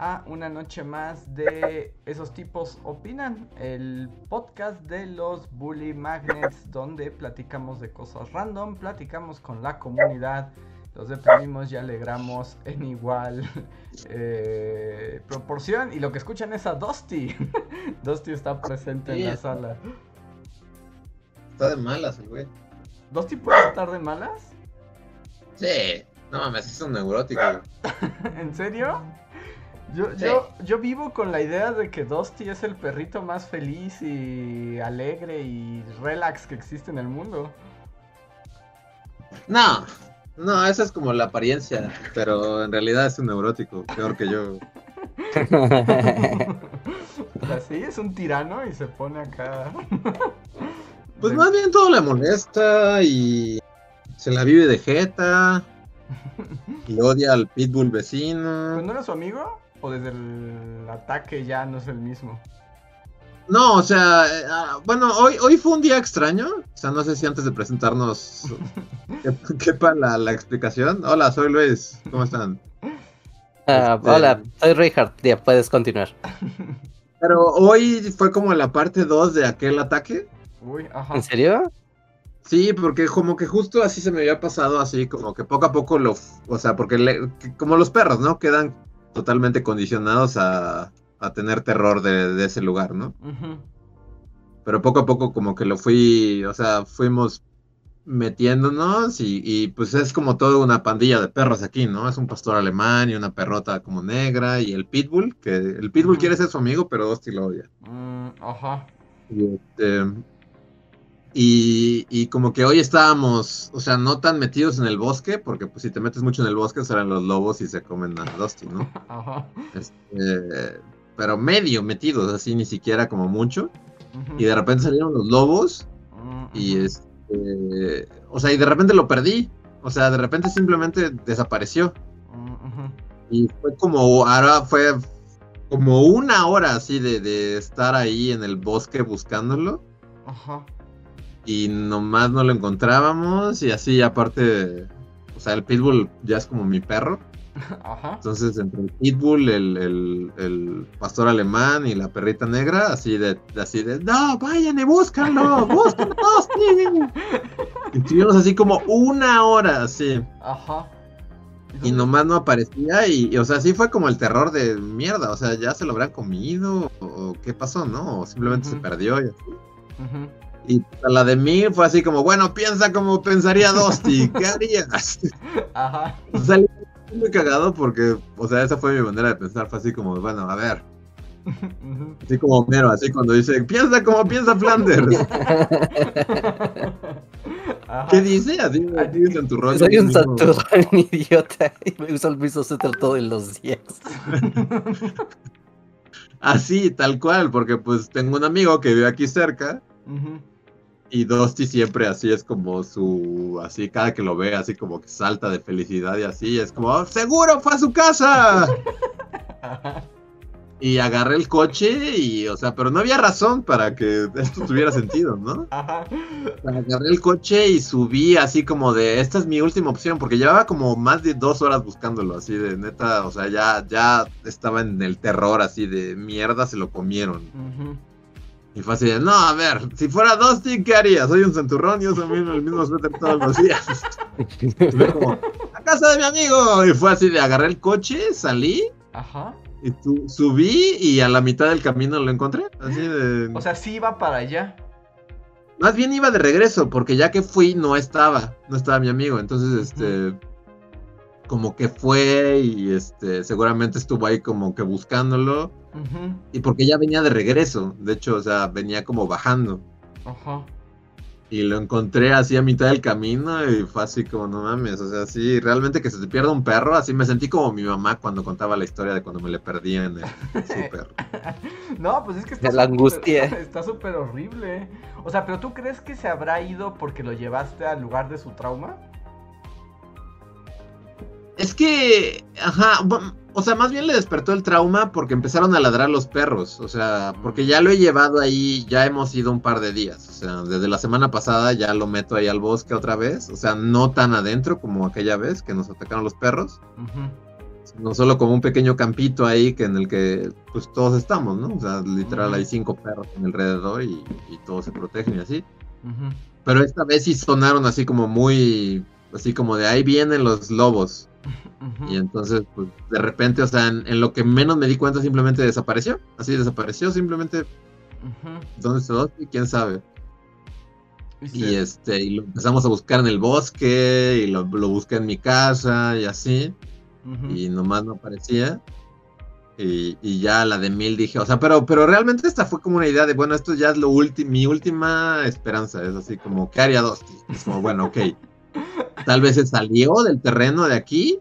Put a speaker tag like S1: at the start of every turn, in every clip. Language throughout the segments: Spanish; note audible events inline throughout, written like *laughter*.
S1: a una noche más de Esos tipos opinan, el podcast de los Bully Magnets donde platicamos de cosas random, platicamos con la comunidad, los deprimimos y alegramos en igual *laughs* eh, proporción y lo que escuchan es a Dusty. *laughs* Dusty está presente en la sala.
S2: Está de malas el güey.
S1: ¿Dusty puede estar de malas?
S2: Sí, no mames, es un neurótico. *laughs*
S1: ¿En serio? Yo, yo, yo vivo con la idea de que Dusty es el perrito más feliz y alegre y relax que existe en el mundo.
S2: No, no, esa es como la apariencia, pero en realidad es un neurótico, peor que yo. *laughs*
S1: Así es un tirano y se pone acá.
S2: pues más bien todo le molesta y se la vive de jeta. *laughs* Y odia al pitbull vecino.
S1: ¿Pues no era su amigo? ¿O desde el ataque ya no es el mismo?
S2: No, o sea, eh, ah, bueno, hoy, hoy fue un día extraño. O sea, no sé si antes de presentarnos *laughs* quepa la, la explicación. Hola, soy Luis. ¿Cómo están?
S3: Ah,
S2: Este-
S3: Hola, soy Richard. Ya puedes continuar.
S2: Pero hoy fue como la parte 2 de aquel ataque.
S1: Uy, ajá.
S3: ¿En serio?
S2: Sí, porque como que justo así se me había pasado, así como que poco a poco lo, o sea, porque le- como los perros, ¿no? Quedan totalmente condicionados a, a tener terror de, de ese lugar, ¿no? Pero poco a poco como que lo fui, o sea, fuimos metiéndonos y, y, pues es como toda una pandilla de perros aquí, ¿no? Es un pastor alemán y una perrota como negra y el pitbull, que el pitbull quiere ser su amigo, pero Dusty lo odia.
S1: Ajá.
S2: Y, este, y, y como que hoy estábamos, o sea, no tan metidos en el bosque, porque pues si te metes mucho en el bosque salen los lobos y se comen a Dusty, ¿no? *laughs*
S1: Ajá.
S2: Este, pero medio metidos, así ni siquiera como mucho. Y de repente salieron los lobos
S1: Mm,
S2: y este, o sea, y de repente lo perdí. O sea, de repente simplemente desapareció.
S1: Mm.
S2: Y fue como, ahora fue como una hora así de, de estar ahí en el bosque buscándolo.
S1: Ajá.
S2: Y nomás no lo encontrábamos y así aparte, o sea, el pitbull ya es como mi perro, *laughs*
S1: Ajá.
S2: entonces entre el pitbull, el, el- el pastor alemán y la perrita negra, así de, así de, no, vayan y búscanlo, *laughs* búscanlo, sí". Y estuvimos así como una hora, así,
S1: Ajá.
S2: y nomás no aparecía y, y, o sea, sí fue como el terror de mierda, o sea, ya se lo habrán comido o, o qué pasó, ¿no? O simplemente se perdió y así.
S1: Ujú.
S2: Y la de mí fue así como, bueno, piensa como pensaría Dusty, ¿qué harías? *laughs*
S1: Ajá.
S2: Salí muy cagado porque, o sea, esa fue mi manera de pensar, fue así como, bueno, a ver, así como Homero, así cuando dice, piensa como piensa Flanders. *laughs* *laughs*
S1: Ajá.
S2: ¿Qué dice? Así, así dice en tu rollo.
S3: Soy un santurrón idiota y me uso el mismo suéter todos los días.
S2: Así, tal cual, porque pues tengo un amigo que vive aquí cerca
S1: Ujú.
S2: Y Dusty siempre así es como su, así cada que lo ve, así como que salta de felicidad y así, es como, "Oh, seguro fue a su casa. *laughs* Y agarré el coche y, o sea, pero no había razón para que esto tuviera sentido, ¿no? *laughs*
S1: Ajá.
S2: Agarré el coche y subí así como de, esta es mi última opción, porque llevaba como más de dos horas buscándolo, así de neta, o sea, ya, ya estaba en el terror, así de mierda, se lo comieron.
S1: Ujú.
S2: Y fue así de, no, a ver, si fuera Dusty, ¿qué haría? Soy un centurrón y uso el mismo, suéter todos los días. Y como, a casa de mi amigo. Y fue así de, agarré el coche, salí,
S1: Ajá.
S2: y tu- subí y a la mitad del camino lo encontré. Así de...
S1: O sea, sí iba para allá.
S2: Más bien iba de regreso, porque ya que fui no estaba, no estaba mi amigo, entonces este como que fue y este seguramente estuvo ahí como que buscándolo Y porque ya venía de regreso, de hecho, o sea, venía como bajando.
S1: Ajá.
S2: y lo encontré así a mitad del camino y fue así como, no mames, o sea, sí, realmente que se te pierda un perro, así me sentí como mi mamá cuando contaba la historia de cuando me le perdí en el *laughs* súper.
S1: No, pues es que está
S3: De la angustia. *laughs*
S1: Está súper horrible. O sea, pero ¿tú crees que se habrá ido porque lo llevaste al lugar de su trauma?
S2: Es que, ajá, bu- o sea, más bien le despertó el trauma porque empezaron a ladrar los perros, o sea, porque ya lo he llevado ahí, ya hemos ido un par de días, o sea, desde la semana pasada ya lo meto ahí al bosque otra vez, o sea, no tan adentro como aquella vez que nos atacaron los perros, no solo como un pequeño campito ahí que en el que pues todos estamos, ¿no? O sea, literal
S1: Ujú.
S2: hay cinco perros en alrededor y, y todos se protegen y así.
S1: Ujú.
S2: Pero esta vez sí sonaron así como muy, así como de ahí vienen los lobos. Y entonces, pues de repente, o sea, en, en lo que menos me di cuenta simplemente desapareció. Así desapareció, simplemente. ¿dónde está y quién sabe?
S1: Y
S2: Y
S1: se-
S2: este, y lo empezamos a buscar en el bosque, y lo, lo busqué en mi casa, y así. Y nomás no aparecía. Y, y ya la de mil dije, o sea, pero, pero realmente esta fue como una idea de, bueno, esto ya es lo ulti- mi última esperanza, es así como, ¿qué haría Dosti? Es como, bueno, ok, tal vez se salió del terreno de aquí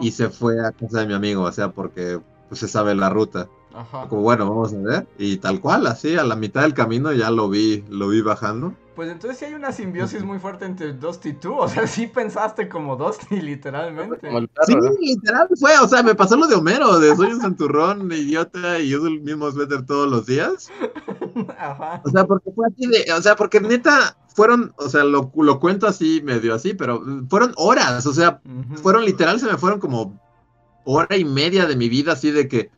S2: y se fue a casa de mi amigo, o sea, porque pues se sabe la ruta.
S1: Ajá.
S2: Como, bueno, vamos a ver. Y tal cual, así, a la mitad del camino ya lo vi, lo vi bajando.
S1: Pues entonces sí hay una simbiosis muy fuerte entre Dusty y tú. O sea, *laughs* sí pensaste como Dusty, literalmente.
S2: Sí, literal fue, o sea, me pasó lo de Homero, de soy un santurrón *laughs* idiota y uso el mismo suéter todos los días. *laughs*
S1: Ajá.
S2: O sea, porque fue así de, o sea, porque neta, fueron, o sea, lo, lo cuento así, medio así, pero fueron horas, o sea, fueron literal, se me fueron como hora y media de mi vida, así de que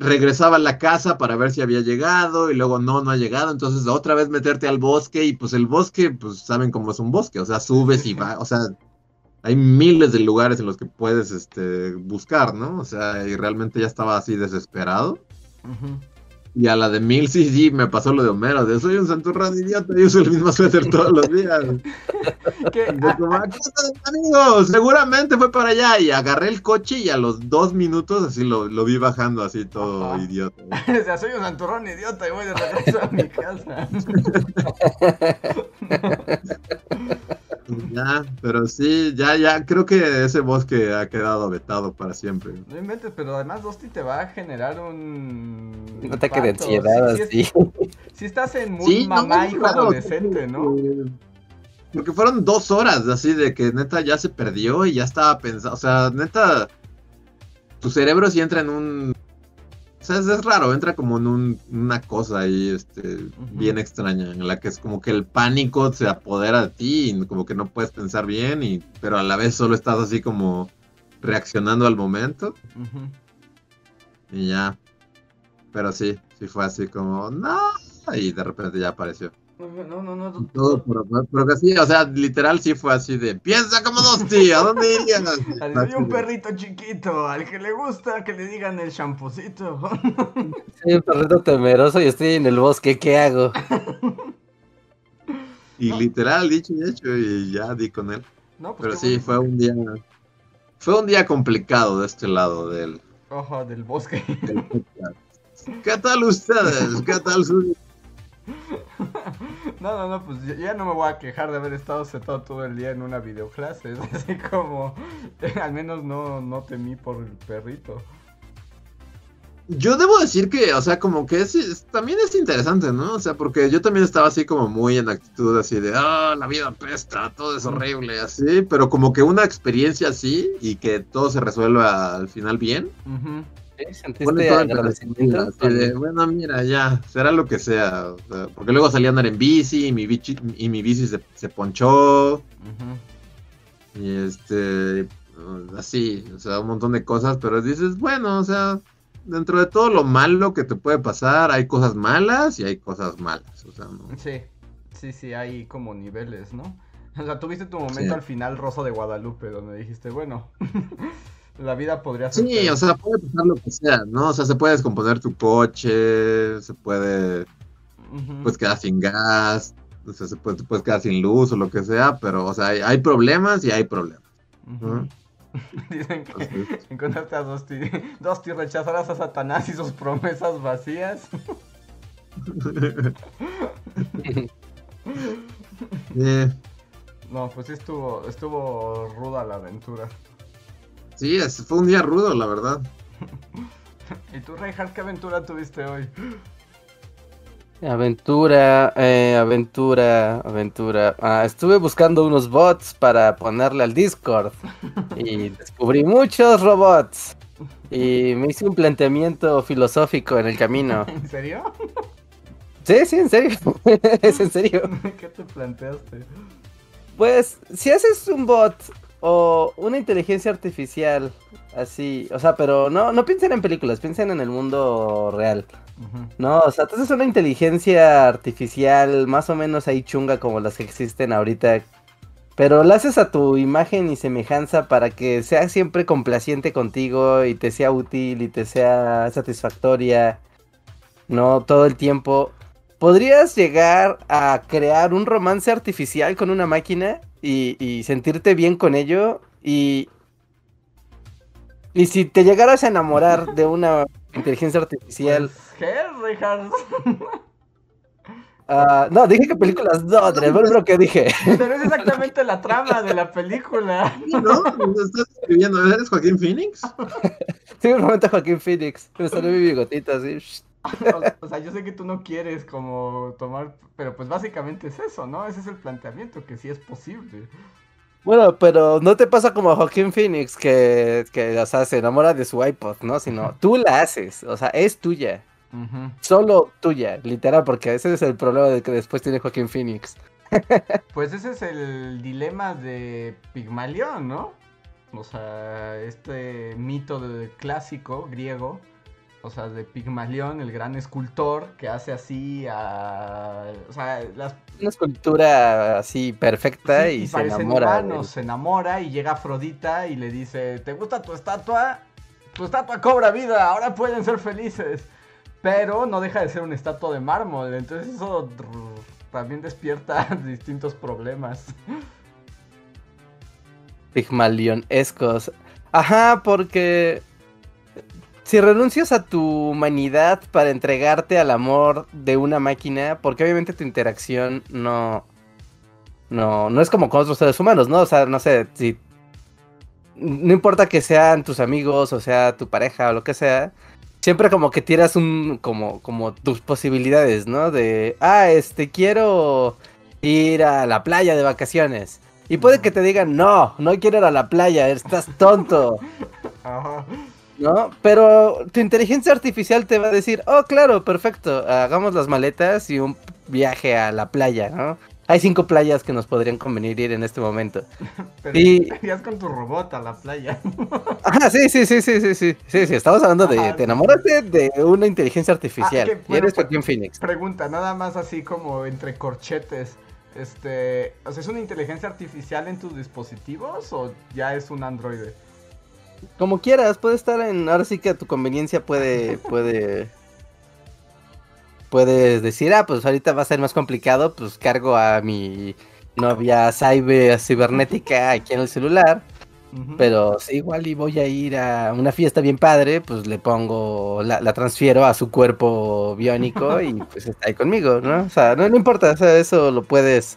S2: regresaba a la casa para ver si había llegado y luego no, no ha llegado, entonces otra vez meterte al bosque y pues el bosque, pues saben cómo es un bosque, o sea, subes y va, o sea, hay miles de lugares en los que puedes, este, buscar, ¿no? O sea, y realmente ya estaba así desesperado.
S1: Ujú.
S2: Y a la de mil, sí, sí, me pasó lo de Homero, de soy un santurrón idiota y uso el mismo suéter todos los días. *laughs*
S1: Ah,
S2: como, "Aquí está mi amigo, seguramente fue para allá. Y agarré el coche y a los dos minutos así lo, lo vi bajando así todo
S1: Ajá.
S2: idiota. *laughs*
S1: o sea, soy un santurrón idiota y voy de regreso a mi casa. *laughs*
S2: Ya, pero sí, ya, ya, creo que ese bosque ha quedado vetado para siempre.
S1: No inventes, pero además Dusty te va a generar un...
S3: Un ataque de ansiedad,
S1: Sí,
S3: así.
S1: sí es- sí estás en muy
S2: Sí, no,
S1: mamá
S2: es
S1: hijo adolescente, ¿no?
S2: porque- Porque fueron dos horas así de que neta ya se perdió y ya estaba pensando, o sea, neta, tu cerebro sí entra en un... O sea, es, es raro, entra como en un- una cosa ahí, este, bien extraña, en la que es como que el pánico se apodera de ti y como que no puedes pensar bien, y, pero a la vez solo estás así como reaccionando al momento y ya. Pero sí, sí fue así como, no, y de repente ya apareció.
S1: No, no, no.
S2: Todo por, porque sí, o sea, literal sí fue así de, piensa como dos tíos, ¿a dónde irían? *laughs*
S1: Un perrito chiquito al que le gusta que le digan el champucito. *laughs*
S3: Soy un perrito temeroso y estoy en el bosque, ¿qué hago?
S2: Y literal, dicho y hecho, y ya di con él.
S1: No, pues
S2: Pero sí,
S1: bueno.
S2: fue un día, fue un día complicado de este lado del,
S1: Ojo, del bosque.
S2: del. ¿Qué tal ustedes? ¿Qué tal *laughs* *laughs*
S1: No, no, no, pues ya- no me voy a quejar de haber estado sentado todo el día en una videoclase. Es así como, *laughs* al menos no, no temí por el perrito.
S2: Yo debo decir que, o sea, como que es, es- también es interesante, ¿no? O sea, porque yo también estaba así como muy en actitud así de, ah, la vida pesta, todo es horrible, así, pero como que una experiencia así y que todo se resuelva al final bien.
S3: ¿Sí? ¿Sentiste agradecimiento?
S2: de, bueno, mira, ya, será lo que sea, o sea, porque luego salí a andar en bici y mi bici, y mi bici se, se ponchó, y este, así, o sea, un montón de cosas, pero dices, bueno, o sea, dentro de todo lo malo que te puede pasar, hay cosas malas y hay cosas malas, o sea, no.
S1: Sí, sí, sí, hay como niveles, ¿no? O sea, tuviste tu momento
S2: Sí.
S1: al final rosa de Guadalupe, donde dijiste, bueno, *laughs* la vida podría ser.
S2: Sí, o sea, puede pasar lo que sea, ¿no? O sea, se puede descomponer tu coche, se puede,
S1: Ujú.
S2: pues, quedar sin gas, o sea, se puede, te puedes quedar sin luz o lo que sea, pero, o sea, hay, hay problemas y hay problemas.
S1: Ujú. *laughs* Dicen que
S2: Entonces,
S1: encontraste a Dosti. Dosti, rechazarás a Satanás y sus promesas vacías. *laughs*
S2: Eh,
S1: No, pues sí estuvo, estuvo ruda la aventura.
S2: Sí, fue un día rudo, la verdad. *laughs*
S1: ¿Y tú, Reinhardt, qué aventura tuviste hoy?
S3: Aventura, eh, aventura, aventura. Ah, estuve buscando unos bots para ponerle al Discord y *laughs* descubrí muchos robots. Y me hice un planteamiento filosófico en el camino. *laughs*
S1: ¿En serio?
S3: Sí, sí, en serio. es en serio.
S1: ¿Qué te planteaste?
S3: Pues, si haces un bot o una inteligencia artificial así, o sea, pero no, no piensen en películas, piensen en el mundo real. No, o sea, haces una inteligencia artificial más o menos ahí chunga como las que existen ahorita. Pero la haces a tu imagen y semejanza para que sea siempre complaciente contigo y te sea útil y te sea satisfactoria. No, todo el tiempo. ¿Podrías llegar a crear un romance artificial con una máquina y, y sentirte bien con ello? Y, y si te llegaras a enamorar de una inteligencia artificial...
S1: Pues, ¿Qué? *laughs*
S3: Ah, no, dije que películas no, Andrés, fue lo que dije.
S1: Pero es exactamente la trama de la película.
S2: ¿No? ¿Me estás escribiendo? ¿Eres Joaquín Phoenix? *laughs*
S3: Sí, un momento Joaquín Phoenix. Me salió mi bigotito así. *laughs*
S1: O sea, yo sé que tú no quieres como tomar, pero pues básicamente es eso, ¿no? Ese es el planteamiento, que sí es posible.
S3: Bueno, pero no te pasa como a Joaquín Phoenix que, que, o sea, se enamora de su iPod, ¿no? Sino tú la haces, o sea, es tuya. Solo tuya, literal, porque ese es el problema de que después tiene Joaquín Phoenix. *laughs*
S1: Pues ese es el dilema de Pigmalión, ¿no? O sea, este mito de- clásico griego, o sea, de Pigmalión, el gran escultor que hace así a... O sea, las
S3: Una escultura así perfecta
S1: Sí,
S3: y se
S1: parecen
S3: enamora.
S1: humanos, se enamora y llega Afrodita y le dice, ¿te gusta tu estatua? Tu estatua cobra vida, ahora pueden ser felices. Pero no deja de ser una estatua de mármol, entonces eso también despierta *laughs* distintos problemas.
S3: Pigmalionescos. Ajá, porque si renuncias a tu humanidad para entregarte al amor de una máquina, porque obviamente tu interacción no no no es como con otros seres humanos, ¿no? O sea, no sé, si no importa que sean tus amigos o sea tu pareja o lo que sea, siempre como que tiras un como como tus posibilidades, ¿no? De, ah, este quiero ir a la playa de vacaciones. Y puede que te digan, no, no quiero ir a la playa, estás tonto, *laughs*
S1: Ajá.
S3: ¿No? Pero tu inteligencia artificial te va a decir, oh, claro, perfecto, hagamos las maletas y un viaje a la playa, ¿no? Hay cinco playas que nos podrían convenir ir en este momento. *laughs*
S1: Pero
S3: Y-
S1: irías con tu robot a la playa. *laughs*
S3: Ah, sí, sí, sí, sí, sí, sí, sí, sí, estamos hablando de,
S1: Ajá,
S3: te
S1: sí.
S3: enamoraste de una inteligencia artificial.
S1: que,
S3: y
S1: bueno,
S3: eres
S1: pues-
S3: Joaquín Phoenix.
S1: Pregunta, nada más así como entre corchetes. Este, ¿es una inteligencia artificial en tus dispositivos o ya es un androide?
S3: Como quieras, puede estar en. Ahora sí que a tu conveniencia puede. *laughs* puede. Puedes decir, ah, pues ahorita va a ser más complicado, pues cargo a mi novia cyber, cibernética aquí en el celular. Pero si igual y voy a ir a una fiesta bien padre, pues le pongo, la, la transfiero a su cuerpo biónico *laughs* y pues está ahí conmigo, ¿no? O sea, no, no importa, o sea, eso lo puedes.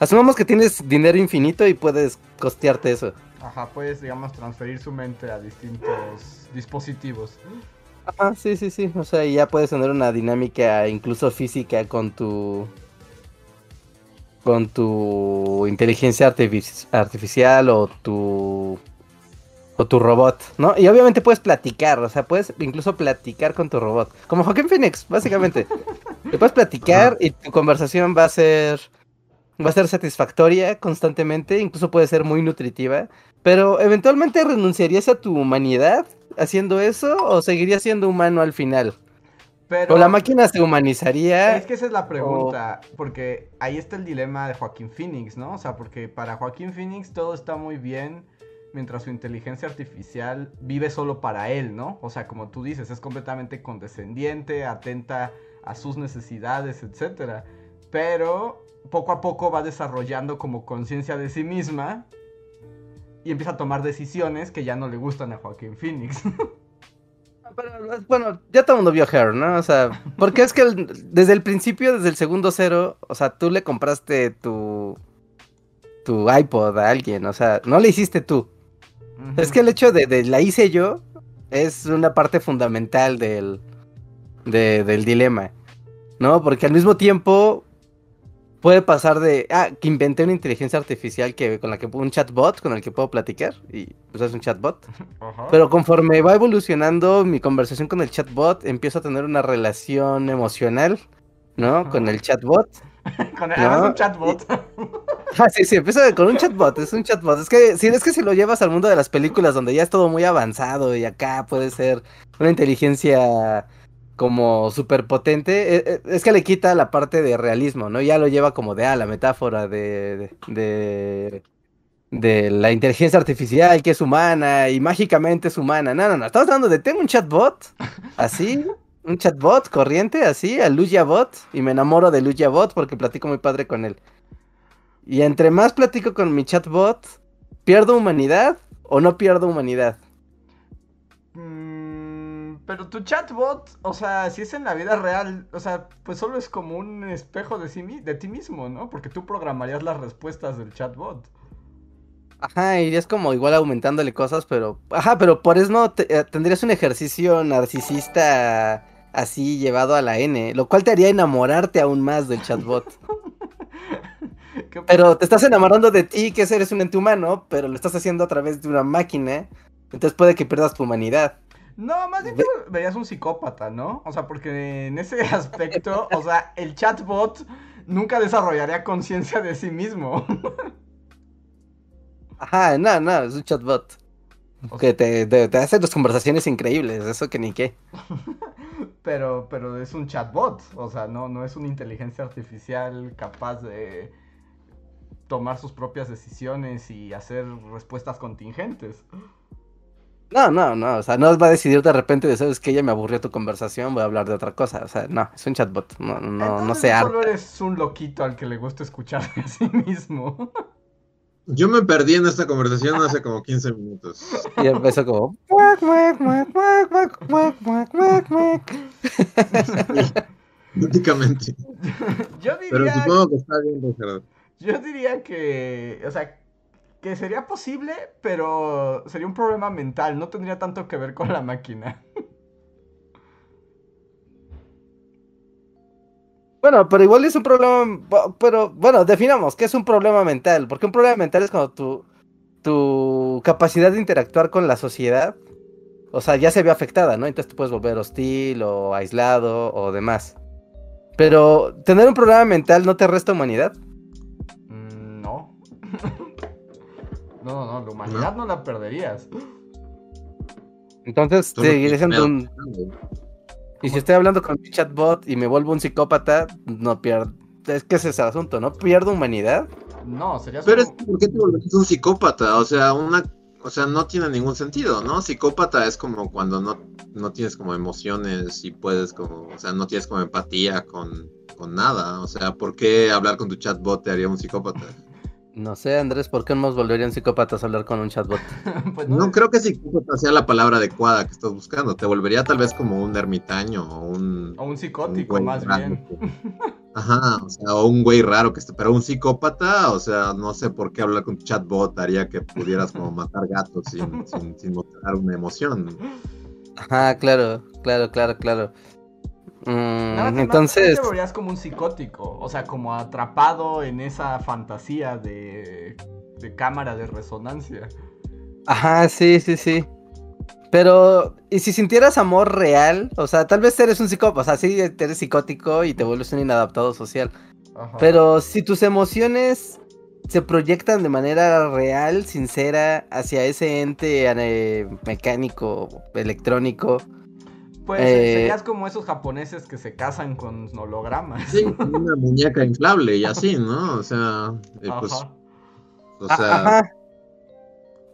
S3: Asumamos que tienes dinero infinito y puedes costearte eso.
S1: Ajá, puedes, digamos, transferir su mente a distintos dispositivos.
S3: Ah, sí, sí, sí. O sea, ya puedes tener una dinámica incluso física con tu. con tu inteligencia artifici- artificial o tu. o tu robot, ¿no? Y obviamente puedes platicar, o sea, puedes incluso platicar con tu robot. Como Joaquín Phoenix, básicamente. *laughs* Le puedes platicar y tu conversación va a ser. va a ser satisfactoria constantemente, incluso puede ser muy nutritiva. Pero eventualmente renunciarías a tu humanidad haciendo eso o seguirías siendo humano al final?
S1: Pero
S3: O la máquina se humanizaría.
S1: es que esa es la pregunta, porque ahí está el dilema de Joaquín Phoenix, ¿no? O sea, porque para Joaquín Phoenix todo está muy bien mientras su inteligencia artificial vive solo para él, ¿no? O sea, como tú dices, es completamente condescendiente, atenta a sus necesidades, etcétera. Pero poco a poco va desarrollando como conciencia de sí misma y empieza a tomar decisiones que ya no le gustan a Joaquín Phoenix.
S3: Pero, bueno, ya todo el mundo vio Her, ¿no? O sea, porque es que el- desde el principio, desde el segundo cero, o sea, tú le compraste tu tu iPod a alguien, o sea, no le hiciste tú. Es que el hecho de, de la hice yo es una parte fundamental del, de- del dilema, ¿no? Porque al mismo tiempo puede pasar de, ah, que inventé una inteligencia artificial que con la que un chatbot con el que puedo platicar y pues es un chatbot.
S1: Ajá.
S3: Pero conforme va evolucionando mi conversación con el chatbot, empiezo a tener una relación emocional, ¿no? Con el chatbot. *laughs*
S1: Con el,
S3: no,
S1: un chatbot. *laughs*
S3: Ah, sí, sí, empieza con un chatbot, es un chatbot. Es que si es que si lo llevas al mundo de las películas donde ya es todo muy avanzado y acá puede ser una inteligencia como súper potente, es que le quita la parte de realismo, ¿no? Ya lo lleva como de, ah, la metáfora de, de, de la inteligencia artificial que es humana y mágicamente es humana. No, no, no, estamos hablando de, tengo un chatbot, *laughs* así, un chatbot corriente, así, al Luya Bot, y me enamoro de Luya Bot porque platico muy padre con él. Y entre más platico con mi chatbot, ¿pierdo humanidad o no pierdo humanidad?
S1: Mm, pero tu chatbot, o sea, si es en la vida real, o sea, pues solo es como un espejo de, sí, de ti mismo, ¿no? Porque tú programarías las respuestas del chatbot.
S3: Ajá, irías como igual aumentándole cosas, pero... Ajá, pero por eso no te- eh, tendrías un ejercicio narcisista así llevado a la N, lo cual te haría enamorarte aún más del chatbot. *laughs*
S1: ¿Qué-
S3: Pero te estás enamorando de ti, que eres un ente humano, pero lo estás haciendo a través de una máquina, entonces puede que pierdas tu humanidad.
S1: No, más bien te verías un psicópata, ¿no? O sea, porque en ese *laughs* aspecto, o sea, el chatbot nunca desarrollaría conciencia de sí mismo. *laughs*
S3: Ajá, no, no, es un chatbot. Que te, te, te hace las conversaciones increíbles, eso que ni qué. *laughs*
S1: Pero, pero es un chatbot, o sea, no, no es una inteligencia artificial capaz de tomar sus propias decisiones y hacer respuestas contingentes.
S3: No, no, no, o sea, no va a decidir de repente de, sabes que ella me aburrió tu conversación, voy a hablar de otra cosa, o sea, no, es un chatbot, no, no,
S1: Entonces, no
S3: se
S1: solo eres un loquito al que le gusta escuchar a sí mismo.
S2: Yo me perdí en esta conversación hace como 15 minutos.
S3: Y empezó como...
S2: Prácticamente.
S1: Yo diría...
S2: Pero supongo que está bien,
S1: Yo diría que, o sea, que sería posible, pero sería un problema mental, no tendría tanto que ver con la máquina. *laughs*
S3: Bueno, pero igual es un problema, pero bueno, definamos qué es un problema mental, porque un problema mental es cuando tu, tu capacidad de interactuar con la sociedad, o sea, ya se ve afectada, ¿no? Entonces te puedes volver hostil o aislado o demás. Pero tener un problema mental no te resta humanidad.
S1: Mm, no. *laughs* no, no, no, la humanidad no, la perderías.
S3: Entonces seguiré siendo un... Y si estoy hablando con mi chatbot y me vuelvo un psicópata, no pierdo... Es que ese es el asunto, ¿no? Pierdo humanidad.
S1: No, serías
S2: Pero es que, ¿por qué te volviste un psicópata? O sea, una, o sea, no tiene ningún sentido, ¿no? Psicópata es como cuando no, no tienes como emociones y puedes como, o sea, no tienes como empatía con, con nada. O sea, ¿por qué hablar con tu chatbot te haría un psicópata?
S3: No sé, Andrés, ¿por qué nos volverían psicópatas a hablar con un chatbot? *laughs*
S1: pues
S2: No
S1: no,
S2: creo que psicópata sea la palabra adecuada que estás buscando. Te volvería tal vez como un ermitaño o un...
S1: o un
S2: un
S1: psicótico más
S2: raro
S1: bien.
S2: Ajá, o sea, o un güey raro que esté, pero un psicópata, o sea, no sé por qué hablar con tu chatbot haría que pudieras como matar gatos sin, sin, sin mostrar una emoción.
S3: Ajá, claro, claro, claro, claro. Mm, entonces,
S1: Te volverías como un psicótico, o sea, como atrapado en esa fantasía de, de cámara de resonancia.
S3: ajá, sí, sí, sí. Pero, ¿y si sintieras amor real? O sea, tal vez eres un psicópata, o sea, sí, eres psicótico y te vuelves un inadaptado social.
S1: Ajá.
S3: Pero si tus emociones se proyectan de manera real, sincera, hacia ese ente eh, mecánico, electrónico,
S1: Pues
S3: eh,
S1: serías como esos japoneses que se casan con hologramas.
S2: Sí, *laughs* una muñeca inflable y así, ¿no? O sea, eh, pues,
S1: Ajá.
S2: o
S3: Ah,
S2: sea,
S3: ajá.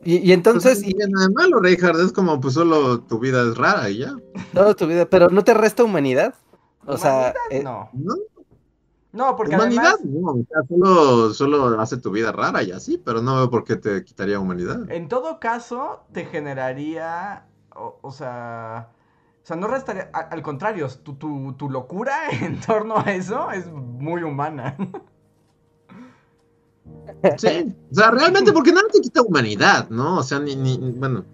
S3: Y, y
S2: pues,
S3: entonces,
S2: no tiene nada de malo, Reinhardt, es como, pues solo tu vida es rara y ya,
S3: toda tu vida, pero no te resta humanidad. O sea,
S1: Humanidad,
S3: eh,
S1: no.
S2: ¿no?
S1: No, porque
S2: humanidad,
S1: además,
S2: no, o sea, solo, solo hace tu vida rara y así, pero no veo por qué te quitaría humanidad.
S1: en todo caso, te generaría, o, o sea, O sea, no restaría. Al contrario, tu, tu, tu locura *laughs* en torno a eso es muy humana.
S2: Sí, o sea, realmente porque nada te quita humanidad, ¿no? O sea, ni, ni, bueno.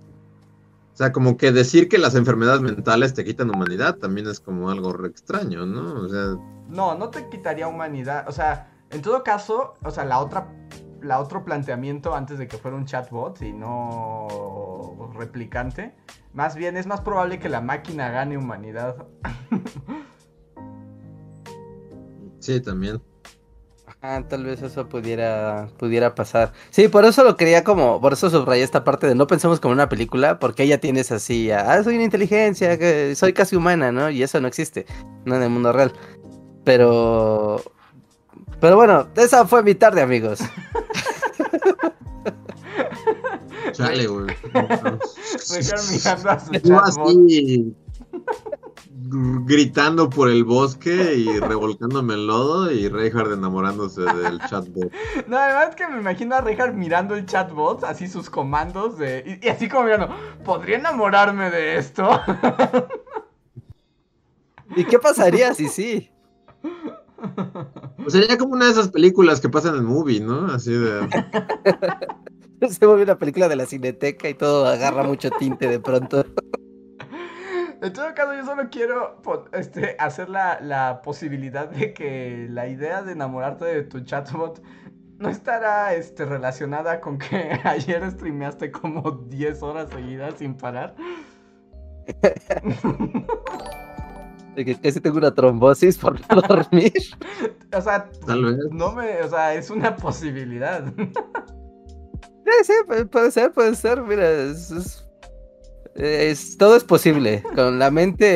S2: O sea, como que decir que las enfermedades mentales te quitan humanidad también es como algo re extraño, ¿no? O sea,
S1: No, no te quitaría humanidad. O sea, en todo caso, o sea, la otra. La otro planteamiento antes de que fuera un chatbot y no replicante, más bien es más probable que la máquina gane humanidad.
S2: sí, también.
S3: Ah, tal vez eso pudiera, pudiera pasar. Sí, por eso lo quería como, por eso subrayé esta parte de no pensemos como una película, porque ya tienes así, ah, soy una inteligencia, que soy casi humana, ¿no? Y eso no existe, no en el mundo real. Pero, pero bueno, esa fue mi tarde, amigos. *laughs*
S2: Chale, güey. *laughs*
S1: Dejar mirando a su
S2: Yo así gr- *laughs* gritando por el bosque y revolcándome en lodo y Reinhardt enamorándose del chatbot. *laughs*
S1: No, además que me imagino a Reinhardt mirando el chatbot, así sus comandos de. Y, y así como mirando, ¿podría enamorarme de esto?
S3: ¿Y qué pasaría si sí?
S2: Pues sería como una de esas películas que pasan en el movie, ¿no? Así de... *laughs*
S3: Se vuelve una película de la cineteca y todo agarra mucho tinte de pronto. *laughs*
S1: En todo caso, yo solo quiero este, hacer la, la posibilidad de que la idea de enamorarte de tu chatbot no estará este, relacionada con que *laughs* ayer streameaste como 10 horas seguidas sin parar.
S3: Que casi tengo una trombosis por no dormir.
S1: O sea,
S2: Tal vez.
S1: no me, o sea, es una posibilidad.
S3: Sí, sí, pu- puede ser, puede ser. Mira, es, es- es- todo es posible. Con la mente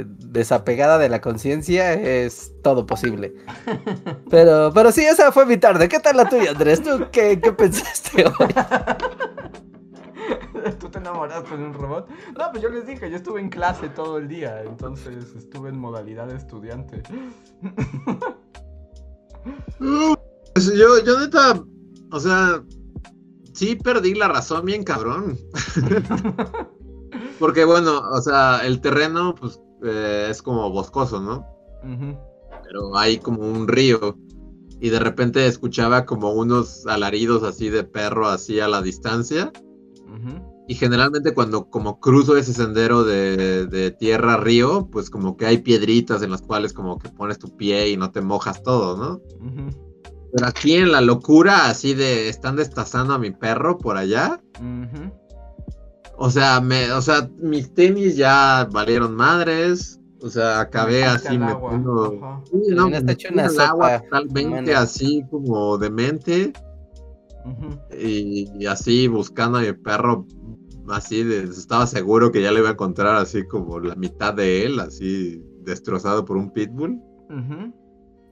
S3: eh, desapegada de la conciencia es todo posible. *laughs* Pero, pero sí, esa fue mi tarde. ¿Qué tal la tuya, Andrés? ¿Tú qué, qué pensaste hoy? *laughs*
S1: ¿Tú te enamoraste de un robot? No, pues yo les dije, yo estuve en clase todo el día, entonces estuve en modalidad de estudiante. *laughs*
S2: Pues yo, yo neta, o sea, sí perdí la razón bien cabrón. *laughs* Porque bueno, o sea, el terreno pues eh, es como boscoso, ¿no? Pero hay como un río. Y de repente escuchaba como unos alaridos así de perro así a la distancia. Y generalmente cuando como cruzo ese sendero de, de tierra a río, pues como que hay piedritas en las cuales como que pones tu pie y no te mojas todo, ¿no? Pero aquí en la locura así de están destazando a mi perro por allá. O sea, me, o sea, mis tenis ya valieron madres. O sea, acabé así
S1: agua,
S2: metiendo.
S1: ajá.
S2: Sí, no,
S3: está
S2: me
S3: hecho una
S2: el agua totalmente
S3: humana.
S2: así como demente.
S1: Ujú.
S2: Y, y así buscando a mi perro. Así de, estaba seguro que ya le iba a encontrar así como la mitad de él, así destrozado por un pitbull.
S1: Ujú.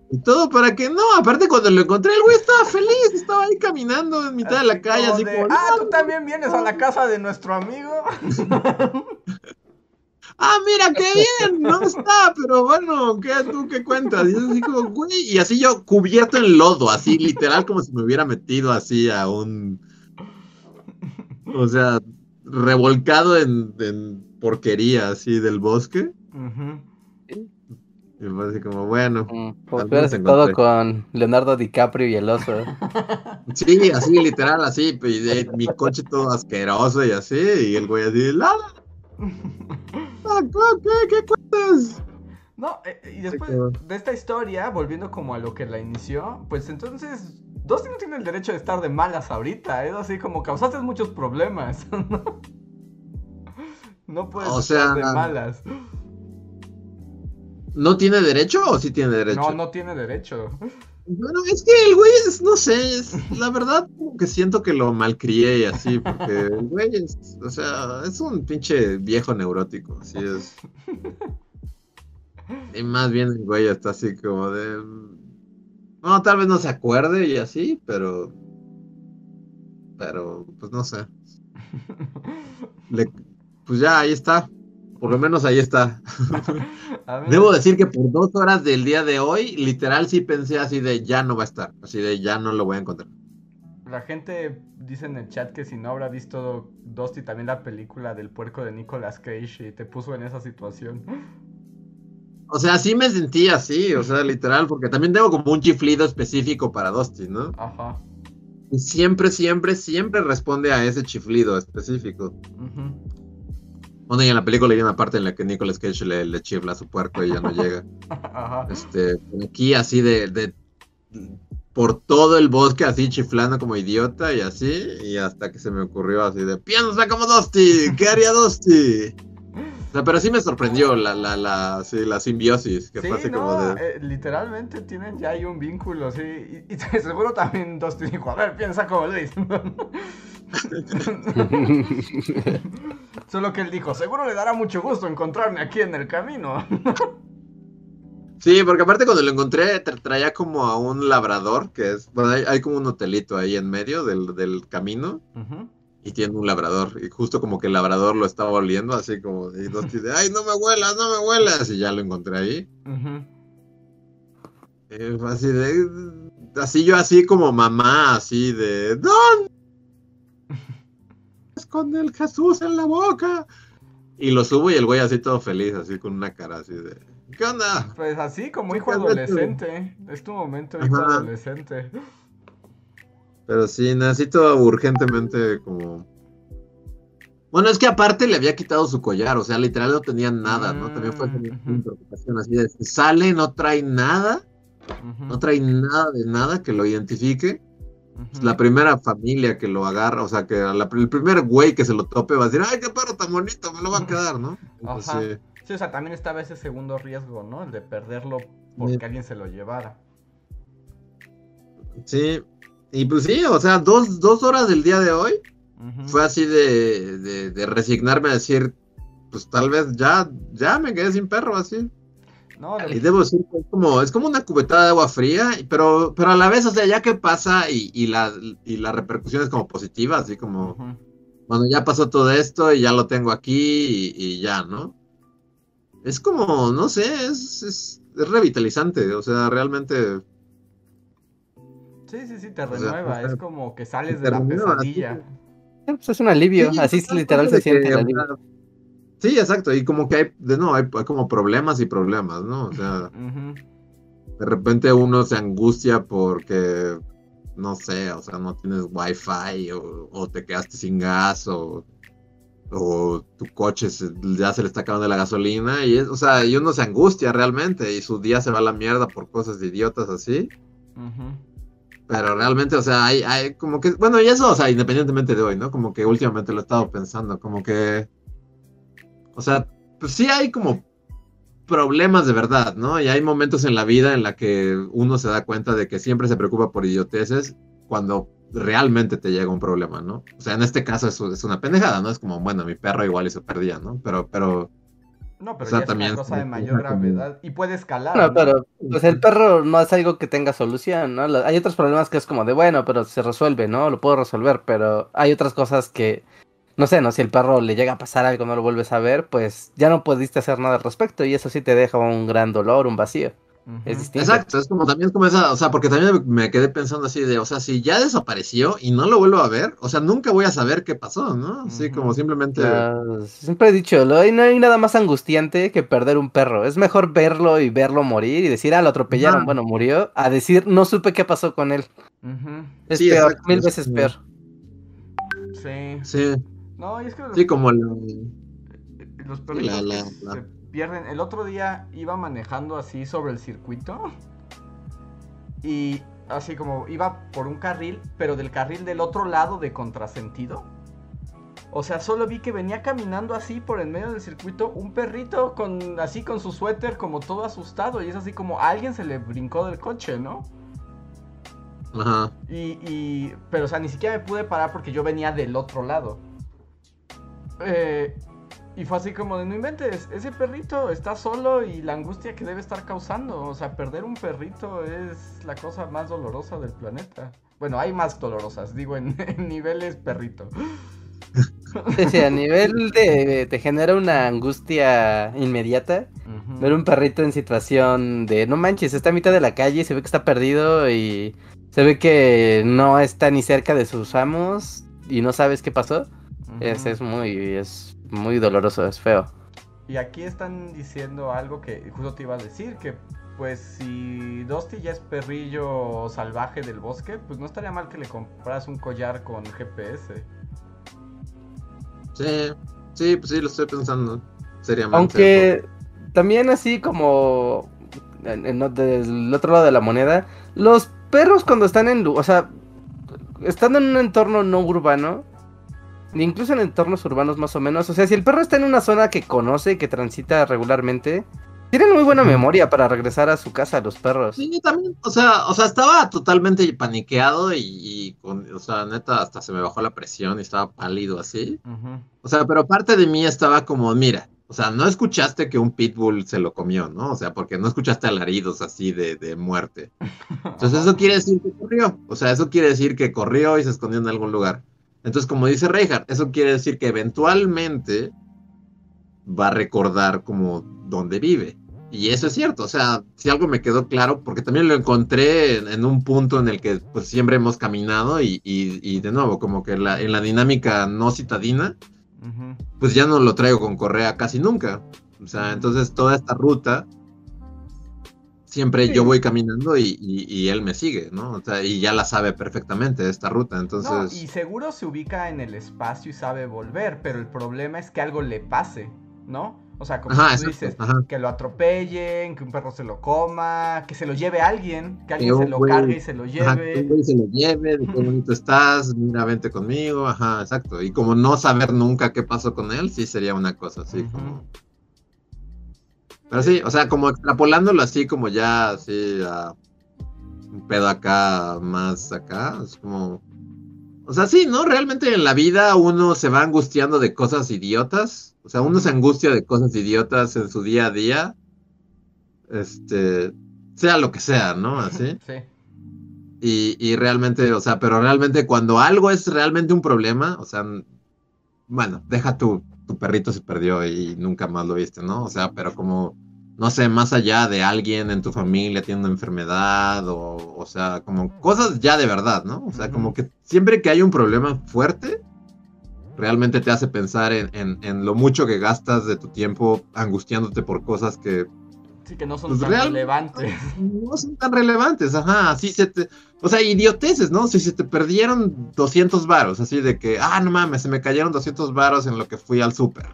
S2: Y todo para que no, aparte cuando lo encontré el güey estaba feliz, estaba ahí caminando en mitad de la calle, así
S1: de,
S2: como,
S1: Ah,
S2: "No,
S1: tú también vienes a la casa de nuestro amigo. *laughs*
S2: ah, mira, qué bien, no está, pero bueno, ¿qué tú qué cuentas? Y así como, güey, y así yo cubierto en lodo, así literal como si me hubiera metido así a un, o sea, revolcado en, en porquería así del bosque.
S1: Ujú.
S2: Y fue así como, bueno,
S3: Mm, si hubieras estado con Leonardo DiCaprio y el oso.
S2: sí, así literal, así, y de- mi coche todo asqueroso y así, y el güey así, la, la, *laughs* ¿qué, qué cuentas?
S1: No, eh, y después de esta historia, volviendo como a lo que la inició, pues entonces Dusty no tiene el derecho de estar de malas ahorita, es así como causaste muchos problemas. *laughs* ¿no? No puedes
S2: O
S1: estar de malas.
S2: ¿No tiene derecho o sí tiene derecho?
S1: No, no tiene derecho.
S2: Bueno, es que el güey es, no sé, es- la verdad como que siento que lo malcrié y así, porque el güey es, o sea, es un pinche viejo neurótico, así es. Y más bien el güey está así como de... No, tal vez no se acuerde y así, pero... Pero, pues no sé. *laughs* Le- pues ya, ahí está. Por lo menos ahí está. *laughs* Debo decir que por dos horas del día de hoy, literal sí pensé así de ya no va a estar, así de ya no lo voy a encontrar.
S1: La gente dice en el chat que si no habrá visto Dusty también la película del puerco de Nicolas Cage y te puso en esa situación. *laughs*
S2: O sea, sí me sentí así, o sea, literal, porque también tengo como un chiflido específico para Dusty, ¿no?
S1: Ajá.
S2: Y siempre, siempre, siempre responde a ese chiflido específico.
S1: ujú.
S2: Bueno, y en la película hay una parte en la que Nicolas Cage le, le chifla a su puerco y ya no llega. *laughs*
S1: Ajá.
S2: Este, aquí así de, de por todo el bosque así chiflando como idiota y así, y hasta que se me ocurrió así de piensa como Dusty, ¿qué *laughs* haría Dusty? O sea, pero sí me sorprendió la, la, la, sí, la simbiosis, que
S1: Sí,
S2: fue así
S1: no,
S2: como de...
S1: eh, literalmente tienen ya ahí un vínculo, sí. Y, y *laughs* seguro también Dusty dijo, a ver, piensa como Luis. *laughs* Solo que él dijo, seguro le dará mucho gusto encontrarme aquí en el camino. *laughs*
S2: Sí, porque aparte cuando lo encontré tra- traía como a un labrador, que es, bueno, hay, hay como un hotelito ahí en medio del, del camino,
S1: Ujú.
S2: y tiene un labrador, y justo como que el labrador lo estaba oliendo, así como, y Dusty de, ay, no me huelas, no me huelas, y ya lo encontré ahí. Eh, así de. Así yo, así como mamá, así de. ¡Don! Esconde el Jesús en la boca. Y lo subo y el güey así todo feliz, así con una cara así de. ¿Qué onda?
S1: Pues así como hijo adolescente. Es tu momento, hijo
S2: Ajá.
S1: adolescente.
S2: Pero sí, necesito urgentemente como. Bueno, es que aparte le había quitado su collar, o sea, literal no tenía nada, ¿no? También fue como
S1: Mm,
S2: una preocupación así de. Sale, no trae nada, no trae nada de nada que lo identifique. La primera familia que lo agarra, o sea, que la- el primer güey que se lo tope va a decir, ay, qué perro tan bonito, me lo va a quedar, ¿no? Entonces,
S1: Ajá.
S2: sí.
S1: Sí, o sea, también estaba ese segundo riesgo, ¿no? El de perderlo porque
S2: Sí.
S1: alguien se lo llevara.
S2: sí, y pues sí, o sea, dos, dos horas del día de hoy fue así de, de, de resignarme a decir, pues tal vez ya, ya me quedé sin perro, así.
S1: No,
S2: Y debo decir que es como, es como una cubetada de agua fría, pero, pero a la vez, o sea, ya que pasa y, y, la, y la repercusión es como positiva, así como,
S1: Ujú.
S2: bueno, ya pasó todo esto y ya lo tengo aquí y, y ya, ¿no? Es como, no sé, es, es, es revitalizante, o sea, realmente...
S1: Sí, sí, sí, te renueva.
S2: o sea,
S1: es como que sales de la
S2: renueva,
S1: pesadilla.
S3: Pues es un alivio,
S2: Sí,
S3: así
S2: es
S3: literal se siente
S2: que,
S3: el alivio.
S2: Sí, exacto, y como que hay, de no, hay, hay como problemas y problemas, ¿no? O sea, de repente uno se angustia porque, no sé, o sea, no tienes wifi o, o te quedaste sin gas o, o tu coche se- ya se le está acabando la gasolina y es, o sea, y uno se angustia realmente y su día se va a la mierda por cosas de idiotas así. Pero realmente, o sea, hay, hay como que, bueno, y eso, o sea, independientemente de hoy, ¿no? Como que últimamente lo he estado pensando, como que, o sea, pues sí hay como problemas de verdad, ¿no? Y hay momentos en la vida en la que uno se da cuenta de que siempre se preocupa por idioteces cuando realmente te llega un problema, ¿no? O sea, en este caso es, es una pendejada, ¿no? Es como, bueno, mi perro igual y se perdía, ¿no? Pero, pero,
S1: No, pero
S2: O sea,
S1: ya es
S2: también
S1: una cosa de mayor gravedad. Y puede escalar.
S3: No,
S1: ¿no?
S3: pero pues el perro no es algo que tenga solución, ¿no? Hay otros problemas que es como de, bueno, pero se resuelve, ¿no? Lo puedo resolver, pero hay otras cosas que, no sé, ¿no? Si el perro le llega a pasar algo, no lo vuelves a ver, pues ya no pudiste hacer nada al respecto y eso sí te deja un gran dolor, un vacío. Es distinto.
S2: Exacto, es como también es como esa, o sea, porque también me quedé pensando así de, o sea, si ya desapareció y no lo vuelvo a ver, o sea, nunca voy a saber qué pasó, ¿no? Así como simplemente,
S3: siempre he dicho, lo- no hay nada más angustiante que perder un perro. Es mejor verlo y verlo morir y decir, ah, lo atropellaron, bueno, murió, a decir, no supe qué pasó con él. Es
S2: Sí,
S3: peor,
S2: exacto,
S3: mil
S2: es
S3: veces peor.
S1: Sí.
S2: sí,
S1: No, y es que los,
S2: sí, como la,
S1: los perritos
S2: la-
S1: que
S2: la-
S1: se pierden. El otro día iba manejando así sobre el circuito. Y así como iba por un carril, pero del carril del otro lado de contrasentido. O sea, solo vi que venía caminando así por en medio del circuito un perrito con así con su suéter como todo asustado y es así como a alguien se le brincó del coche, ¿no?
S2: ajá,
S1: Y, y- pero, o sea, ni siquiera me pude parar porque yo venía del otro lado. Eh, y fue así como de, no inventes, ese perrito está solo y la angustia que debe estar causando. O sea, perder un perrito es la cosa más dolorosa del planeta. Bueno, hay más dolorosas, digo, en, *laughs* en niveles perrito.
S3: Sí, sí, a nivel de te genera una angustia inmediata. Ver un perrito en situación de no manches, está a mitad de la calle, se ve que está perdido y se ve que no está ni cerca de sus amos y no sabes qué pasó. Es, es muy, es muy doloroso, es feo.
S1: Y aquí están diciendo algo que justo te iba a decir, que pues si Dusty ya es perrillo salvaje del bosque, pues no estaría mal que le compras un collar con GPS.
S2: Sí, sí, pues sí, lo estoy pensando. Seriamente.
S3: Aunque también así como en- en- del otro lado de la moneda, los perros cuando están en, o sea, estando en un entorno no urbano, incluso en entornos urbanos más o menos, o sea, si el perro está en una zona que conoce y que transita regularmente, tienen muy buena memoria para regresar a su casa los perros.
S2: Sí, también, o sea, o sea, estaba totalmente paniqueado y, y con, o sea, neta, hasta se me bajó la presión y estaba pálido así. O sea, pero parte de mí estaba como, mira, o sea, no escuchaste que un pitbull se lo comió, ¿no? O sea, porque no escuchaste alaridos así de, de muerte. *laughs* Entonces eso quiere decir que corrió. O sea, eso quiere decir que corrió y se escondió en algún lugar. Entonces, como dice Reinhardt, eso quiere decir que eventualmente va a recordar como dónde vive. Y eso es cierto, o sea, si algo me quedó claro, porque también lo encontré en, en un punto en el que pues siempre hemos caminado y, y- y de nuevo, como que la- en la dinámica no citadina,
S1: Ujú.
S2: pues ya no lo traigo con correa casi nunca. O sea, entonces toda esta ruta, siempre
S3: Sí.
S2: yo voy caminando y, y- y él me sigue, ¿no? O sea, y ya la sabe perfectamente esta ruta,
S1: No,
S2: entonces...
S1: y seguro se ubica en el espacio y sabe volver, pero el problema es que algo le pase, ¿no? O sea, como
S2: Ajá,
S1: tú dices,
S2: ajá.
S1: que lo atropellen, que un perro se lo coma, que se lo lleve alguien, que alguien se lo
S2: güey-
S1: cargue y se lo
S2: Ajá, que
S1: lleve.
S2: un güey se lo lleve, de qué bonito *laughs* estás, mira, vente conmigo, ajá, exacto. Y como no saber nunca qué pasó con él, sí sería una cosa así como... Pero sí, o sea, como extrapolándolo así como ya, así, a un pedo acá, más acá, es como... O sea, sí, ¿no? Realmente en la vida uno se va angustiando de cosas idiotas, o sea, uno se angustia de cosas idiotas en su día a día, este, sea lo que sea, ¿no? Así. *laughs*
S1: Sí.
S2: Y, y realmente, o sea, pero realmente cuando algo es realmente un problema, o sea, bueno, deja tu, tu perrito se perdió y nunca más lo viste, ¿no? O sea, pero como, no sé, más allá de alguien en tu familia tiene una enfermedad o, o sea, como cosas ya de verdad, ¿no? O sea, como que siempre que hay un problema fuerte, realmente te hace pensar en, en, en lo mucho que gastas de tu tiempo angustiándote por cosas que
S1: Sí, que no son
S2: Pues
S1: tan
S2: real-
S1: relevantes.
S2: no son tan relevantes, ajá, así se te, o sea, idioteces, ¿no? Si se te perdieron 200 varos, así de que, ah, no mames, se me cayeron 200 varos en lo que fui al súper.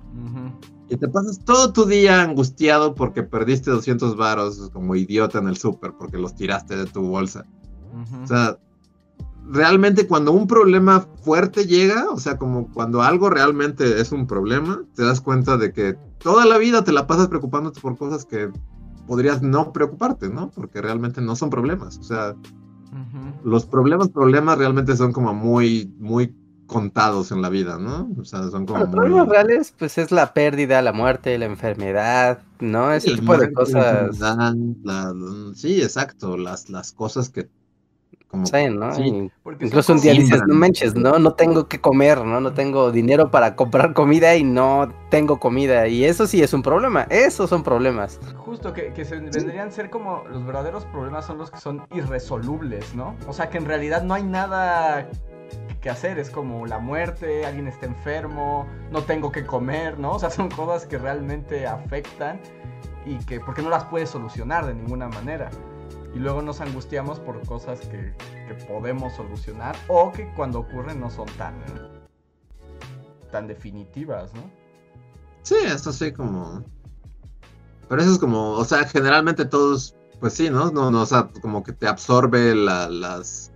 S2: Y te pasas todo tu día angustiado porque perdiste 200 varos como idiota en el súper porque los tiraste de tu bolsa. O sea, realmente cuando un problema fuerte llega, o sea, como cuando algo realmente es un problema, te das cuenta de que toda la vida te la pasas preocupándote por cosas que podrías no preocuparte, ¿no? Porque realmente no son problemas. O sea, los problemas, problemas realmente son como muy, muy contados en la vida, ¿no? O sea, son como
S3: Los
S2: muy...
S3: problemas reales, pues es la pérdida, la muerte, la enfermedad, ¿no? Ese
S2: el
S3: tipo de
S2: la
S3: cosas.
S2: la- sí, exacto, las, las cosas que... Como,
S3: Sí, ¿no?
S2: sí,
S3: incluso un día dices, no manches, no, no tengo que comer, ¿no? No tengo dinero para comprar comida y no tengo comida. Y eso sí es un problema. Esos son problemas.
S1: Justo, que, que se vendrían a ser como los verdaderos problemas son los que son irresolubles, ¿no? O sea, que en realidad no hay nada que hacer, es como la muerte, alguien está enfermo, no tengo que comer, ¿no? O sea, son cosas que realmente afectan y que, porque no las puedes solucionar de ninguna manera. Y luego nos angustiamos por cosas que, que podemos solucionar o que cuando ocurren no son tan, tan definitivas, ¿no?
S2: Sí, eso sí, como. Pero eso es como, o sea, generalmente todos, pues sí, ¿no? No, no o sea, como que te absorbe la- las,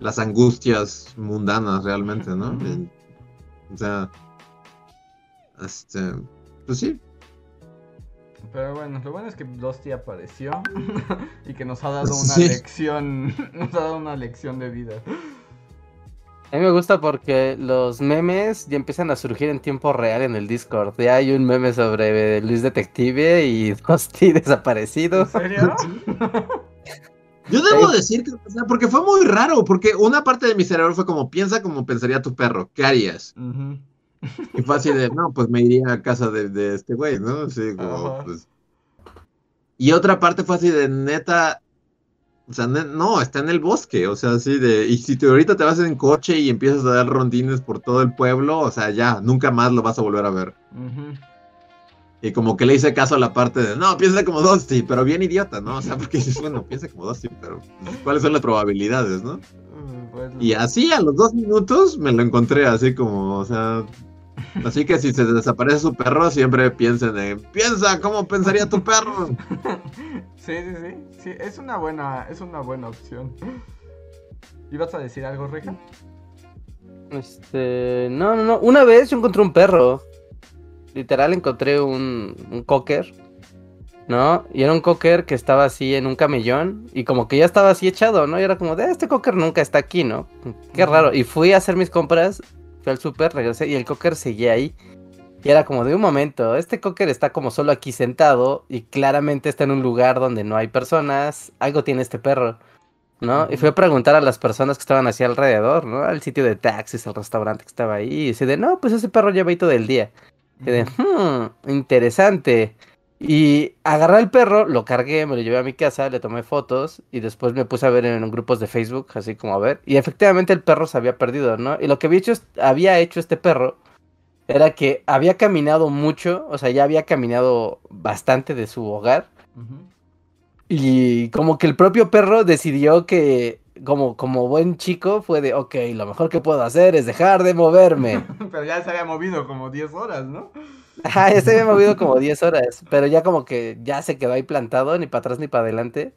S2: las angustias mundanas realmente, ¿no? O sea, este, pues sí,
S1: Pero bueno, lo bueno es que Dusty apareció *laughs* y que nos ha dado una
S2: Sí.
S1: lección, *laughs* nos ha dado una lección de vida.
S3: A mí me gusta porque los memes ya empiezan a surgir en tiempo real en el Discord. Ya hay un meme sobre Luis Detective y *laughs* Dusty desaparecido.
S1: ¿En serio?
S2: Yo debo decir que, o sea, porque fue muy raro, porque una parte de mi cerebro fue como, piensa como pensaría tu perro, ¿qué harías?
S1: Ujú.
S2: Y fue así de, no, pues me iría a casa de, de este güey, ¿no? Así como, pues, Y otra parte fue así de neta, o sea, no, está en el bosque, o sea, así de, y si te, ahorita te vas en coche y empiezas a dar rondines por todo el pueblo, o sea, ya, nunca más lo vas a volver a ver. Y como que le hice caso a la parte de, no, piensa como Dusty, pero bien idiota, ¿no? O sea, porque dices, bueno, piensa como Dusty, pero ¿cuáles son las probabilidades, no? Mm, y así a los dos minutos me lo encontré así como, o sea, Así que si se desaparece su perro, siempre piensen en, piensa, ¿cómo pensaría tu perro? *laughs*
S1: Sí, sí, sí, sí, es una buena, es una buena opción. ¿Ibas a decir algo, Reja?
S3: Este, no, no, no, una vez yo encontré un perro, literal encontré un, un cocker, ¿no? Y era un cocker que estaba así en un camellón y como que ya estaba así echado, ¿no? Y era como, de este cocker nunca está aquí, ¿no? Qué raro. Y fui a hacer mis compras al súper, regresé y el cocker seguía ahí. Y era como de un momento, este cocker está como solo aquí sentado y claramente está en un lugar donde no hay personas, algo tiene este perro, ¿no? Y fui a preguntar a las personas que estaban así alrededor, ¿no? Al sitio de taxis, al restaurante que estaba ahí, y dice de, no, pues ese perro lleva ahí todo el día. Y de, hmm, interesante. Y agarré al perro, lo cargué, me lo llevé a mi casa, le tomé fotos y después me puse a ver en grupos de Facebook, así como a ver. Y efectivamente el perro se había perdido, ¿no? Y lo que había hecho, había hecho este perro era que había caminado mucho, o sea, ya había caminado bastante de su hogar. Y como que el propio perro decidió que, como, como buen chico, fue de, ok, lo mejor que puedo hacer es dejar de moverme. *laughs*
S1: Pero ya se había movido como 10 horas, ¿no?
S3: Ajá, ya se había movido como 10 horas, pero ya como que ya se quedó ahí plantado, ni para atrás ni para adelante,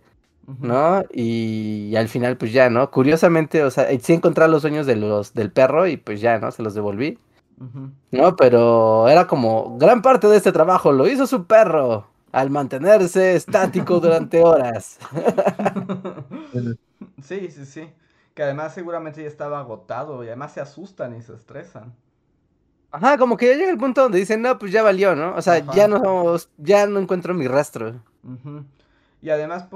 S3: ¿no? Y, al final, pues ya, ¿no? Curiosamente, o sea, sí encontré los sueños de los, del perro y pues ya, ¿no? Se los devolví. No, pero era como gran parte de este trabajo lo hizo su perro al mantenerse estático *laughs* durante horas. *laughs*
S1: sí, sí, sí. Que además seguramente ya estaba agotado y además se asustan y se estresan.
S3: Ajá, como que ya llega el punto donde dicen, no, pues ya valió, ¿no? O sea, ya no, ya no encuentro mi rastro.
S1: Y además,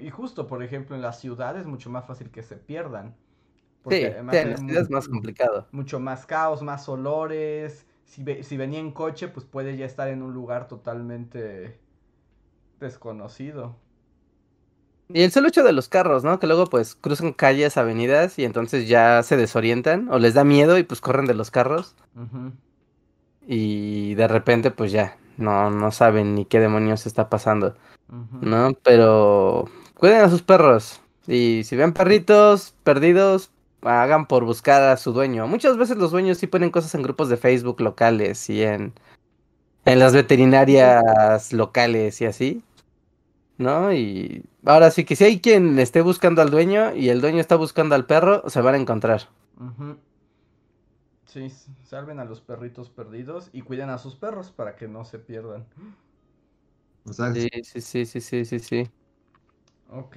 S1: y justo, por ejemplo, en las ciudades es mucho más fácil que se pierdan.
S3: sí, en las ciudades es más complicado.
S1: Mucho más caos, más olores. Si, si venía en coche, pues puede ya estar en un lugar totalmente desconocido.
S3: Y el solo hecho de los carros, ¿no? Que luego pues cruzan calles, avenidas y entonces ya se desorientan o les da miedo y pues corren de los carros. Y de repente pues ya no, no saben ni qué demonios está pasando. ¿No? Pero cuiden a sus perros. Y si ven perritos perdidos, hagan por buscar a su dueño. Muchas veces los dueños sí ponen cosas en grupos de Facebook locales y en, en las veterinarias locales y así. ¿no? Y ahora sí que si hay quien esté buscando al dueño y el dueño está buscando al perro, se van a encontrar.
S1: Sí, salven a los perritos perdidos y cuiden a sus perros para que no se pierdan.
S3: Sí, sí, sí, sí, sí, sí, sí.
S1: Ok,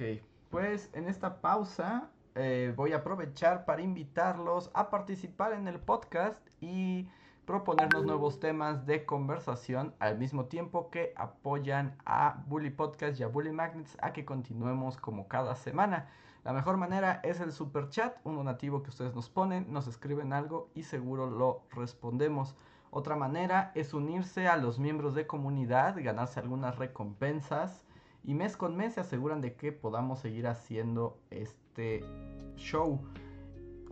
S1: pues en esta pausa eh, voy a aprovechar para invitarlos a participar en el podcast y proponernos nuevos temas de conversación al mismo tiempo que apoyan a Bully Podcast y a Bully Magnets a que continuemos como cada semana. La mejor manera es el super chat, un donativo que ustedes nos ponen, nos escriben algo y seguro lo respondemos. Otra manera es unirse a los miembros de comunidad, ganarse algunas recompensas y mes con mes se aseguran de que podamos seguir haciendo este show.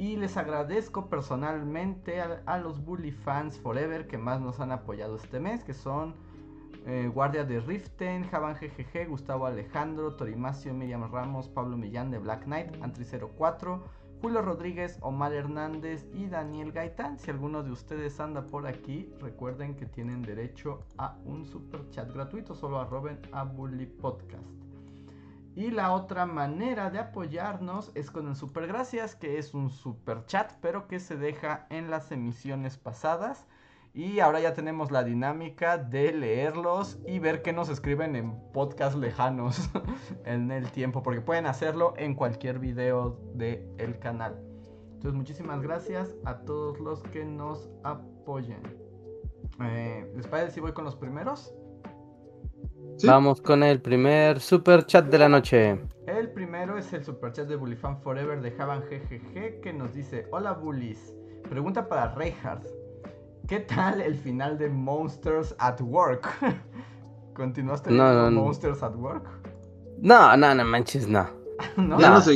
S1: Y les agradezco personalmente a, los Bully Fans Forever que más nos han apoyado este mes, que son eh, Guardia de Riften, Javan GGG, Gustavo Alejandro, Torimacio, Miriam Ramos, Pablo Millán de Black Knight, Antri04, Julio Rodríguez, Omar Hernández y Daniel Gaitán. Si alguno de ustedes anda por aquí, recuerden que tienen derecho a un super chat gratuito, solo arroben a Bully Podcast. Y la otra manera de apoyarnos es con el Super Gracias, que es un super chat, pero que se deja en las emisiones pasadas. Y ahora ya tenemos la dinámica de leerlos y ver qué nos escriben en podcast lejanos *laughs* en el tiempo, porque pueden hacerlo en cualquier video del canal. Entonces, muchísimas gracias a todos los que nos apoyen. Eh, ¿Les parece si voy con los primeros?
S3: Vamos con el primer super chat de la noche.
S1: El primero es el super chat de Bullifan Forever de Javan GGG que nos dice: Hola Bullies, pregunta para Reinhardt. ¿Qué tal el final de Monsters at Work? *laughs* ¿Continuaste
S3: No, no, no.
S1: Monsters at Work?
S3: No, no, no manches, no. *laughs*
S1: no,
S2: Ya
S3: No.
S2: no sé.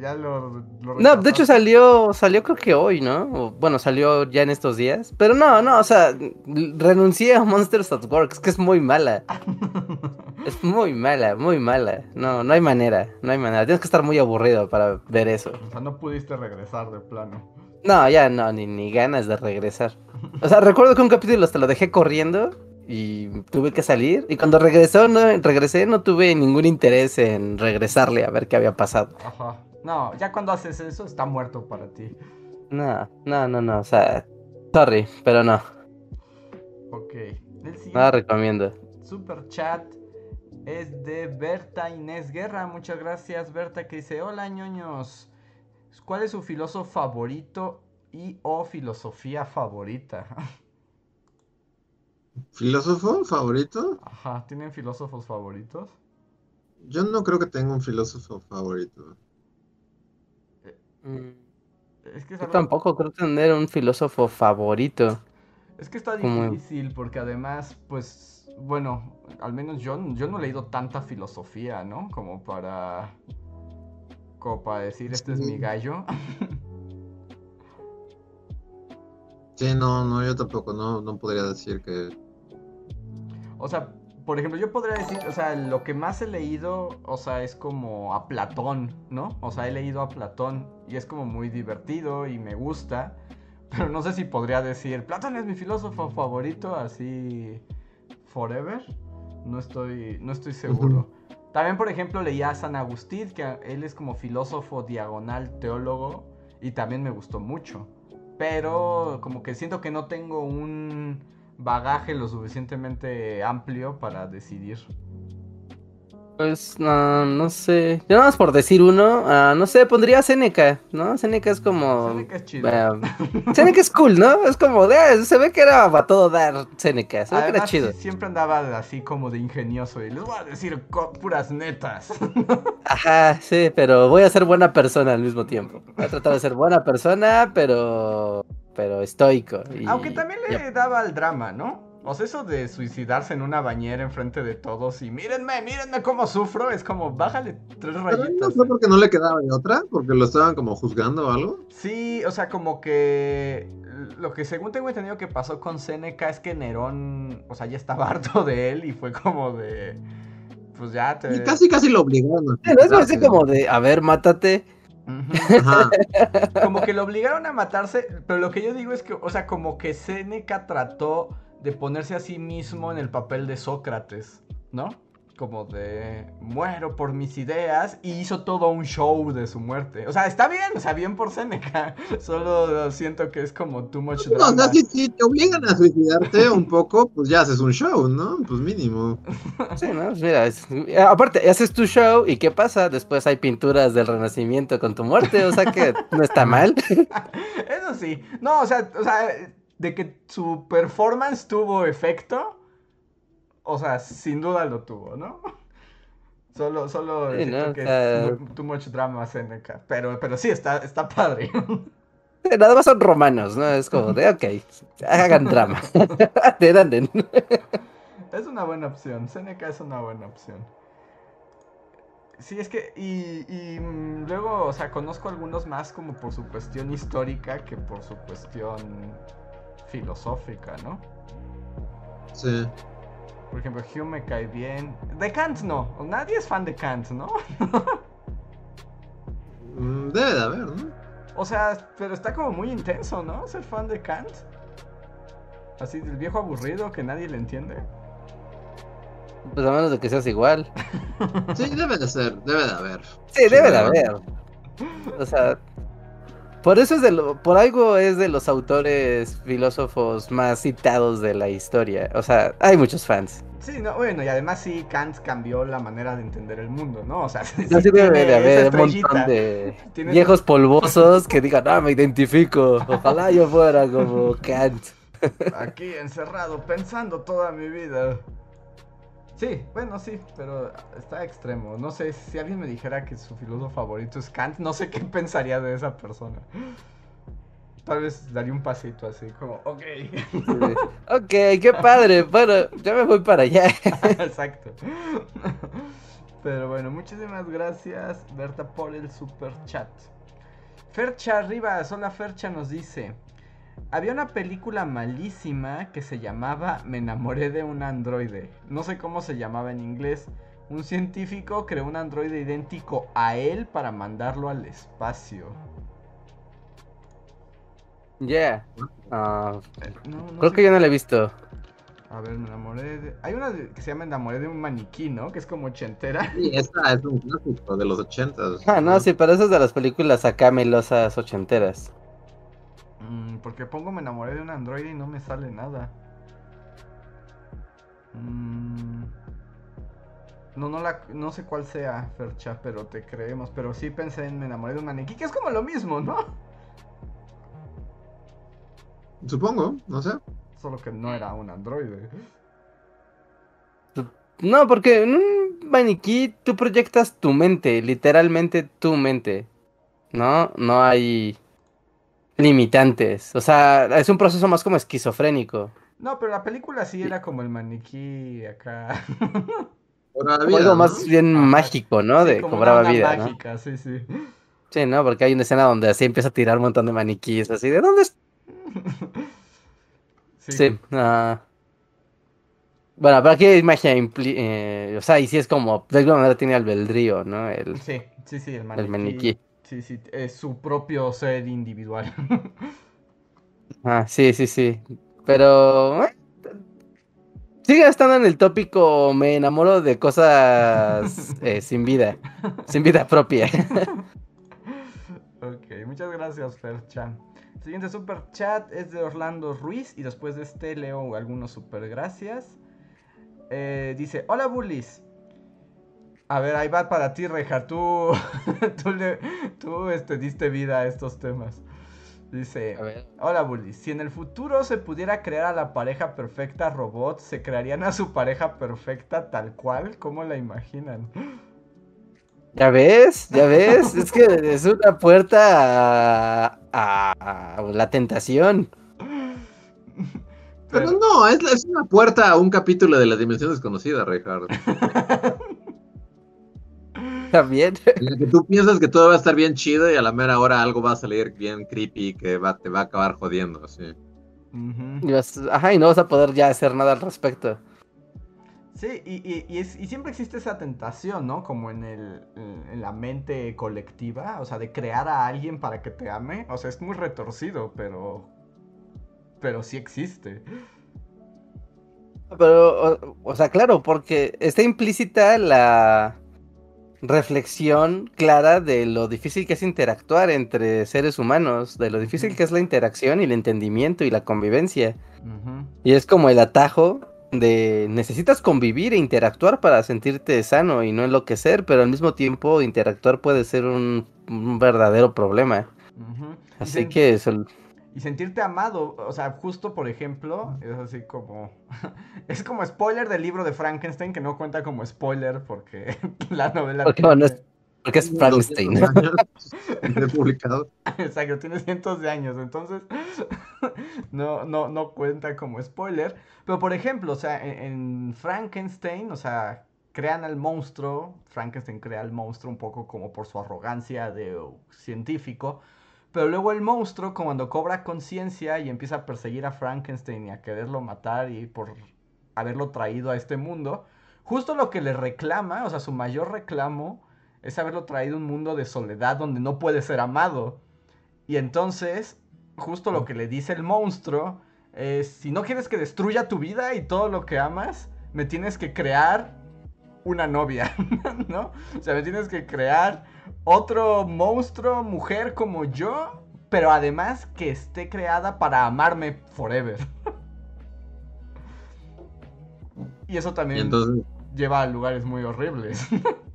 S1: Ya lo, lo
S3: No, de hecho salió, salió creo que hoy, ¿no? O, bueno, salió ya en estos días. Pero no, no, o sea, renuncié a Monsters at Work, es que es muy mala. *laughs* Es muy mala, muy mala. No, no hay manera, no hay manera. Tienes que estar muy aburrido para ver eso.
S1: O sea, no pudiste regresar de plano.
S3: No, ya no, ni, ni ganas de regresar. O sea, recuerdo que un capítulo hasta lo dejé corriendo y tuve que salir. Y cuando regresó, no, regresé, no tuve ningún interés en regresarle a ver qué había pasado.
S1: Ajá. No, ya cuando haces eso está muerto para ti.
S3: No, no, no, no, o sea, sorry, pero no,
S1: Ok. El
S3: no recomiendo.
S1: super chat es de Berta Inés Guerra. Muchas gracias, Berta, que dice: Hola ñoños. ¿Cuál es su filósofo favorito y o filosofía favorita? *laughs*
S2: ¿Filósofo favorito?
S1: Ajá, ¿tienen filósofos favoritos?
S2: Yo no creo que tenga un filósofo favorito.
S3: Mm,
S1: Es que es
S3: Yo
S1: algo-
S3: tampoco creo tener un filósofo favorito.
S1: Es que está
S3: Como-
S1: difícil porque además, pues, bueno, al menos yo, yo no he leído tanta filosofía, ¿no? Como para, como para decir, este es mi gallo.
S2: Sí, no, no, yo tampoco, no, no podría decir que.
S1: O sea, por ejemplo, yo podría decir, o sea, lo que más he leído, o sea, es como a Platón, ¿no? O sea, he leído a Platón y es como muy divertido y me gusta, pero no sé si podría decir, Platón es mi filósofo favorito, así, forever. No estoy, no estoy seguro. También, por ejemplo, leía a San Agustín, que él es como filósofo diagonal teólogo y también me gustó mucho. Pero como que siento que no tengo un bagaje lo suficientemente amplio para decidir.
S3: Pues no, no sé. Yo nada más por decir uno, ah, no sé, pondría Seneca, ¿no? Seneca es como.
S1: Seneca es chido.
S3: Seneca es cool, ¿no? Es como, de, se ve que era a todo dar Seneca, se ve que era chido.
S1: siempre andaba así como de ingenioso y les voy a decir puras netas. *laughs*
S3: Ajá, sí, pero voy a ser buena persona al mismo tiempo. Voy a tratar de ser buena persona, pero. Pero estoico. y-
S1: Aunque también le daba al drama, ¿no? O sea, eso de suicidarse en una bañera enfrente de todos y mírenme, mírenme cómo sufro, es como, bájale tres
S2: Pero no
S1: rayitas.
S2: fue porque no le quedaba de otra, porque lo estaban como juzgando o algo.
S1: Sí, o sea, como que lo que según tengo entendido que pasó con Seneca es que Nerón, o sea, ya estaba *laughs* harto de él y fue como de, pues ya te...
S2: Y casi, casi lo obligaron
S3: no es así como de, a ver, mátate.
S2: Ajá.
S1: Como que lo obligaron a matarse, pero lo que yo digo es que, o sea, como que Seneca trató de ponerse a sí mismo en el papel de Sócrates, ¿no? Como de muero por mis ideas y hizo todo un show de su muerte. O sea, está bien, o sea, bien por Seneca. *laughs* Solo siento que es como too much
S2: No,
S1: drama.
S2: sea, si, si te obligan a suicidarte un poco, pues ya haces un show, ¿no? Pues mínimo.
S3: Sí, ¿no? Pues mira, es- eh, aparte, haces tu show y ¿qué pasa? Después hay pinturas del Renacimiento con tu muerte, o sea que no está mal. *laughs*
S1: Eso sí. No, o sea, o sea, de que su performance tuvo efecto. O sea, sin duda lo tuvo, ¿no? *laughs* Solo, solo
S3: Sí,
S1: que
S3: O sea-
S1: es too much drama Seneca. Pero, pero sí, está, está padre. *laughs*
S3: Nada más son romanos, ¿no? Es como de, ok, hagan drama. *laughs* Anden.
S1: es una buena opción. Seneca es una buena opción. Sí, es que, y, y mm, luego, o sea, conozco algunos más como por su cuestión histórica que por su cuestión filosófica, ¿no?
S2: Sí.
S1: Por ejemplo, Hume me cae bien. De Kant no. Nadie es fan de Kant, ¿no? *laughs*
S2: Mm, Debe de haber, ¿no?
S1: O sea, pero está como muy intenso, ¿no? Ser fan de Kant. Así del viejo aburrido que nadie le entiende.
S3: Pues a menos de que seas igual. *laughs*
S2: Sí, debe de ser, debe de haber.
S3: Sí, debe de haber. O sea, por eso es de lo, por algo es de los autores filósofos más citados de la historia. O sea, hay muchos fans.
S1: Sí, no, bueno, y además sí, Kant cambió la manera de entender el mundo, ¿no? O sea, *laughs* sí
S3: No, sí debe de haber un montón de *laughs* viejos polvosos que digan, ah, me identifico. *laughs* Ojalá yo fuera como Kant.
S1: Aquí encerrado pensando toda mi vida. Sí, bueno, sí, pero está extremo. No sé, si alguien me dijera que su filósofo favorito es Kant, no sé qué *laughs* pensaría de esa persona. tal vez daría un pasito así, como, ok.
S3: ok, qué padre. Bueno, ya me voy para allá. *laughs*
S1: Exacto. Pero bueno, muchísimas gracias, Berta, por el super chat. Fercha Rivas, hola Fercha, nos dice: Había una película malísima que se llamaba Me enamoré de un androide. No sé cómo se llamaba en inglés. Un científico creó un androide idéntico a él para mandarlo al espacio.
S3: Yeah.
S1: No, no
S3: creo
S1: sé-
S3: que yo no la he visto.
S1: A ver, me enamoré de. Hay una que se llama Me enamoré de un maniquí, ¿no? Que es como ochentera.
S2: Sí, esta es un clásico de los ochentas.
S3: Ah, no, sí, pero esas de las películas acá melosas ochenteras.
S1: Mm, porque pongo me enamoré de un androide y no me sale nada. Mm, no, no, la, no sé cuál sea, Fercha, pero te creemos. Pero sí pensé en me enamoré de un maniquí, que es como lo mismo, ¿no?
S2: Supongo, no sé.
S1: Solo que no era un androide.
S3: No, porque en un maniquí tú proyectas tu mente, literalmente tu mente. ¿No? No hay limitantes. O sea, es un proceso más como esquizofrénico.
S1: No, pero la película sí era como el maniquí acá.
S2: Vida,
S3: algo
S2: ¿no?
S3: más bien mágico, ¿no?
S1: Sí,
S3: De
S1: como
S3: cobraba
S1: una
S3: vida, ¿no?
S1: sí, sí.
S3: Sí, ¿no? Porque hay una escena donde así empieza a tirar un montón de maniquíes, así, ¿de dónde está? *laughs*
S1: Sí.
S3: Sí. ah. Bueno, pero aquí hay magia, impli- eh, o sea, y sí es como, de alguna manera tiene albedrío, ¿no? El,
S1: Sí, sí, sí, el maniquí.
S3: el maniquí.
S1: Sí, sí, es su propio ser individual. *laughs*
S3: Ah, sí, sí, sí. Pero... eh, Sigue estando en el tópico, me enamoro de cosas *laughs* eh, sin vida, sin vida propia.
S1: ok, muchas gracias, Ferchan. El siguiente super chat es de Orlando Ruiz y después de este leo algunos super gracias. Eh, dice, hola bullies. A ver, ahí va para ti, Reja. Tú, *laughs* tú, le- tú este, diste vida a estos temas. Dice,
S3: A ver.
S1: hola bullies. Si en el futuro se pudiera crear a la pareja perfecta robot, ¿se crearían a su pareja perfecta tal cual? ¿Cómo la imaginan?
S3: ¿Ya ves? ¿Ya ves? Es que es una puerta a, a- a la tentación.
S2: Pero
S1: Pero-
S2: no, es, es una puerta a un capítulo de la dimensión desconocida, Ricardo. *laughs* *laughs*
S3: También.
S2: En la que tú piensas que todo va a estar bien chido y a la mera hora algo va a salir bien creepy que va, te va a acabar jodiendo, sí.
S3: Y vas- Ajá, y no vas a poder ya hacer nada al respecto.
S1: Sí, y, y- y es- y siempre existe esa tentación, ¿no? Como en, el, en, en la mente colectiva, o sea, de crear a alguien para que te ame. O sea, es muy retorcido, pero... Pero sí existe.
S3: Pero, o, o sea, claro, porque está implícita la reflexión clara de lo difícil que es interactuar entre seres humanos, de lo difícil que es la interacción y el entendimiento y la convivencia. Y es como el atajo de necesitas convivir e interactuar para sentirte sano y no enloquecer, pero al mismo tiempo interactuar puede ser un, un verdadero problema. Así que eso,
S1: Y sentirte amado, o sea, justo por ejemplo, es así como... *laughs* es como spoiler del libro de Frankenstein, que no cuenta como spoiler porque *laughs* la novela...
S3: Porque,
S1: tiene-
S3: bueno, es- porque es Frankenstein.
S2: 200 años *laughs* de publicado.
S1: Exacto, tiene cientos de años, entonces no, no, no cuenta como spoiler. Pero por ejemplo, o sea, en, en Frankenstein, o sea, crean al monstruo, Frankenstein crea al monstruo un poco como por su arrogancia de uh, científico. Pero luego el monstruo, cuando cobra conciencia y empieza a perseguir a Frankenstein y a quererlo matar y por haberlo traído a este mundo, justo lo que le reclama, o sea, su mayor reclamo es haberlo traído a un mundo de soledad donde no puede ser amado. Y entonces, justo lo que le dice el monstruo es, si no quieres que destruya tu vida y todo lo que amas, me tienes que crear una novia, *laughs* ¿no? O sea, me tienes que crear otro monstruo, mujer como yo, pero además que esté creada para amarme forever. *laughs* y eso
S2: Y
S1: también
S2: entonces,
S1: lleva a lugares muy horribles. *laughs*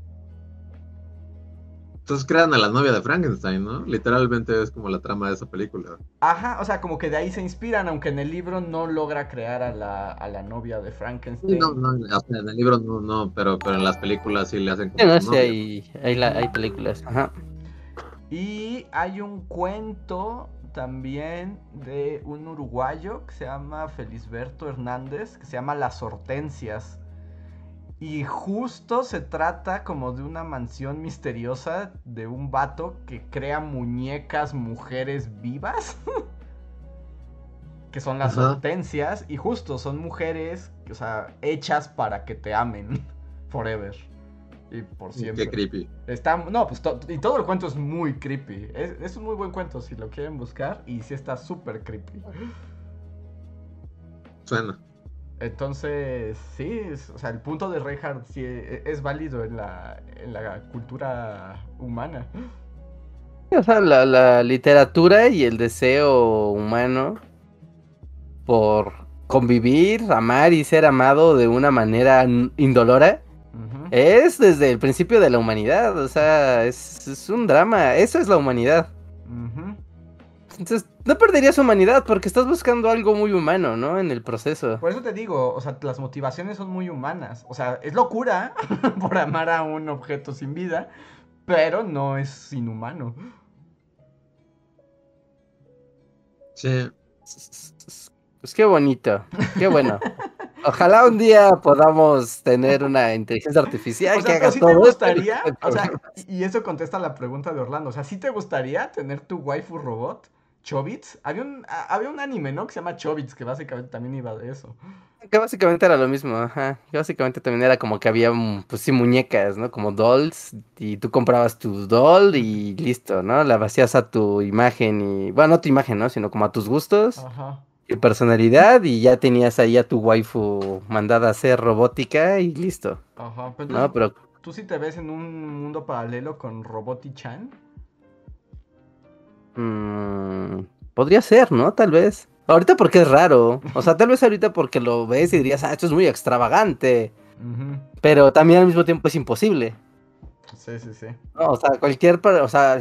S2: entonces crean a la novia de Frankenstein, ¿no? Literalmente es como la trama de esa película.
S1: Ajá, o sea, como que de ahí se inspiran, aunque en el libro no logra crear a la, a la novia de Frankenstein.
S2: Sí, no, no, o sea, en el libro no, no, pero, pero en las películas sí le hacen como
S3: Sí, no,
S2: novia.
S3: hay, hay, la- hay películas. Ajá.
S1: Y hay un cuento también de un uruguayo que se llama Felisberto Hernández, que se llama Las Hortensias. Y justo se trata como de una mansión misteriosa de un vato que crea muñecas mujeres vivas. *laughs* que son las
S2: Ajá.
S1: hortensias. Y justo son mujeres, o sea, hechas para que te amen *laughs* forever. Y por siempre.
S2: Qué creepy.
S1: Está, no, pues to- y todo el cuento es muy creepy. Es, es un muy buen cuento si lo quieren buscar. Y sí está súper creepy.
S2: Suena.
S1: Entonces, sí, es- o sea, el punto de Reinhardt sí e- es, válido en la, en la cultura humana.
S3: O sea, la, la literatura y el deseo humano por convivir, amar y ser amado de una manera indolora es desde el principio de la humanidad. O sea, es, es un drama. Eso es la humanidad. Entonces, no perderías humanidad porque estás buscando algo muy humano, ¿no? En el proceso.
S1: Por eso te digo, o sea, las motivaciones son muy humanas. O sea, es locura *laughs* por amar a un objeto sin vida, pero no es inhumano.
S2: Sí.
S3: Pues qué bonito, qué bueno. *laughs* Ojalá un día podamos tener una inteligencia artificial
S1: O
S3: que
S1: sea,
S3: haga
S1: pero sí
S3: todo
S1: te
S3: esto.
S1: gustaría, o sea, y *laughs* y eso contesta la pregunta de Orlando, o sea, ¿sí te gustaría tener tu waifu robot, Chobits? Había un, a- había un anime, ¿no? Que se llama Chobits, que básicamente también iba de eso.
S3: Que básicamente era lo mismo, ajá. Que básicamente también era como que había, mm, pues sí, muñecas, ¿no? Como dolls. Y tú comprabas tu doll y listo, ¿no? La vacías a tu imagen y... Bueno, no tu imagen, ¿no? Sino como a tus gustos
S1: Ajá.
S3: y personalidad. Y ya tenías ahí a tu waifu mandada a hacer robótica y listo.
S1: Ajá. Pero
S3: ¿No?
S1: entonces,
S3: Pero
S1: ¿tú sí te ves en un mundo paralelo con Roboti-chan?
S3: Mm, podría ser, ¿no? Tal vez. Ahorita porque es raro. O sea, tal vez ahorita porque lo ves y dirías, ah, esto es muy extravagante. Pero también al mismo tiempo es imposible.
S1: Sí, sí, sí.
S3: No, o sea, cualquier, o sea,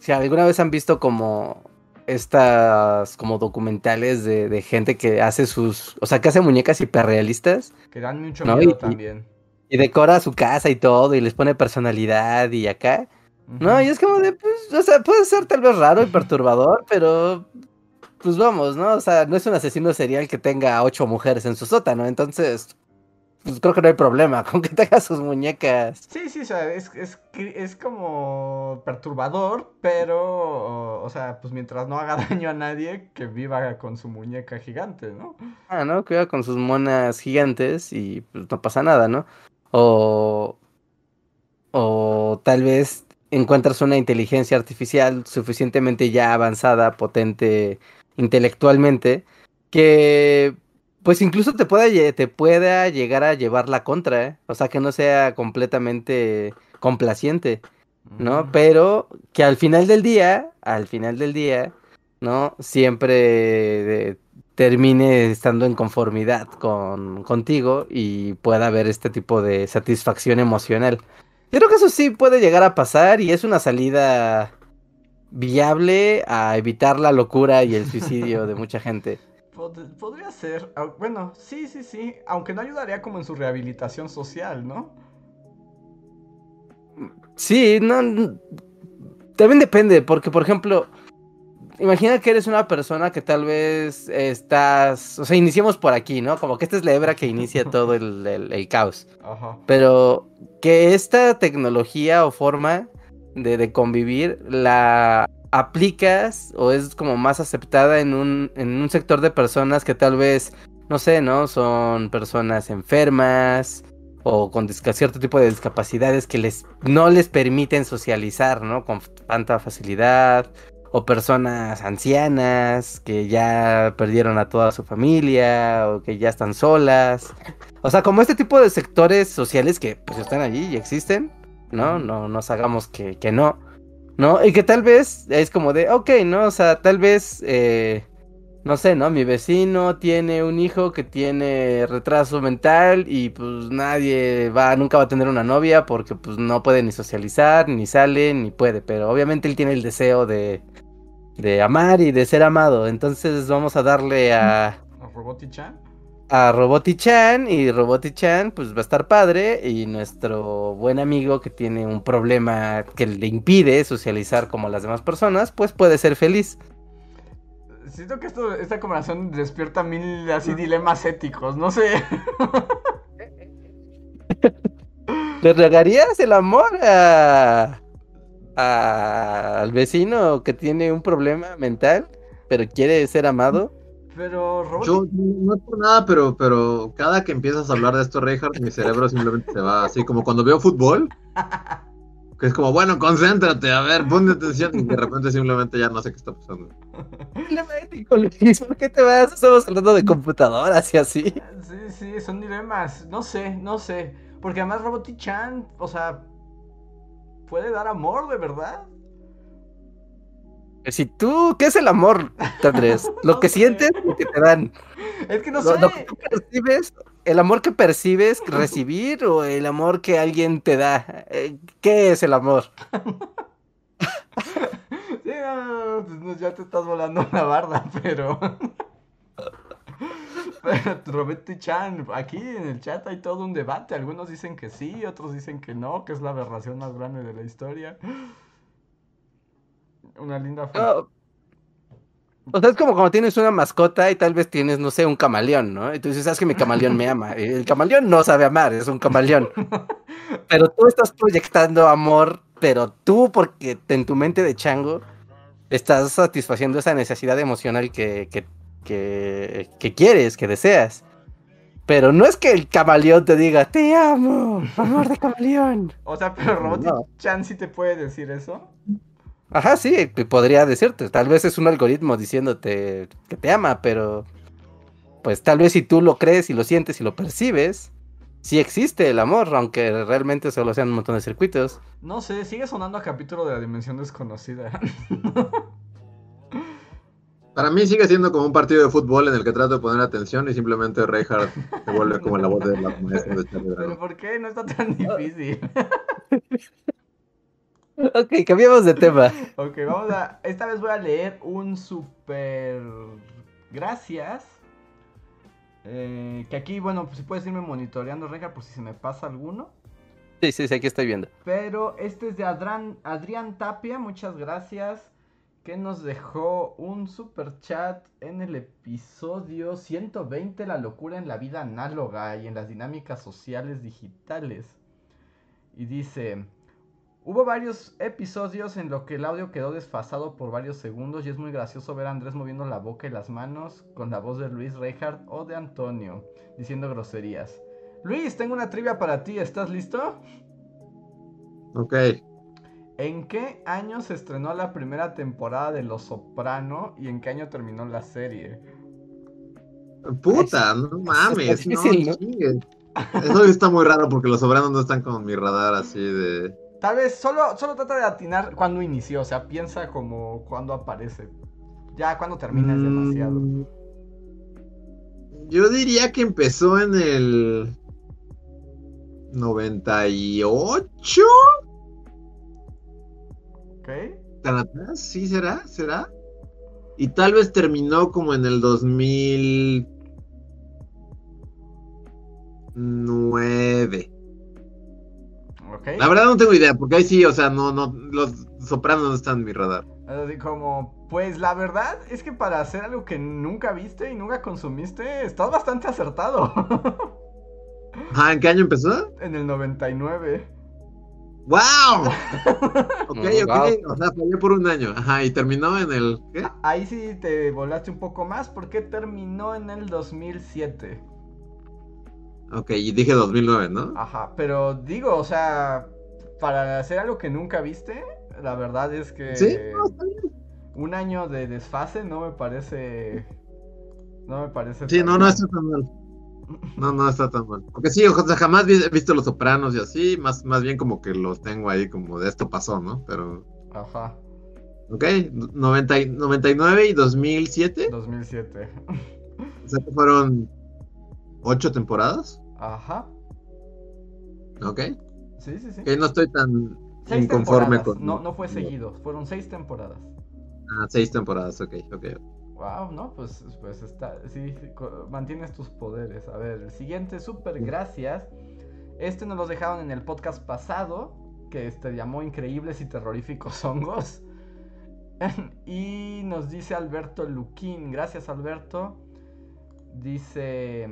S3: si alguna vez han visto como estas como documentales de, de gente que hace sus, o sea, que hace muñecas hiperrealistas
S1: Que dan mucho
S3: No,
S1: miedo
S3: y-
S1: también.
S3: y decora su casa y todo y les pone personalidad y acá. No, y es como de, pues, o sea, puede ser tal vez raro y perturbador, pero pues vamos, ¿no? O sea, no es un asesino serial que tenga ocho mujeres en su sótano, entonces, pues creo que no hay problema con que tenga sus muñecas.
S1: Sí, sí, o sea, es, es, es como perturbador, pero, o, sea, pues mientras no haga *laughs* daño a nadie, que viva con su muñeca gigante, ¿no?
S3: Ah, ¿no? Cuida con sus monas gigantes y pues no pasa nada, ¿no? O, o tal vez encuentras una inteligencia artificial suficientemente ya avanzada, potente intelectualmente, que pues incluso te pueda, te pueda llegar a llevar la contra, ¿eh? O sea, que no sea completamente complaciente. ¿no?
S1: Mm.
S3: Pero que al final del día, al final del día, ¿no? Siempre eh, termine estando en conformidad con, contigo y pueda haber este tipo de satisfacción emocional. Yo creo que eso sí puede llegar a pasar y es una salida viable a evitar la locura y el suicidio de mucha gente. *laughs*
S1: Pod- podría ser, bueno, sí, sí, sí, aunque no ayudaría como en su rehabilitación social, ¿no?
S3: Sí, no. También depende, porque por ejemplo, imagina que eres una persona que tal vez estás. O sea, iniciemos por aquí, ¿no? Como que esta es la hebra que inicia todo el, el- el caos.
S1: Ajá.
S3: Pero que esta tecnología o forma de, de convivir la aplicas o es como más aceptada en un, en un sector de personas que tal vez, no sé, ¿no? Son personas enfermas o con cierto tipo de discapacidades que les no les permiten socializar, ¿no? Con tanta facilidad o personas ancianas que ya perdieron a toda su familia o que ya están solas. O sea, como este tipo de sectores sociales que pues están allí y existen, ¿no? No nos hagamos que, que no, ¿no? Y que tal vez es como de, ok, ¿no? O sea, tal vez, eh, no sé, ¿no? Mi vecino tiene un hijo que tiene retraso mental y pues nadie va, nunca va a tener una novia porque pues no puede ni socializar, ni sale, ni puede, pero obviamente él tiene el deseo de, de amar y de ser amado, entonces vamos a darle a
S1: ¿A Roboti-chan?
S3: a Roboti-chan y Roboti-chan pues va a estar padre y nuestro buen amigo que tiene un problema que le impide socializar como las demás personas pues puede ser feliz.
S1: Siento que esto, esta conversación despierta mil así dilemas éticos, no sé. *laughs*
S3: ¿Le regarías el amor a, a- al vecino que tiene un problema mental, pero quiere ser amado?
S1: Pero Robot
S2: Yo no es por nada, pero, pero cada que empiezas a hablar de esto, Reinhardt, mi cerebro simplemente se va así, como cuando veo fútbol, *laughs* que es como, bueno, concéntrate, a ver, ponte atención, y de repente simplemente ya no sé qué está pasando.
S3: Problema ético, Luis, ¿por qué te vas? Estamos hablando de computadoras y así.
S1: Sí, sí, son dilemas. No sé, no sé. Porque además Roboti-chan, o sea, puede dar amor, de verdad.
S3: Si tú, ¿qué es el amor, Andrés? *laughs* Lo
S1: No
S3: que
S1: sé.
S3: sientes, lo que te dan.
S1: Es que no
S3: Lo,
S1: sé.
S3: lo que tú percibes, el amor que percibes *laughs* recibir o el amor que alguien te da. Eh, ¿Qué es el amor? *laughs*
S1: Sí, no, pues no, ya te estás volando la barda, *laughs* pero. Pero Roboti-chan, aquí en el chat hay todo un debate. Algunos dicen que sí, otros dicen que no, que es la aberración más grande de la historia. Una linda foto.
S3: O sea, es como cuando tienes una mascota y tal vez tienes, no sé, un camaleón, ¿no? Y tú dices, sabes que mi camaleón me ama. El camaleón no sabe amar, es un camaleón. *laughs* Pero tú estás proyectando amor, pero tú, porque en tu mente de chango, estás satisfaciendo esa necesidad emocional que, que, que, que quieres, que deseas. Pero no es que el camaleón te diga, te amo, amor de camaleón.
S1: O sea, pero
S3: No.
S1: Roboti-chan sí te puede decir eso.
S3: Ajá, sí, podría decirte. Tal vez es un algoritmo diciéndote que te ama, pero pues tal vez si tú lo crees y lo sientes y lo percibes, sí existe el amor, aunque realmente solo sean un montón de circuitos.
S1: No sé, sigue sonando a capítulo de la dimensión desconocida. *laughs*
S2: Para mí sigue siendo como un partido de fútbol en el que trato de poner atención y simplemente Reinhardt se vuelve como la voz de la maestra de Charlie
S1: Pero. ¿por qué? No está tan difícil. *laughs*
S3: Ok, cambiamos de tema.
S1: Ok, vamos a. Esta vez voy a leer un super. Gracias. Eh, que aquí, bueno, pues si puedes irme monitoreando, Reja, por si se me pasa alguno.
S3: Sí, sí, sí, aquí estoy viendo.
S1: Pero este es de Adran- Adrián Tapia, muchas gracias. Que nos dejó un super chat en el episodio 120, La locura en la vida análoga y en las dinámicas sociales digitales. Y dice: Hubo varios episodios en los que el audio quedó desfasado por varios segundos y es muy gracioso ver a Andrés moviendo la boca y las manos con la voz de Luis Reinhardt o de Antonio diciendo groserías. Luis, tengo una trivia para ti, ¿estás listo?
S2: Ok.
S1: ¿En qué año se estrenó la primera temporada de Los Soprano y en qué año terminó la serie?
S2: Puta, no mames, no. Eso está muy raro porque los sobranos no están con mi radar así de...
S1: Tal vez solo, solo trata de atinar cuándo inició, o sea, piensa como cuándo aparece. Ya cuando termina es demasiado.
S2: Mm, Yo diría que empezó en el 98.
S1: ¿Ok?
S2: ¿Tan atrás? ¿Sí será? ¿Será? Y tal vez terminó como en el 2009. La verdad no tengo idea, porque ahí sí, o sea, no, no, los sopranos no están en mi radar.
S1: Así como, pues la verdad es que para hacer algo que nunca viste y nunca consumiste, estás bastante acertado.
S2: Ajá, *laughs* ¿en qué año empezó?
S1: en el 99.
S2: ¡Wow! *laughs* Ok, ok,
S3: wow.
S2: o sea, falló por un año. Ajá, y terminó en el. ¿Qué?
S1: Ahí sí te volaste un poco más porque terminó en el 2007.
S2: Ok, y dije 2009, ¿no?
S1: Ajá, pero digo, o sea, para hacer algo que nunca viste, la verdad es que
S2: Sí,
S1: un año de desfase no me parece. No me parece.
S2: Sí,
S1: tan
S2: no, no está tan mal. No, no está tan mal. Porque sí, o sea, jamás he visto Los Sopranos y así, más, más bien como que los tengo ahí como de esto pasó, ¿no? Pero,
S1: Ajá,
S2: ok, 90, y- 99 y 2007,
S1: 2007.
S2: o sea que fueron ocho temporadas,
S1: Ajá,
S2: ok.
S1: sí, sí, sí.
S2: Que no estoy tan
S1: Seis
S2: inconforme
S1: temporadas,
S2: con...
S1: no, no fue seguido, fueron seis temporadas.
S2: Ah, seis temporadas, ok, ok.
S1: Wow, no, pues, pues está, sí, mantienes tus poderes. A ver, el siguiente, súper gracias. Este nos los dejaron en el podcast pasado, que este llamó Increíbles y Terroríficos Hongos. *laughs* y nos dice Alberto Luquín. Gracias, Alberto. Dice: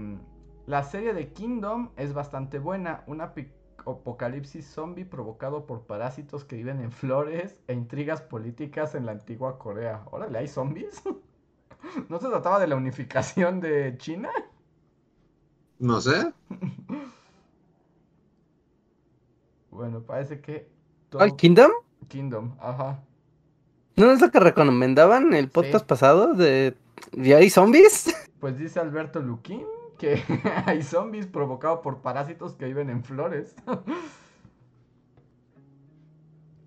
S1: La serie de Kingdom es bastante buena. Una pi- apocalipsis zombie provocado por parásitos que viven en flores e intrigas políticas en la antigua Corea. Órale, ¿hay zombies? *laughs* ¿No se trataba de la unificación de China?
S2: No sé. *laughs*
S1: Bueno, parece que. todo-
S3: ¿Cuál Kingdom?
S1: Kingdom, ajá.
S3: ¿No es lo que recomendaban en el podcast
S1: Sí.
S3: pasado de ¿Y hay zombies? *laughs*
S1: Pues dice Alberto Luquín que *laughs* hay zombies provocados por parásitos que viven en flores.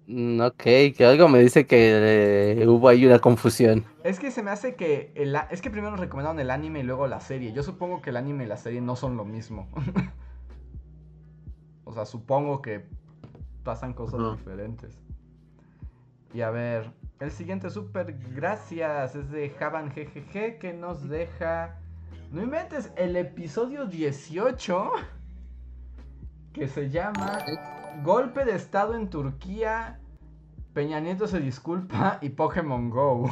S3: Mm, ok, que algo me dice que eh, hubo ahí una confusión.
S1: Es que se me hace que el a- es que primero nos recomendaron el anime y luego la serie. Yo supongo que el anime y la serie no son lo mismo. *laughs* o sea, supongo que pasan cosas
S2: No.
S1: diferentes. Y a ver, el siguiente super gracias es de Javan GGG que nos deja no inventes el episodio 18 que se llama Golpe de estado en Turquía. Peña Nieto se disculpa y Pokémon Go.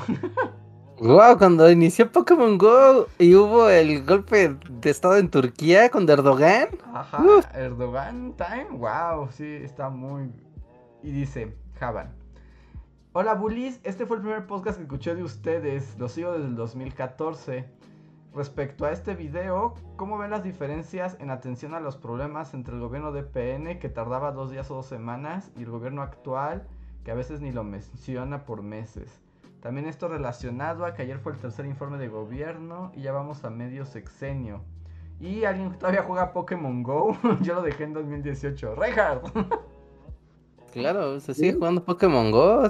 S3: Wow, cuando inició Pokémon Go y hubo el golpe de estado en Turquía con Erdogan.
S1: Ajá. Erdogan Time, wow, sí, está muy... Y dice, Javan. Hola Bullies, este fue el primer podcast que escuché de ustedes, lo sigo desde el 2014. Respecto a este video, ¿cómo ven las diferencias en atención a los problemas entre el gobierno de PN, que tardaba dos días o dos semanas, y el gobierno actual, que a veces ni lo menciona por meses? También esto relacionado a que ayer fue el tercer informe de gobierno y ya vamos a medio sexenio. Y alguien todavía juega Pokémon Go. *laughs* Yo lo dejé en 2018. Reinhardt. *laughs*
S3: Claro, se sigue jugando Pokémon Go.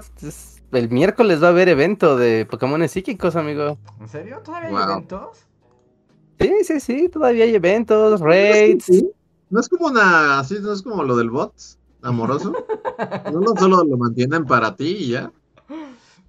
S3: El miércoles va a haber evento de Pokémon psíquicos, amigo.
S1: ¿En serio? ¿Todavía hay
S2: Wow.
S1: eventos?
S3: Sí, sí, sí, todavía hay eventos, raids.
S2: No es como una, así no es como lo del bot amoroso. *laughs* No, no solo lo mantienen para ti y ya.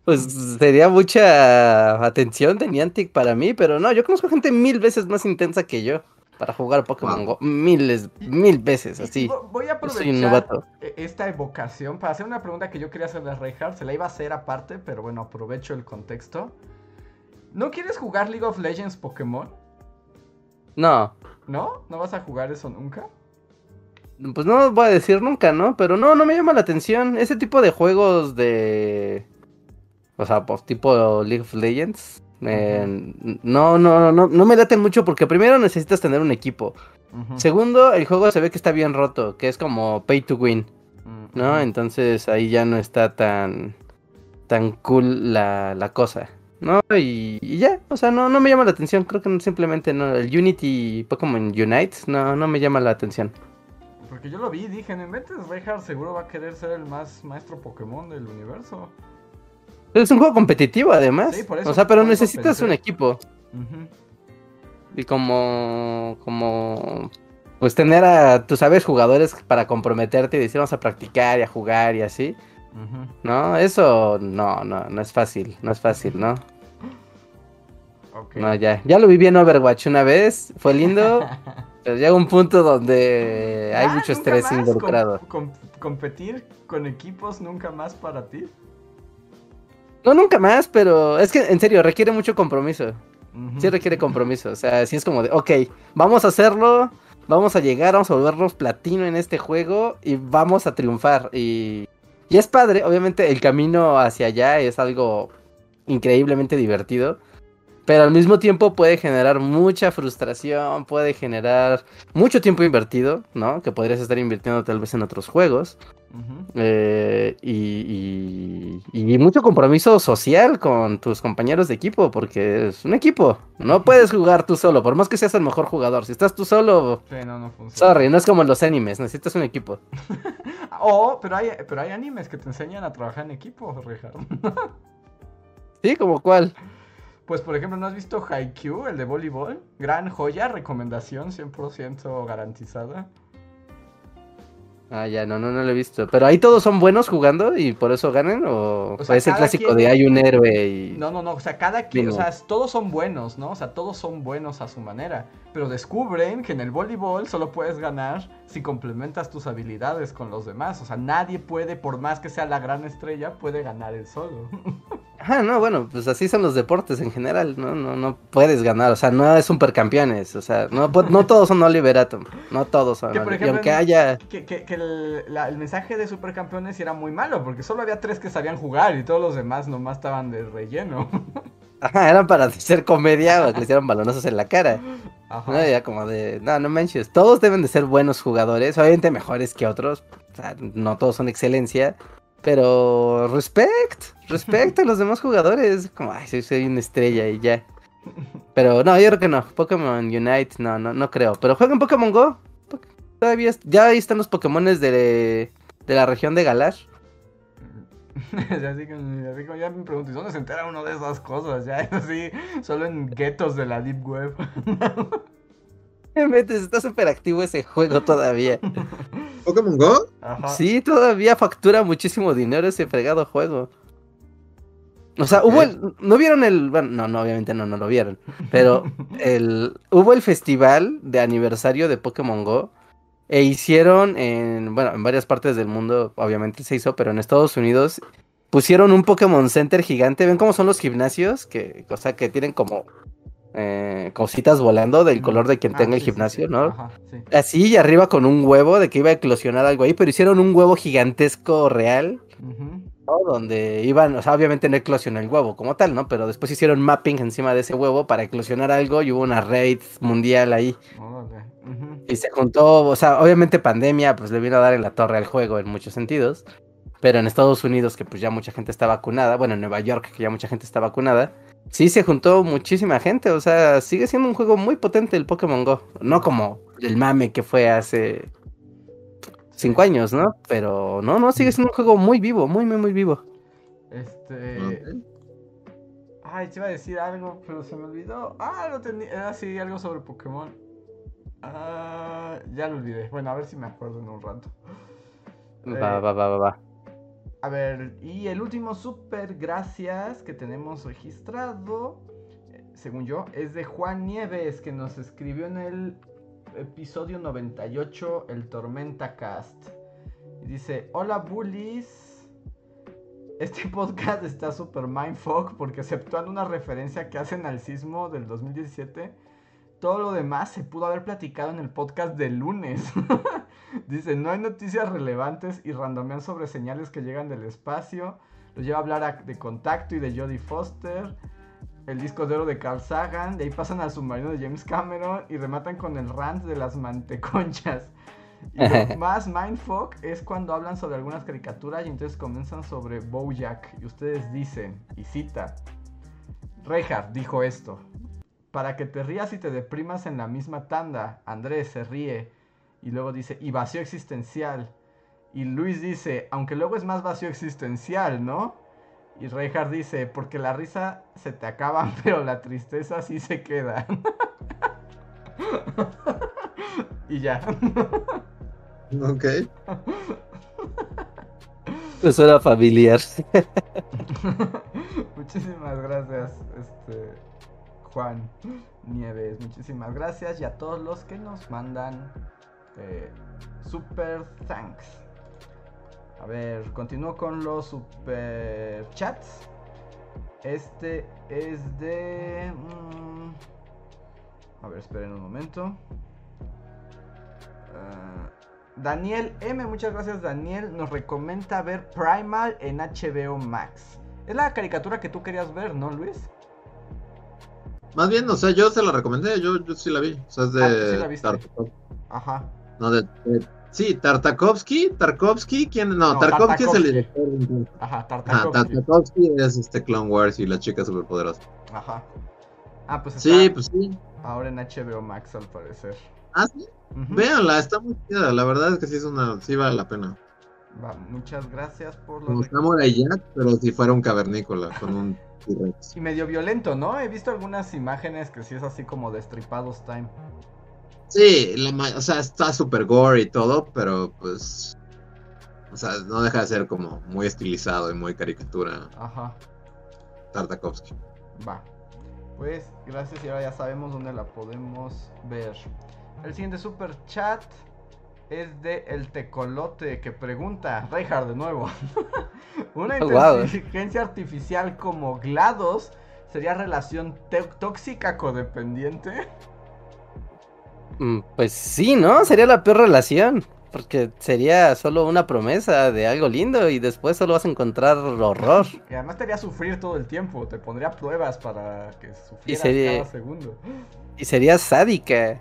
S3: Pues sería mucha atención de Niantic para mí, pero no, yo conozco gente mil veces más intensa que yo para jugar Pokémon
S2: Wow.
S3: Go. Miles, mil veces, así.
S1: vo- Voy a aprovechar e- esta evocación para hacer una pregunta que yo quería hacerle a Reinhardt. Se la iba a hacer aparte, pero bueno, aprovecho el contexto. ¿No quieres jugar League of Legends Pokémon?
S3: No,
S1: ¿No? ¿No vas a jugar eso nunca?
S3: pues no voy a decir nunca, ¿no? Pero no, no me llama la atención. Ese tipo de juegos de. O sea, pues tipo League of Legends. eh, no, no, no, no me laten mucho porque primero necesitas tener un equipo. Segundo, el juego se ve que está bien roto, que es como pay to win. ¿no? Entonces ahí ya no está tan, tan cool la, la cosa, ¿no? Y, y ya, o sea, no, no me llama la atención, creo que no- simplemente no, el Unity Pokémon Unite no, no me llama la atención.
S1: Porque yo lo vi y dije, no inventes, Reinhardt seguro va a querer ser el más maestro Pokémon del universo.
S3: Pero es un juego competitivo además,
S1: Sí, por eso-
S3: o sea, pero necesitas un equipo y como, como, pues tener a, tú sabes, jugadores para comprometerte y decir vamos a practicar y a jugar y así, ¿no? Eso no, no, no es fácil, no es fácil, ¿no? No, ya, ya lo viví en Overwatch una vez, fue lindo, *laughs* pero llega un punto donde hay
S1: Ah,
S3: mucho
S1: ¿nunca
S3: estrés involucrado.
S1: com- com- competir con equipos nunca más para ti.
S3: No, nunca más, pero es que en serio, requiere mucho compromiso. Sí requiere compromiso, o sea, sí es como de, ok, vamos a hacerlo, vamos a llegar, vamos a volvernos platino en este juego y vamos a triunfar. Y, y es padre, obviamente el camino hacia allá es algo increíblemente divertido. Pero al mismo tiempo puede generar mucha frustración, puede generar mucho tiempo invertido, ¿no? Que podrías estar invirtiendo tal vez en otros juegos. Eh, y, y- y mucho compromiso social con tus compañeros de equipo, porque es un equipo. No puedes jugar tú solo, por más que seas el mejor jugador. Si estás tú solo,
S1: Sí, no, no funciona.
S3: sorry, no es como en los animes, necesitas un equipo. *laughs*
S1: Oh, pero hay, pero hay animes que te enseñan a trabajar en equipo, Reinhardt.
S3: ¿Sí? ¿Como cuál?
S1: Pues, por ejemplo, ¿no has visto Haikyuu, el de voleibol? Gran joya, recomendación 100% garantizada.
S3: Ah, ya, no, no, no lo he visto. Pero ahí todos son buenos jugando y por eso ganan, o,
S1: O sea,
S3: es el clásico
S1: quien-
S3: de hay un héroe y.
S1: No, no, no, o sea, cada quien, o sea, todos son buenos, ¿no? O sea, todos son buenos a su manera. Pero descubren que en el voleibol solo puedes ganar si complementas tus habilidades con los demás. O sea, nadie puede, por más que sea la gran estrella, puede ganar él solo. *laughs*
S3: Ah, no, bueno, pues así son los deportes en general, ¿no? No, no puedes ganar, o sea, no es supercampeones, o sea, no, pu- no todos son Oliver Atom, no todos son.
S1: Que, por
S3: y
S1: ejemplo,
S3: aunque haya,
S1: Que, que- que el, la- el mensaje de Supercampeones era muy malo, porque solo había tres que sabían jugar y todos los demás nomás estaban de relleno. *laughs*
S3: ajá, eran para hacer comedia o que le hicieran balonazos en la cara,
S1: Ajá.
S3: ¿no? Ya como de, no, no manches, todos deben de ser buenos jugadores, obviamente mejores que otros, o sea, no todos son excelencia, pero respect, respect a los demás jugadores, como, ay, soy, una estrella y ya. Pero no, yo creo que no. Pokémon Unite, no, no, no creo. Pero jueguen Pokémon Go. Todavía ya ahí están los Pokémones de, de la región de Galar. *laughs*
S1: Ya así que, así como ya me pregunto, ¿y dónde se entera uno de esas cosas? Ya *laughs* es así, solo en guetos de la Deep Web. *laughs*
S3: Está súper activo ese juego todavía. *laughs*
S2: ¿Pokémon Go?
S1: Ajá.
S3: Sí, todavía factura muchísimo dinero ese fregado juego. O sea, hubo el, ¿no vieron el, bueno, no, no, obviamente no, no lo vieron, pero *laughs* el, hubo el festival de aniversario de Pokémon Go e hicieron en, bueno, en varias partes del mundo, obviamente se hizo, pero en Estados Unidos pusieron un Pokémon Center gigante, ¿ven cómo son los gimnasios? Que, o sea, que tienen como eh, cositas volando del color de quien
S1: Ah,
S3: tenga el
S1: sí,
S3: gimnasio,
S1: sí.
S3: ¿no?
S1: Ajá, sí.
S3: Así y arriba con un huevo de que iba a eclosionar algo ahí, pero hicieron un huevo gigantesco real,
S1: Ujú.
S3: ¿no? Donde iban, o sea, obviamente no eclosionó el huevo como tal, ¿no? Pero después hicieron mapping encima de ese huevo para eclosionar algo y hubo una raid mundial ahí. Y se juntó, o sea, obviamente pandemia, pues le vino a dar en la torre al juego en muchos sentidos. Pero en Estados Unidos, que pues ya mucha gente está vacunada, bueno, en Nueva York, que ya mucha gente está vacunada, sí se juntó muchísima gente. O sea, sigue siendo un juego muy potente el Pokémon Go. No como el mame que fue hace cinco años, ¿no? Pero no, no, sigue siendo un juego muy vivo, muy, muy, muy vivo.
S1: Este. Ay, te iba a decir algo, pero se me olvidó. Ah, lo tenía. Era así, algo sobre Pokémon. Ah, ya lo olvidé. Bueno, a ver si me acuerdo en un rato.
S3: Va,
S1: Eh,
S3: va, va, va, va.
S1: A ver, y el último super gracias que tenemos registrado, eh, según yo, es de Juan Nieves, que nos escribió en el episodio 98, el Tormenta Cast. Y dice, hola bullies. Este *laughs* podcast está super mindfuck porque exceptuando una referencia que hacen al sismo del 2017, todo lo demás se pudo haber platicado en el podcast del lunes. *laughs* Dice, no hay noticias relevantes y randomean sobre señales que llegan del espacio. Los lleva a hablar de Contacto y de Jodie Foster. El disco de oro de Carl Sagan. De ahí pasan al submarino de James Cameron y rematan con el rant de las manteconchas. Y lo *laughs* más mindfuck es cuando hablan sobre algunas caricaturas y entonces comienzan sobre Bojack. Y ustedes dicen, y cita, Reinhardt dijo esto. Para que te rías y te deprimas en la misma tanda. Andrés se ríe. Y luego dice, y vacío existencial. Y Luis dice, aunque luego es más vacío existencial, ¿no? Y Reinhardt dice, porque la risa se te acaba, *laughs* pero la tristeza sí se queda. *laughs* y ya.
S2: Ok.
S3: Eso era familiar. *laughs*
S1: Muchísimas gracias, este Juan Nieves. Muchísimas gracias y a todos los que nos mandan eh, super thanks. A ver, continúo con los super chats. Este es de. mm, a ver, esperen un momento. Ah, Daniel M, muchas gracias Daniel, nos recomienda ver Primal en HBO Max. Es la caricatura que tú querías ver, ¿no, Luis?
S2: Más bien, o sea, yo se la recomendé, yo, yo sí la vi. O sea, es de
S1: Ah, ¿tú sí la viste? Ajá.
S2: No, de, de- Sí, Tartakovsky. Tarkovsky, ¿quién? No,
S1: No,
S2: Tarkovsky es el director.
S1: Ajá, Tartakovsky.
S2: Tartakovsky es este Clone Wars y la chica superpoderosa.
S1: Ajá. Ah, pues está
S2: Sí, pues sí.
S1: ahora en HBO Max al parecer.
S2: Ah, sí. Véanla, está muy chida. La verdad es que sí es una. Sí vale la pena.
S1: Va, muchas gracias por la
S2: Como Samurai Jack, pero si fuera un cavernícola con un.
S1: Y medio violento, ¿no? He visto algunas imágenes que sí es así como destripados time.
S2: Sí, la o sea, está super gore y todo, pero pues. O sea, no deja de ser como muy estilizado y muy caricatura
S1: Ajá.
S2: Tartakovsky.
S1: Va. Pues gracias y ahora ya sabemos dónde la podemos ver. El siguiente super chat es de El Tecolote que pregunta, Reinhardt de nuevo. *laughs* Una
S3: Oh, Wow.
S1: inteligencia artificial como GLaDOS sería relación tóxica codependiente.
S3: Mm, Pues sí, ¿no? Sería la peor relación. Porque sería solo una promesa de algo lindo y después solo vas a encontrar horror.
S1: Y además te haría sufrir todo el tiempo. Te pondría pruebas para que sufrieras
S3: sería-
S1: cada segundo.
S3: Y sería sádica.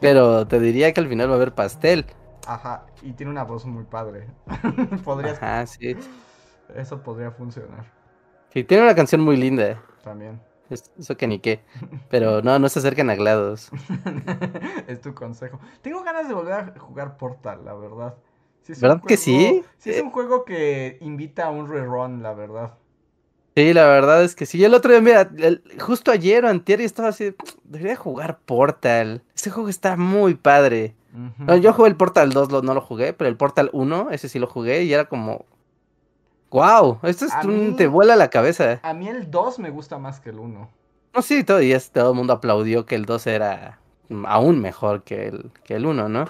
S3: Pero te diría que al final va a haber pastel.
S1: Ajá, y tiene una voz muy padre. *laughs* Podrías,
S3: Ajá, sí.
S1: eso podría funcionar
S3: Sí, tiene una canción muy linda.
S1: también.
S3: Es- Eso que ni qué. *laughs* Pero no, no se acerquen a GLaDOS. *laughs*
S1: es tu consejo. Tengo ganas de volver a jugar Portal, la verdad. Sí
S3: ¿Verdad que sí?
S1: Sí, es
S3: Eh.
S1: un juego que invita a un rerun, la verdad.
S3: Sí, la verdad es que sí. Yo el otro día, mira, el- justo ayer o antier estaba así, debería jugar Portal. Este juego está muy padre. No, yo jugué el Portal 2, lo- no lo jugué, pero el Portal 1, ese sí lo jugué y era como... ¡Wow! Esto es un-
S1: mí-
S3: te vuela la cabeza.
S1: A mí el 2 me gusta más que el 1.
S3: No, sí, todo, y es- todo el mundo aplaudió que el 2 era aún mejor que el, que el 1, ¿no?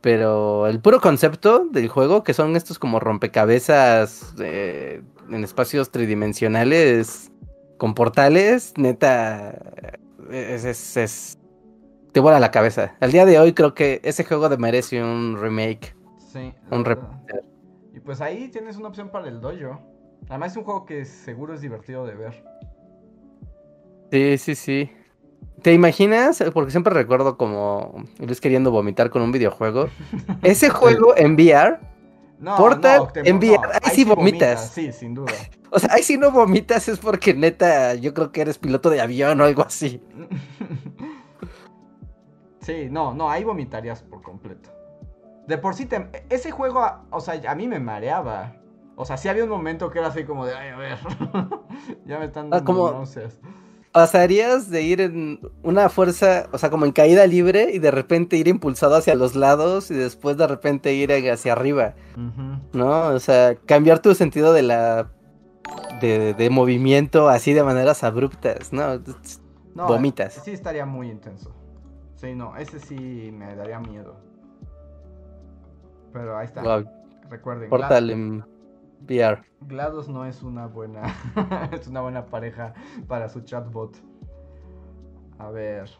S3: Pero el puro concepto del juego, que son estos como rompecabezas eh, en espacios tridimensionales con portales, neta, es, es- es- te vuela la cabeza. Al día de hoy creo que ese juego de merece un remake,
S1: Sí.
S3: un
S1: verdad. Y pues ahí tienes una opción para el dojo. Además es un juego que seguro es divertido de ver.
S3: Sí, sí, sí. ¿Te imaginas? Porque siempre recuerdo como Luis queriendo vomitar con un videojuego. *laughs* Ese juego en VR,
S1: No,
S3: Portal,
S1: no, te-
S3: envía-
S1: no,
S3: ahí sí vomitas.
S1: Sí, sin duda. *laughs*
S3: o sea, ahí si no vomitas es porque neta, yo creo que eres piloto de avión o algo así. *laughs*
S1: Sí, no, no, ahí vomitarías por completo. De por sí, te- ese juego, o sea, a mí me mareaba. O sea, sí había un momento que era así como de, ay, a ver, *laughs* ya me están
S3: Ah,
S1: dando
S3: como-
S1: náuseas.
S3: Pasarías de ir en una fuerza, o sea, como en caída libre y de repente ir impulsado hacia los lados y después de repente ir hacia arriba. ¿no? O sea, cambiar tu sentido de la... De, de movimiento así de maneras abruptas, ¿no?
S1: No,
S3: Vomitas.
S1: Sí, estaría muy intenso. Sí, no, ese sí me daría miedo. Pero ahí está.
S3: Wow,
S1: Recuerden,
S3: Portal en VR.
S1: GLaDOS no es una buena *laughs* es una buena pareja para su chatbot. A ver.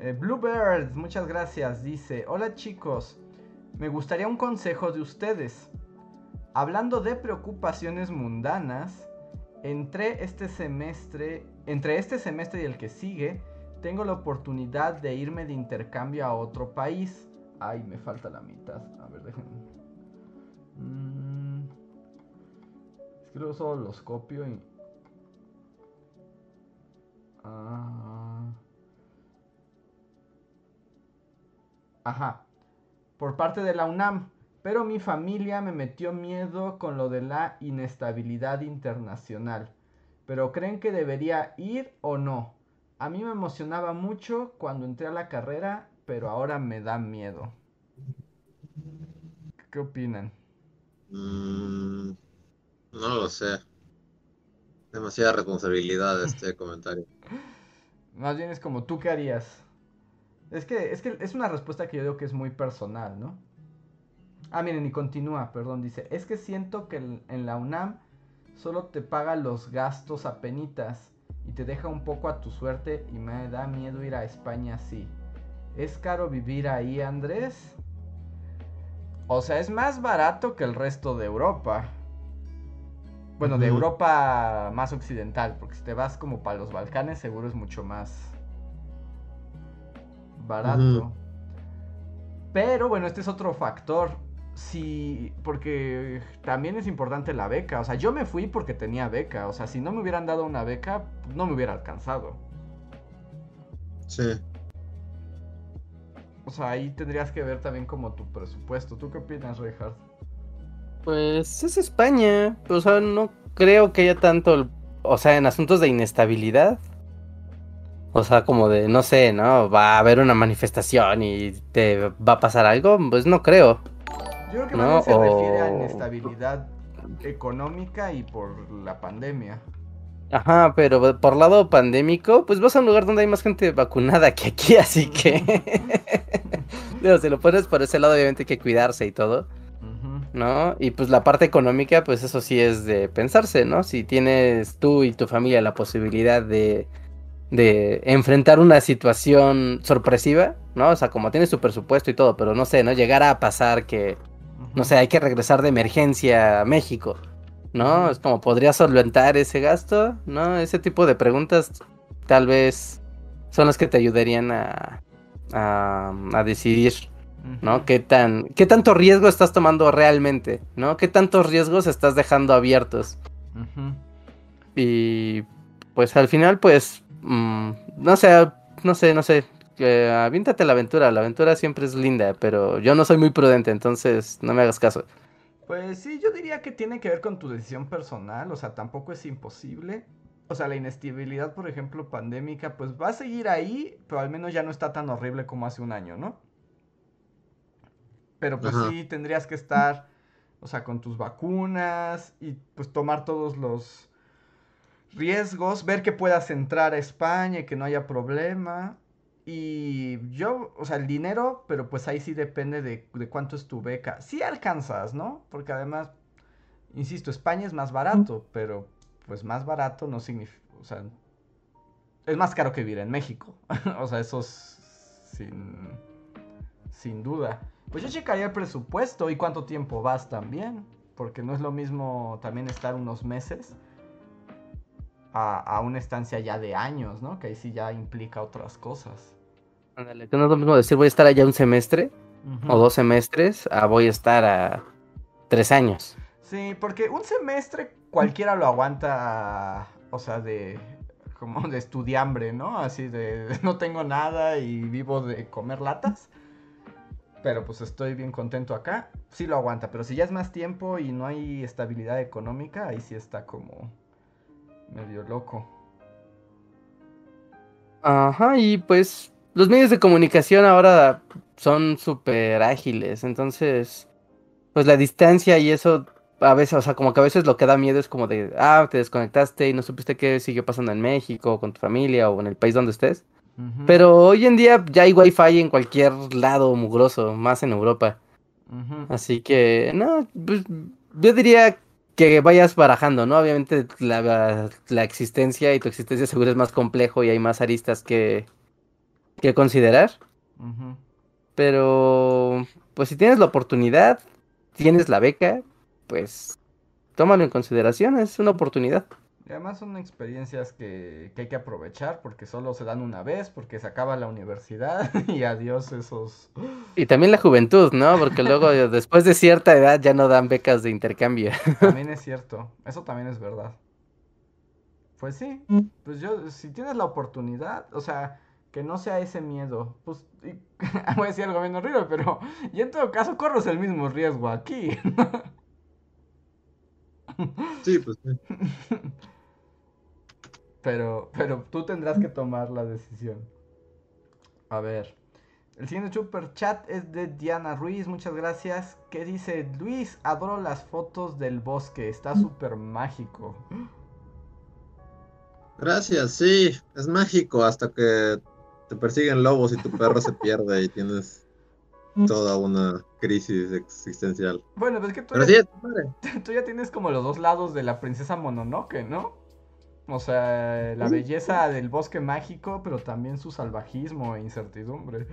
S1: Eh, Bluebird, muchas gracias. Dice, hola chicos, me gustaría un consejo de ustedes. Hablando de preocupaciones mundanas, entre este semestre, entre este semestre y el que sigue, tengo la oportunidad de irme de intercambio a otro país. Ay, me falta la mitad. Mm. Es que luego solo los copio y. Ah. Ajá. Por parte de la UNAM. Pero mi familia me metió miedo con lo de la inestabilidad internacional. Pero creen que debería ir o no. A mí me emocionaba mucho cuando entré a la carrera, pero ahora me da miedo. ¿Qué opinan?
S2: Mm, no lo sé. Demasiada responsabilidad este *laughs* comentario.
S1: Más bien es como, ¿tú qué harías? Es que, es que es una respuesta que yo digo que es muy personal, ¿no? Ah, miren, y continúa, perdón, dice, es que siento que en la UNAM solo te paga los gastos a penitas y te deja un poco a tu suerte y me da miedo ir a España así. ¿Es caro vivir ahí, Andrés? O sea, es más barato que el resto de Europa. Bueno, de. Europa más occidental, porque si te vas como para los Balcanes seguro es mucho más barato. Pero bueno, este es otro factor. Si, porque también es importante la beca. O sea, yo me fui porque tenía beca. O sea, si no me hubieran dado una beca, no me hubiera alcanzado.
S2: Sí.
S1: O sea, ahí tendrías que ver también como tu presupuesto. ¿Tú qué opinas, Reinhardt?
S3: Pues es España, o sea, no creo que haya tanto, o sea, en asuntos de inestabilidad. O sea, como de, no sé, ¿no? Va a haber una manifestación y te va a pasar algo, pues no creo.
S1: Yo creo que
S3: No,
S1: más bien se refiere a inestabilidad económica y por la pandemia.
S3: Ajá, pero por lado pandémico, pues vas a un lugar donde hay más gente vacunada que aquí, así que... *laughs* Si lo pones por ese lado, obviamente hay que cuidarse y todo. ¿no? Y pues la parte económica, pues eso sí es de pensarse, ¿no? Si tienes tú y tu familia la posibilidad de, de enfrentar una situación sorpresiva, ¿no? O sea, como tienes tu presupuesto y todo, pero no sé, ¿no? Llegar a pasar que, no sé, hay que regresar de emergencia a México, ¿no? Es como, ¿podría solventar ese gasto? ¿No? Ese tipo de preguntas tal vez son las que te ayudarían a, a, a decidir ¿no? ¿Qué, tan, ¿Qué tanto riesgo estás tomando realmente? ¿No? ¿Qué tantos riesgos estás dejando abiertos? Y pues al final, pues, mm, no sé, no sé, no sé. Eh, avíntate la aventura, la aventura siempre es linda, pero yo no soy muy prudente, entonces no me hagas caso.
S1: Pues sí, yo diría que tiene que ver con tu decisión personal, o sea, tampoco es imposible. O sea, la inestabilidad, por ejemplo, pandémica, pues va a seguir ahí, pero al menos ya no está tan horrible como hace un año, ¿no? Pero pues sí tendrías que estar, o sea, con tus vacunas y pues tomar todos los riesgos, ver que puedas entrar a España y que no haya problema. Y yo, o sea, el dinero, pero pues ahí sí depende de, de cuánto es tu beca. Sí alcanzas, ¿no? Porque además, insisto, España es más barato, pero pues más barato no significa, o sea, es más caro que vivir en México. *laughs* o sea, eso es sin, sin duda. Pues yo checaría el presupuesto y cuánto tiempo vas también. Porque no es lo mismo también estar unos meses a, una estancia ya de años, ¿no? Que ahí sí ya implica otras cosas.
S3: Ándale, que no es lo mismo decir voy a estar allá un semestre o dos semestres a voy a estar a tres años.
S1: Sí, porque un semestre cualquiera lo aguanta, o sea, de como de estudiambre, ¿no? Así de no tengo nada y vivo de comer latas pero pues estoy bien contento acá, sí lo aguanta, pero si ya es más tiempo y no hay estabilidad económica, ahí sí está como medio loco.
S3: Ajá, y pues los medios de comunicación ahora son súper ágiles, entonces, pues la distancia y eso, a veces, o sea, como que a veces lo que da miedo es como de, ah, te desconectaste y no supiste qué sigue pasando en México, con tu familia o en el país donde estés. Pero hoy en día ya hay wifi en cualquier lado mugroso, más en Europa. Así que, no, pues, yo diría que vayas barajando, ¿no? Obviamente la, existencia y tu existencia seguro es más complejo y hay más aristas que, que considerar. Pero, pues si tienes la oportunidad, tienes la beca, pues tómalo en consideración, es una oportunidad.
S1: Y además son experiencias que, hay que aprovechar porque solo se dan una vez, porque se acaba la universidad *laughs* y adiós esos...
S3: Y también la juventud, ¿no? Porque luego *laughs* después de cierta edad ya no dan becas de intercambio.
S1: También es cierto, eso también es verdad. Pues sí, pues yo, si tienes la oportunidad, o sea, que no sea ese miedo, pues, *laughs* voy a decir algo menos horrible, pero, y en todo caso corres el mismo riesgo aquí. *laughs*
S2: Sí, pues sí.
S1: Pero, pero tú tendrás que tomar la decisión. A ver. El siguiente super chat es de Diana Ruiz, muchas gracias. ¿Qué dice? Luis, adoro las fotos del bosque, está súper mágico.
S2: Gracias, sí, es mágico hasta que te persiguen lobos y tu perro se pierde y tienes toda una crisis existencial.
S1: Bueno, pues es que tú, ya, *laughs* tú ya tienes como los dos lados de la princesa Mononoke, ¿no? O sea, la belleza del bosque mágico, pero también su salvajismo e incertidumbre.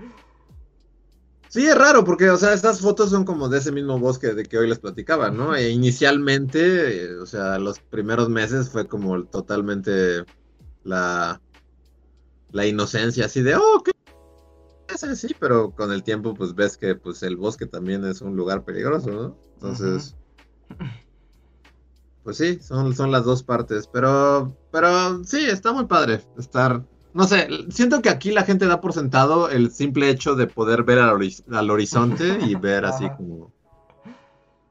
S2: Sí, es raro, porque, o sea, estas fotos son como de ese mismo bosque de que hoy les platicaba, ¿no? E inicialmente, eh, o sea, los primeros meses fue como totalmente la, la inocencia, así de, oh, ¿qué? Sí, pero con el tiempo, pues ves que pues el bosque también es un lugar peligroso, ¿no? Entonces, pues sí, son, son las dos partes, pero, pero sí, está muy padre estar, no sé, siento que aquí la gente da por sentado el simple hecho de poder ver al, horizonte y ver así como,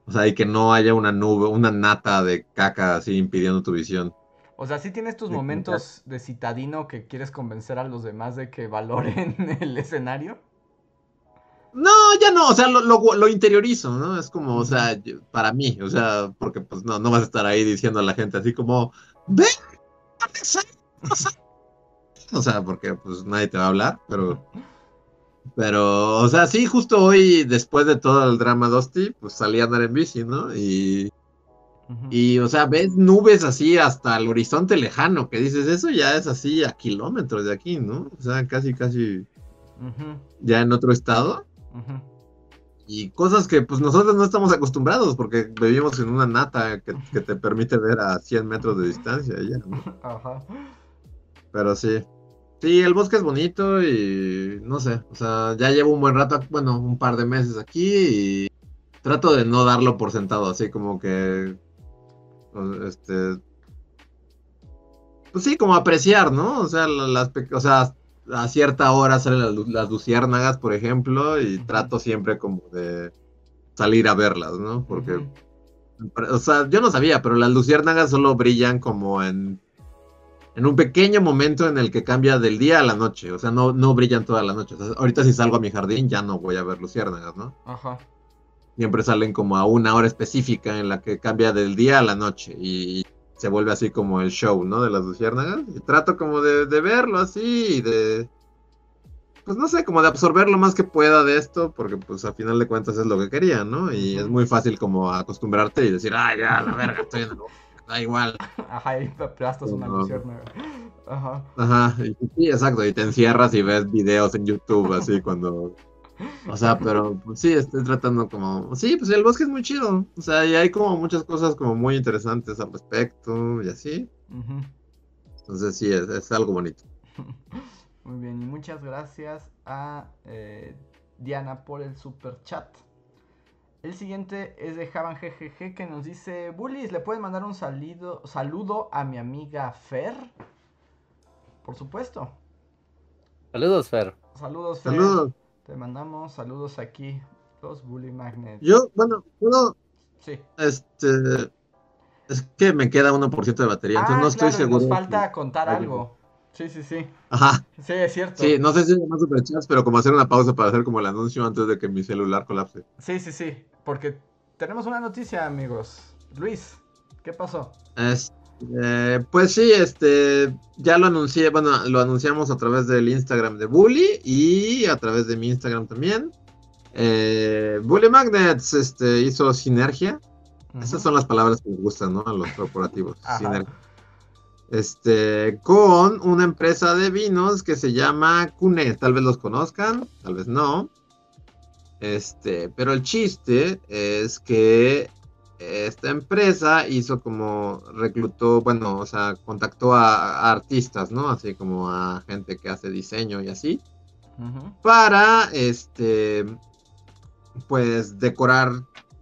S2: o sea, y que no haya una nube, una nata de caca así impidiendo tu visión.
S1: O sea, sí tienes tus momentos de citadino que quieres convencer a los demás de que valoren *laughs* el escenario.
S2: No, ya no, o sea, lo, lo, interiorizo, ¿no? Es como, o sea, para mí, o sea, porque pues no, no vas a estar ahí diciendo a la gente así como, ven, o sea, porque pues nadie te va a hablar, pero, Pero, o sea, sí, justo hoy, después de todo el drama Dusty, pues salí a andar en bici, ¿no? Y, Y, o sea, ves nubes así hasta el horizonte lejano, que dices, eso ya es así a kilómetros de aquí, ¿no? O sea, casi, casi ya en otro estado.
S1: ujú.
S2: Y cosas que pues nosotros no estamos acostumbrados porque vivimos en una nata que, que te permite ver a 100 metros de distancia ya, ¿no? *laughs*
S1: Ajá.
S2: Pero sí. Sí, el bosque es bonito y no sé, o sea, ya llevo un buen rato, bueno, un par de meses aquí y trato de no darlo por sentado, así como que, este, pues sí, como apreciar, ¿no? O sea, la- las, o sea, a cierta hora salen las, lu- las luciérnagas, por ejemplo, y trato siempre como de salir a verlas, ¿no? Porque, o sea, yo no sabía, pero las luciérnagas solo brillan como en en un pequeño momento en el que cambia del día a la noche, o sea, no, no brillan toda la noche. O sea, ahorita si salgo a mi jardín ya no voy a ver luciérnagas, ¿no?
S1: Ajá.
S2: Siempre salen como a una hora específica en la que cambia del día a la noche y se vuelve así como el show, ¿no? De las luciérnagas. Y trato como de, de verlo así y de... Pues no sé, como de absorber lo más que pueda de esto, porque pues a final de cuentas es lo que quería, ¿no? Y es muy fácil como acostumbrarte y decir, ah, ya, la verga, estoy en el da igual. *laughs*
S1: Ajá, y aplastas una
S2: No.
S1: luciérnaga. Ajá.
S2: Ajá, sí, exacto, y te encierras y ves videos en YouTube así cuando... O sea, pero pues, sí, estoy tratando como... Sí, pues el bosque es muy chido, o sea, y hay como muchas cosas como muy interesantes al respecto y así. Entonces sí, es, es algo bonito. *laughs*
S1: Muy bien, y muchas gracias a eh, Diana por el super chat. El siguiente es de Javan GGG que nos dice: Bullies, ¿le pueden mandar un salido- saludo a mi amiga Fer? Por supuesto.
S3: Saludos, Fer.
S1: Saludos, Fer.
S2: Saludos.
S1: Te mandamos saludos aquí, los Bully Magnets.
S2: Yo, bueno, puedo,
S1: Sí.
S2: este... Es que me queda 1% de batería, entonces
S1: Ah,
S2: no estoy
S1: claro,
S2: seguro.
S1: Nos falta contar algo. Sí, sí, sí.
S2: Ajá,
S1: Sí, es cierto.
S2: sí, no sé si es más superchats, pero como hacer una pausa para hacer como el anuncio antes de que mi celular colapse.
S1: Sí, sí, sí. Porque tenemos una noticia, amigos. Luis, ¿qué pasó?
S2: Es- eh, pues sí, este, ya lo anuncié, bueno, lo anunciamos a través del Instagram de Bully y a través de mi Instagram también. Eh, Bully Magnets, este, hizo sinergia. Esas son las palabras que les gustan, ¿no? A los corporativos. Sinergia. Este, con una empresa de vinos que se llama Cune. Tal vez los conozcan, tal vez no. Este, pero el chiste es que esta empresa hizo como reclutó, bueno, o sea, contactó a, a artistas, ¿no? Así como a gente que hace diseño y así, para, este, pues decorar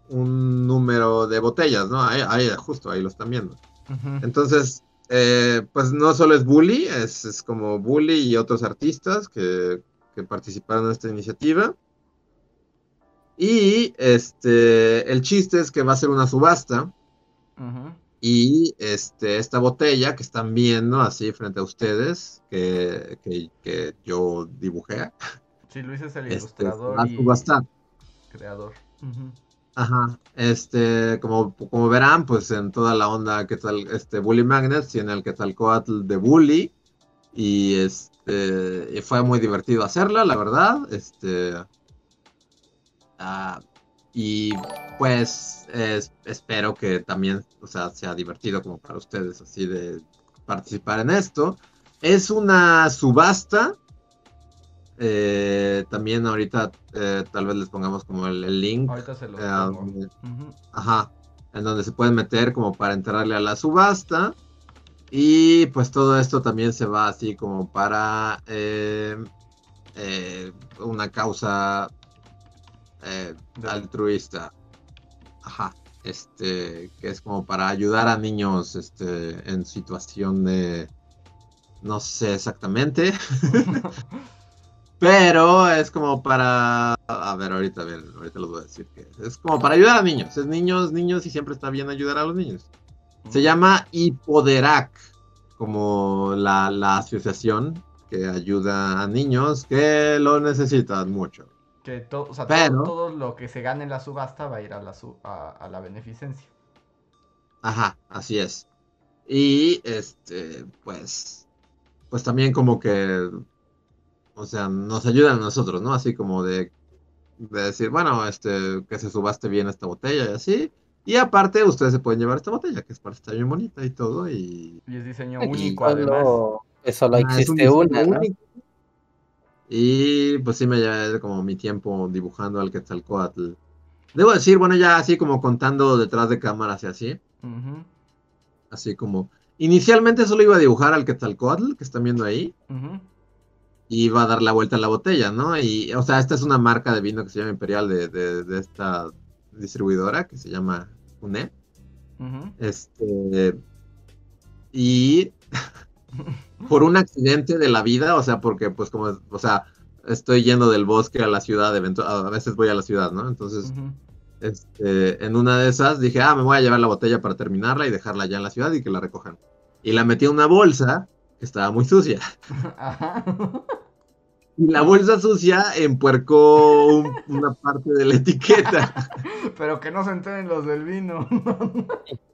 S2: un número de botellas, ¿no? Ahí, ahí, justo ahí lo están viendo. Entonces, eh, pues no solo es Bully, es, es como Bully y otros artistas que, que participaron en esta iniciativa. Y este, el chiste es que va a ser una subasta. Y este, esta botella que están viendo así frente a ustedes, que, que, que yo dibujé,
S1: Sí, Luis es el
S2: este,
S1: ilustrador y creador. Ujú.
S2: Ajá, este, como, como verán, pues en toda la onda que tal, este, Bully Magnets tiene el Quetzalcoatl de Bully. Y este, y fue muy divertido hacerla, la verdad, este, ah, y pues es- espero que también, o sea, sea divertido como para ustedes, así de participar en esto. Es una subasta. eh, también ahorita eh, tal vez les pongamos como el, el link
S1: Ahorita se los
S2: eh. Ajá, en donde se pueden meter como para entrarle a la subasta. Y pues todo esto también se va así como para eh, una causa eh, altruista. Ajá, este, que es como para ayudar a niños este, en situación de... No sé exactamente, *laughs* pero es como para... A ver, ahorita, ver, ahorita les voy a decir que es. Es como para ayudar a niños. Es niños, niños y siempre está bien ayudar a los niños. Se llama Hipoderac, como la, la asociación que ayuda a niños que lo necesitan mucho.
S1: Que to- o sea,
S2: Pero-
S1: todo, todo lo que se gane en la subasta va a ir a la, su- a, a la beneficencia.
S2: Ajá, así es. Y este, pues, pues también como que o sea, nos ayudan a nosotros, ¿no? Así como de, de decir, bueno, este, que se subaste bien esta botella y así. Y aparte, ustedes se pueden llevar esta botella, que es para estar bien bonita y todo. Y,
S1: Y es diseño
S3: Y
S1: único, además.
S3: solo,
S2: Ah, es un
S3: existe una, ¿no?
S2: único. Y pues sí me llevé como mi tiempo dibujando al Quetzalcoatl. Debo decir, bueno, ya así como contando detrás de cámaras y así. Así como. Inicialmente solo iba a dibujar al Quetzalcoatl, que están viendo ahí. Y iba a dar la vuelta a la botella, ¿no? Y, o sea, esta es una marca de vino que se llama Imperial de, de- de esta distribuidora que se llama UNE. Este. Y *laughs* por un accidente de la vida, o sea, porque pues como, o sea, estoy yendo del bosque a la ciudad, a veces voy a la ciudad, ¿no? Entonces, este, en una de esas dije, ah, me voy a llevar la botella para terminarla y dejarla ya en la ciudad y que la recojan. Y la metí en una bolsa que estaba muy sucia. *laughs*
S1: Ajá.
S2: Y la bolsa sucia empuercó un- una parte de la etiqueta. *laughs*
S1: Pero que no se enteren los del vino. *laughs*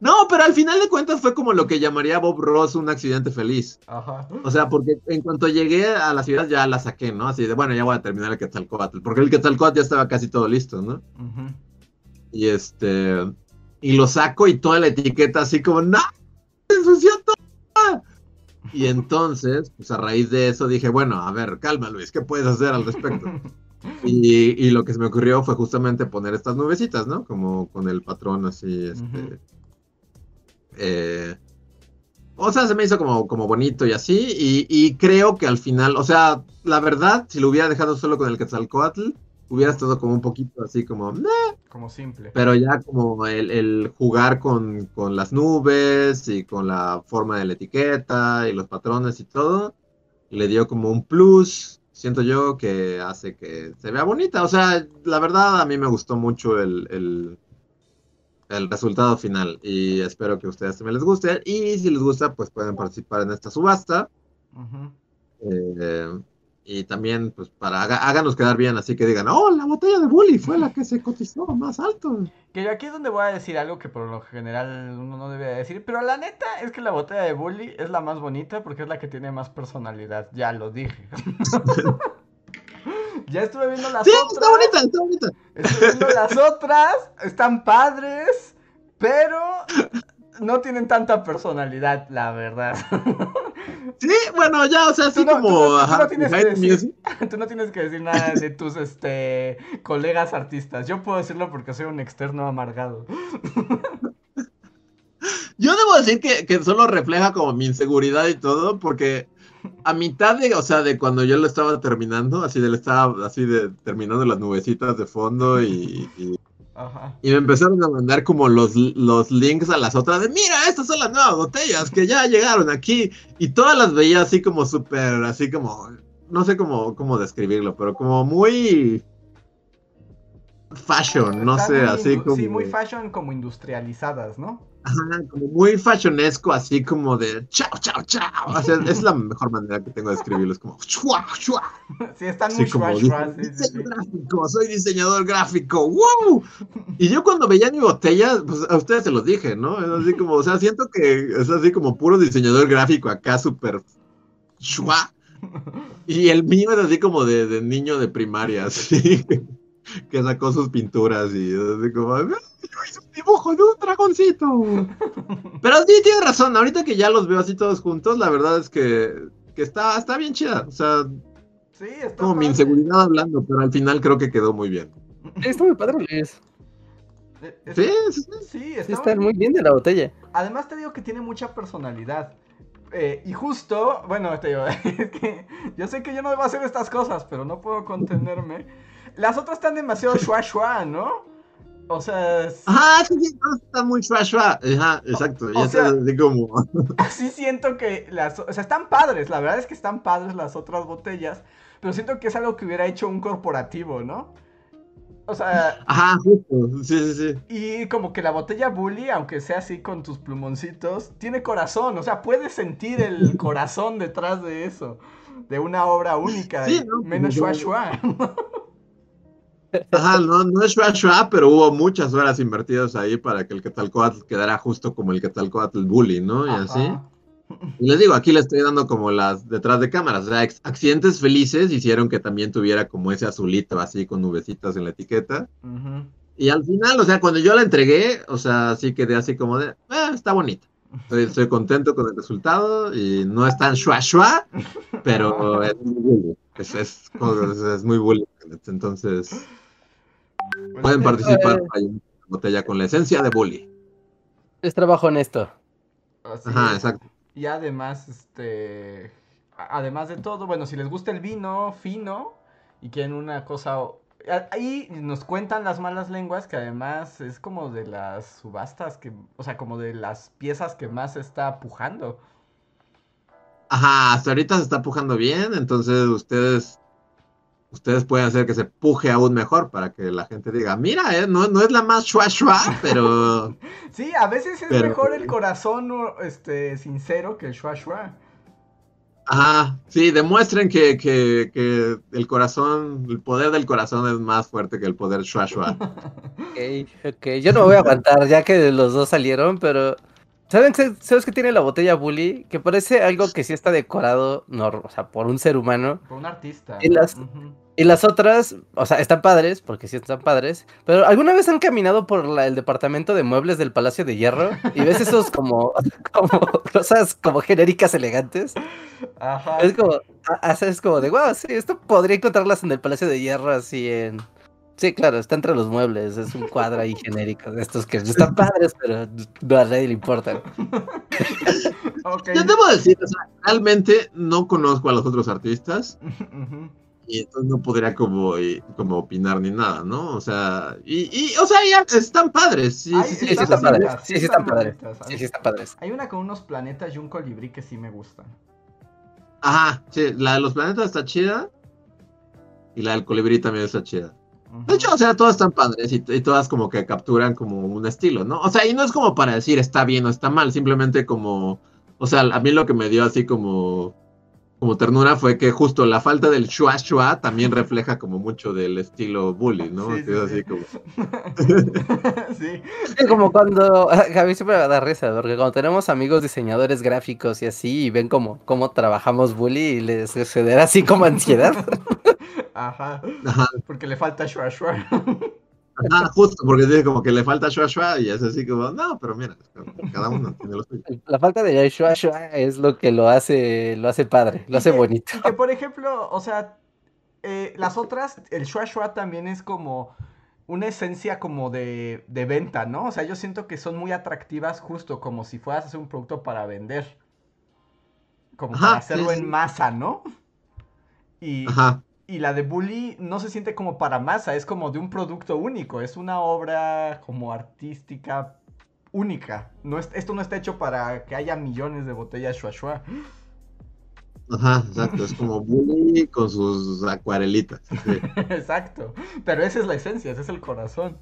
S2: No, pero al final de cuentas fue como lo que llamaría Bob Ross un accidente feliz.
S1: Ajá.
S2: O sea, porque en cuanto llegué a la ciudad ya la saqué, ¿no? Así de, bueno, ya voy a terminar el Quetzalcoatl. Porque el Quetzalcoatl ya estaba casi todo listo, ¿no? Y este. Y lo saco y toda la etiqueta así como, ¡No! ¡Se ensució todo! Y *laughs* entonces, pues a raíz de eso dije, bueno, a ver, calma Luis, ¿qué puedes hacer al respecto? *laughs* Y, y lo que se me ocurrió fue justamente poner estas nubecitas, ¿no? Como con el patrón así, este. Eh, o sea, se me hizo como, como bonito y así. Y, y creo que al final, o sea, la verdad, si lo hubiera dejado solo con el Quetzalcoatl, hubiera estado como un poquito así como, "Meh",
S1: Como simple.
S2: pero ya como el, el jugar con, con las nubes y con la forma de la etiqueta y los patrones y todo, le dio como un plus, siento yo, que hace que se vea bonita. O sea, la verdad a mí me gustó mucho el, el, el resultado final y espero que a ustedes también les guste. Y si les gusta, pues pueden participar en esta subasta. Eh, y también, pues, para haga- háganos quedar bien, así que digan, oh, la botella de Bully fue la que se cotizó más alto.
S1: Que yo aquí es donde voy a decir algo que por lo general uno no debe decir, pero la neta es que la botella de Bully es la más bonita porque es la que tiene más personalidad, ya lo dije. *laughs* ya estuve viendo las
S2: Sí,
S1: otras.
S2: está bonita, está bonita.
S1: Estuve viendo las otras, están padres, pero no tienen tanta personalidad, la verdad.
S2: Sí, bueno, ya, o sea, así
S1: tú
S2: como,
S1: no- tú no tienes que decir. *laughs* Tú no tienes que decir nada de tus este colegas artistas. Yo puedo decirlo porque soy un externo amargado.
S2: Yo debo decir que, que solo refleja como mi inseguridad y todo, porque a mitad de, o sea, de cuando yo lo estaba terminando, así de, le estaba, así de, terminando las nubecitas de fondo y, y,
S1: Ajá.
S2: y me empezaron a mandar como los, los links a las otras de, mira, estas son las nuevas botellas que ya llegaron aquí, y todas las veía así como súper, así como, no sé cómo, cómo describirlo, pero como muy fashion, no sé,
S1: muy
S2: así como...
S1: Sí, muy fashion como industrializadas, ¿no?
S2: Ajá, como muy fashionesco, así como de chao, chao, chao. O sea, es la *laughs* mejor manera que tengo de escribirlo. Es como chua, chua.
S1: Sí, están muy
S2: como
S1: sí, sí,
S2: diseño gráfico, soy diseñador gráfico, ¡wow! Y yo cuando veía mi botella, pues a ustedes se los dije, ¿no? Es así como, o sea, siento que es así como puro diseñador gráfico acá, súper chua. Y el mío es así como de, de niño de primaria, *laughs* así, que, sacó sus pinturas y así como, "Ay, yo hice un dibujo de un dragoncito. *laughs* Pero sí, tiene razón, ahorita que ya los veo así todos juntos, la verdad es que, que está, está bien chida. O sea,
S1: Sí, está
S2: como mi inseguridad hablando, pero al final creo que quedó muy bien.
S3: Está muy padre, Luis.
S1: Eh, es-
S2: Sí, sí, sí.
S1: Sí,
S3: Sí,
S1: está
S3: está
S1: muy-
S3: muy bien de la botella.
S1: Además te digo que tiene mucha personalidad. Eh, y justo, bueno, te digo, *laughs* es que yo sé que yo no debo hacer estas cosas, pero no puedo contenerme. Las otras están demasiado shua shua, ¿no? O sea,
S2: Ajá, sí, sí, no, está muy shua shua. Ajá, exacto.
S1: O
S2: Ya
S1: sea-
S2: así como.
S1: siento que las... O sea, están padres, la verdad es que están padres las otras botellas, pero siento que es algo que hubiera hecho un corporativo, ¿no? O sea,
S2: Ajá, justo. Sí, sí, sí.
S1: y como que la botella Bully, aunque sea así con tus plumoncitos, tiene corazón, o sea, puedes sentir el *laughs* corazón detrás de eso, de una obra única,
S2: Sí, ¿no?
S1: menos shua shua.
S2: Ajá, no, no es shua shua, pero hubo muchas horas invertidas ahí para que el Quetzalcoatl quedara justo como el Quetzalcoatl Bully, ¿no? Y así. Y les digo, aquí le estoy dando como las detrás de cámaras. O sea, accidentes felices hicieron que también tuviera como ese azulito así con nubecitas en la etiqueta. Y al final, o sea, cuando yo la entregué, o sea, sí quedé así como de, "Ah, está bonita. Estoy, estoy contento con el resultado y no es tan shua shua, pero es. Es, es, es- es muy bully. Entonces, Pueden participar.
S3: eh.
S2: Hay una botella con la esencia de bully.
S3: Es trabajo honesto.
S1: así
S2: Ajá,
S1: es.
S2: exacto.
S1: Y además, este. Además de todo, bueno, si les gusta el vino fino y quieren una cosa. Ahí nos cuentan las malas lenguas que además es como de las subastas que. O sea, como de las piezas que más se está pujando.
S2: Ajá, hasta ahorita se está pujando bien, entonces ustedes ustedes pueden hacer que se puje aún mejor para que la gente diga, mira, eh, no, no es la más shua shua, *laughs* pero
S1: Sí, a veces es
S2: Pero-
S1: mejor el corazón este, sincero que el shua shua.
S2: ajá, sí, demuestren que, que, que el corazón, el poder del corazón es más fuerte que el poder shua shua. *laughs*
S3: Ok, ok. Yo no me voy a aguantar ya que los dos salieron, pero. ¿Saben qué- ¿Sabes qué tiene la botella Bully? Que parece algo que sí está decorado, no, o sea, por un ser humano.
S1: Por un artista.
S3: Y las-. Y las otras, o sea, están padres, porque sí están padres, pero ¿alguna vez han caminado por la- el departamento de muebles del Palacio de Hierro? Y ves esos como, *laughs* como cosas como genéricas elegantes.
S1: Ajá.
S3: Es como, a- a- es como de, wow, sí, esto podría encontrarlas en el Palacio de Hierro así en... Sí, claro, está entre los muebles, es un cuadro ahí genérico de estos que están padres, pero no a nadie le importan.
S2: Yo debo decir, o sea, realmente no conozco a los otros artistas
S1: Ujú.
S2: Y entonces no podría como, y- como opinar ni nada, ¿no? O sea, y, y o sea, ya están padres, sí,
S1: Ay,
S2: sí, sí,
S1: están
S3: están padres, sí, sí están padres, sí, sí están padres.
S1: Hay una con unos planetas y un colibrí que sí me gustan.
S2: Ajá, sí, la de los planetas está chida y la del colibrí también está chida. De hecho, o sea, todas están padres y, y todas como que capturan como un estilo, ¿no? O sea, y no es como para decir está bien o está mal, simplemente como, o sea, a mí lo que me dio así como, como ternura fue que justo la falta del shua shua también refleja como mucho del estilo bully, ¿no?
S1: Sí,
S2: es
S1: sí.
S2: así como, *laughs*
S1: sí.
S3: Es como cuando, *laughs* a mí siempre me da risa, porque cuando tenemos amigos diseñadores gráficos y así, y ven cómo, cómo trabajamos bully y les sucederá así como ansiedad. *laughs*
S1: Ajá.
S2: ajá,
S1: Porque le falta shua shua.
S2: Ajá, justo porque dice como que le falta shua shua y es así como, no, pero mira, cada uno tiene lo suyo.
S3: La falta de shua shua es lo que lo hace, lo hace padre, lo
S1: Y
S3: hace
S1: que-
S3: bonito.
S1: y que por ejemplo, o sea, eh, las otras, el shua shua también es como una esencia como de, de venta, ¿no? O sea, yo siento que son muy atractivas justo como si fueras a hacer un producto para vender. Como
S2: Ajá,
S1: para hacerlo
S2: sí,
S1: en masa, ¿no? Y,
S2: Ajá,
S1: y la de Bully no se siente como para masa, es como de un producto único, es una obra como artística única. No es, esto no está hecho para que haya millones de botellas shua shua.
S2: ajá, exacto, es como bully con sus acuarelitas. sí. *laughs*
S1: Exacto. Pero esa es la esencia, ese es el corazón.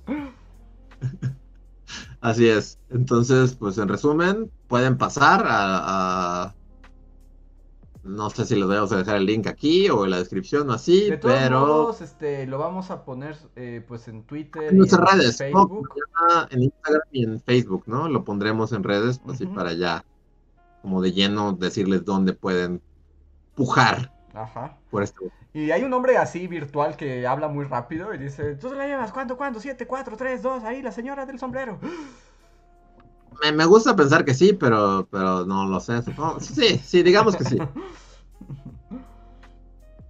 S2: Así es. Entonces, pues en resumen, pueden pasar a, a- no sé si les vamos a dejar el link aquí o en la descripción o así,
S1: De todos
S2: pero
S1: modos, este, lo vamos a poner eh, pues en Twitter
S2: en nuestras
S1: en
S2: redes, ¿no?
S1: Facebook.
S2: Ya en Instagram y en Facebook, ¿no? Lo pondremos en redes, pues así
S1: Ujú.
S2: para ya, como de lleno, decirles dónde pueden pujar
S1: Ajá.
S2: por este.
S1: Y hay un hombre así virtual que habla muy rápido y dice, ¿tú te la llevas? ¿Cuánto, cuánto? Siete, cuatro, tres, dos, ahí, la señora del sombrero.
S2: Me, me gusta pensar que sí, pero, pero no lo sé. supongo- Sí, sí, digamos que sí. *laughs*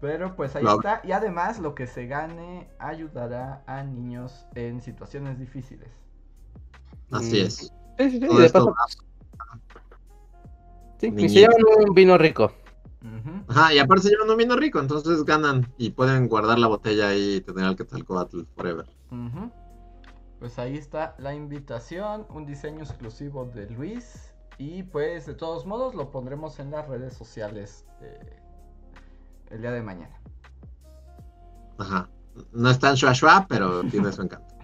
S1: Pero pues ahí está. Y además lo que se gane ayudará a niños en situaciones difíciles.
S2: Así
S3: Mm.
S2: es.
S3: Sí, sí, sí,
S2: Todo
S3: de
S2: esto
S3: paso, sí, y
S2: niñitos.
S3: se llevan un vino rico.
S2: Ajá, y aparte se llevan un vino rico, entonces ganan y pueden guardar la botella ahí y tener al Quetzalcóatl forever.
S1: Ujú. Pues ahí está la invitación, un diseño exclusivo de Luis. Y pues de todos modos lo pondremos en las redes sociales eh, el día de mañana.
S2: Ajá. No es tan shua shua, pero *laughs* tiene su encanto.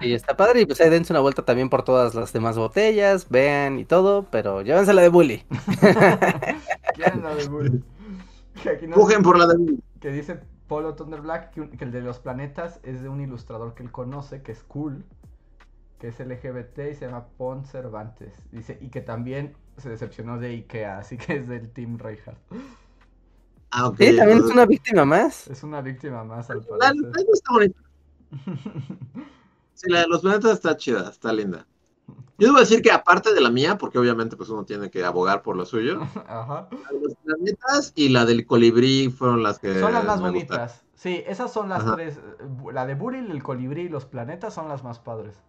S3: Y está padre, y pues ahí dense una vuelta también por todas las demás botellas, vean y todo, pero llévensela de bully. *laughs*
S1: ¿Quieren la de Bull? Que aquí
S2: Pujen por la de
S1: que dice Polo Thunder Black que, que el de los planetas es de un ilustrador que él conoce, que es cool. que es LGBT y se llama Pon Cervantes. Dice, y que también se decepcionó de Ikea, así que es del Team Reinhardt.
S2: Ah, ok.
S3: Sí, también es una víctima más.
S1: Es una víctima más al
S2: La, la-
S1: parecer.
S2: la está bonita. *laughs* Sí, la de los planetas está chida, está linda. Yo debo decir que aparte de la mía, porque obviamente pues uno tiene que abogar por lo suyo, *laughs*
S1: Ajá.
S2: la de los planetas y la del colibrí fueron las que
S1: Son las más
S2: me
S1: bonitas. Sí, esas son las
S2: Ajá.
S1: tres. eh, La de Buril, el colibrí y los planetas son las más padres.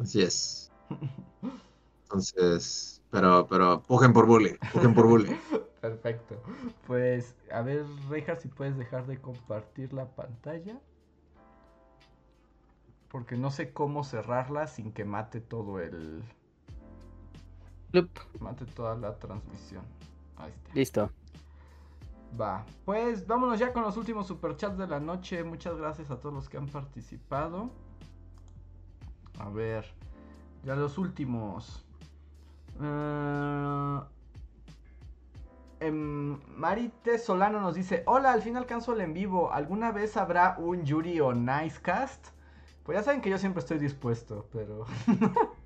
S2: Así es. Entonces, pero, pero, pujen por bully, pujen por bully. *laughs*
S1: Perfecto. Pues, a ver, Reinhardt, si puedes dejar de compartir la pantalla. Porque no sé cómo cerrarla sin que mate todo el.
S3: Plup,
S1: Mate toda la transmisión. Ahí está.
S3: Listo.
S1: Va. Pues vámonos ya con los últimos superchats de la noche. Muchas gracias a todos los que han participado. A ver. Ya los últimos. Em, Marite Solano nos dice: Hola, al fin alcanzo el en vivo. ¿Alguna vez habrá un Yuri o Nicecast? Pues ya saben que yo siempre estoy dispuesto, pero. *laughs*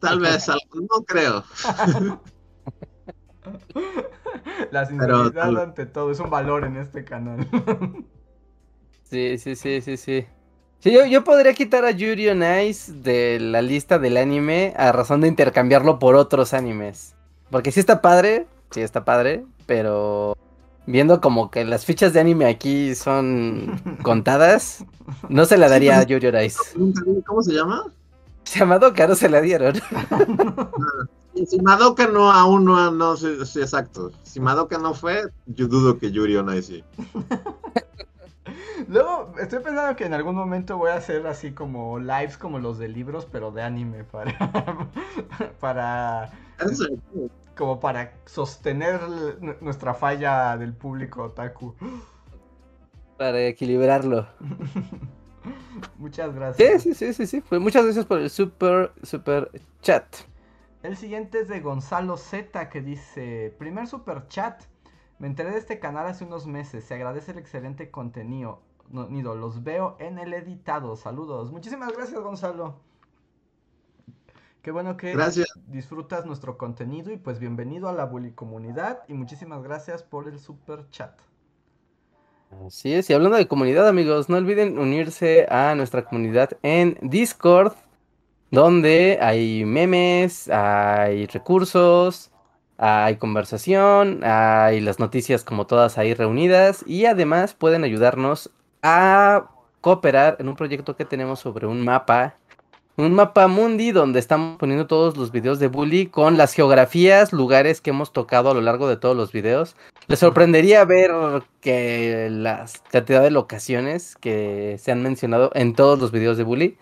S2: Tal vez, algo, no creo. *laughs*
S1: La sinceridad ante todo es un valor en este canal. *laughs*
S3: Sí, sí, sí, sí, sí. Sí, yo, yo podría quitar a Yuri on Ice de la lista del anime a razón de intercambiarlo por otros animes. Porque sí está padre, sí está padre, pero viendo como que las fichas de anime aquí son contadas, no se la daría a Yuri on Ice.
S2: Nunca vi, ¿Cómo se llama?
S3: Se llamado Caro se la dieron.
S2: Y *laughs* Si Madoka no, aún no, no sé, sí, exacto. Si Madoka no fue, yo dudo que Yuri on Ice sí.
S1: Luego, estoy pensando que en algún momento voy a hacer así como lives como los de libros, pero de anime para. *laughs* para.
S2: Eso,
S1: como para sostener nuestra falla del público otaku.
S3: Para equilibrarlo. *laughs*
S1: Muchas gracias.
S3: sí, sí, sí, sí. Pues muchas gracias por el super, super chat.
S1: El siguiente es de Gonzalo Z que dice: Primer super chat. Me enteré de este canal hace unos meses. Se agradece el excelente contenido. Nido, los veo en el editado. Saludos. Muchísimas gracias, Gonzalo. Qué bueno que
S2: Gracias.
S1: disfrutas nuestro contenido y pues bienvenido a la Bully Comunidad y muchísimas gracias por el super chat.
S3: Así es, y hablando de comunidad, amigos, no olviden unirse a nuestra comunidad en Discord, donde hay memes, hay recursos, hay conversación, hay las noticias como todas ahí reunidas, y además pueden ayudarnos a cooperar en un proyecto que tenemos sobre un mapa. Un mapa mundi donde estamos poniendo todos los videos de Bully con las geografías, lugares que hemos tocado a lo largo de todos los videos. Les sorprendería ver que la cantidad de locaciones que se han mencionado en todos los videos de Bully.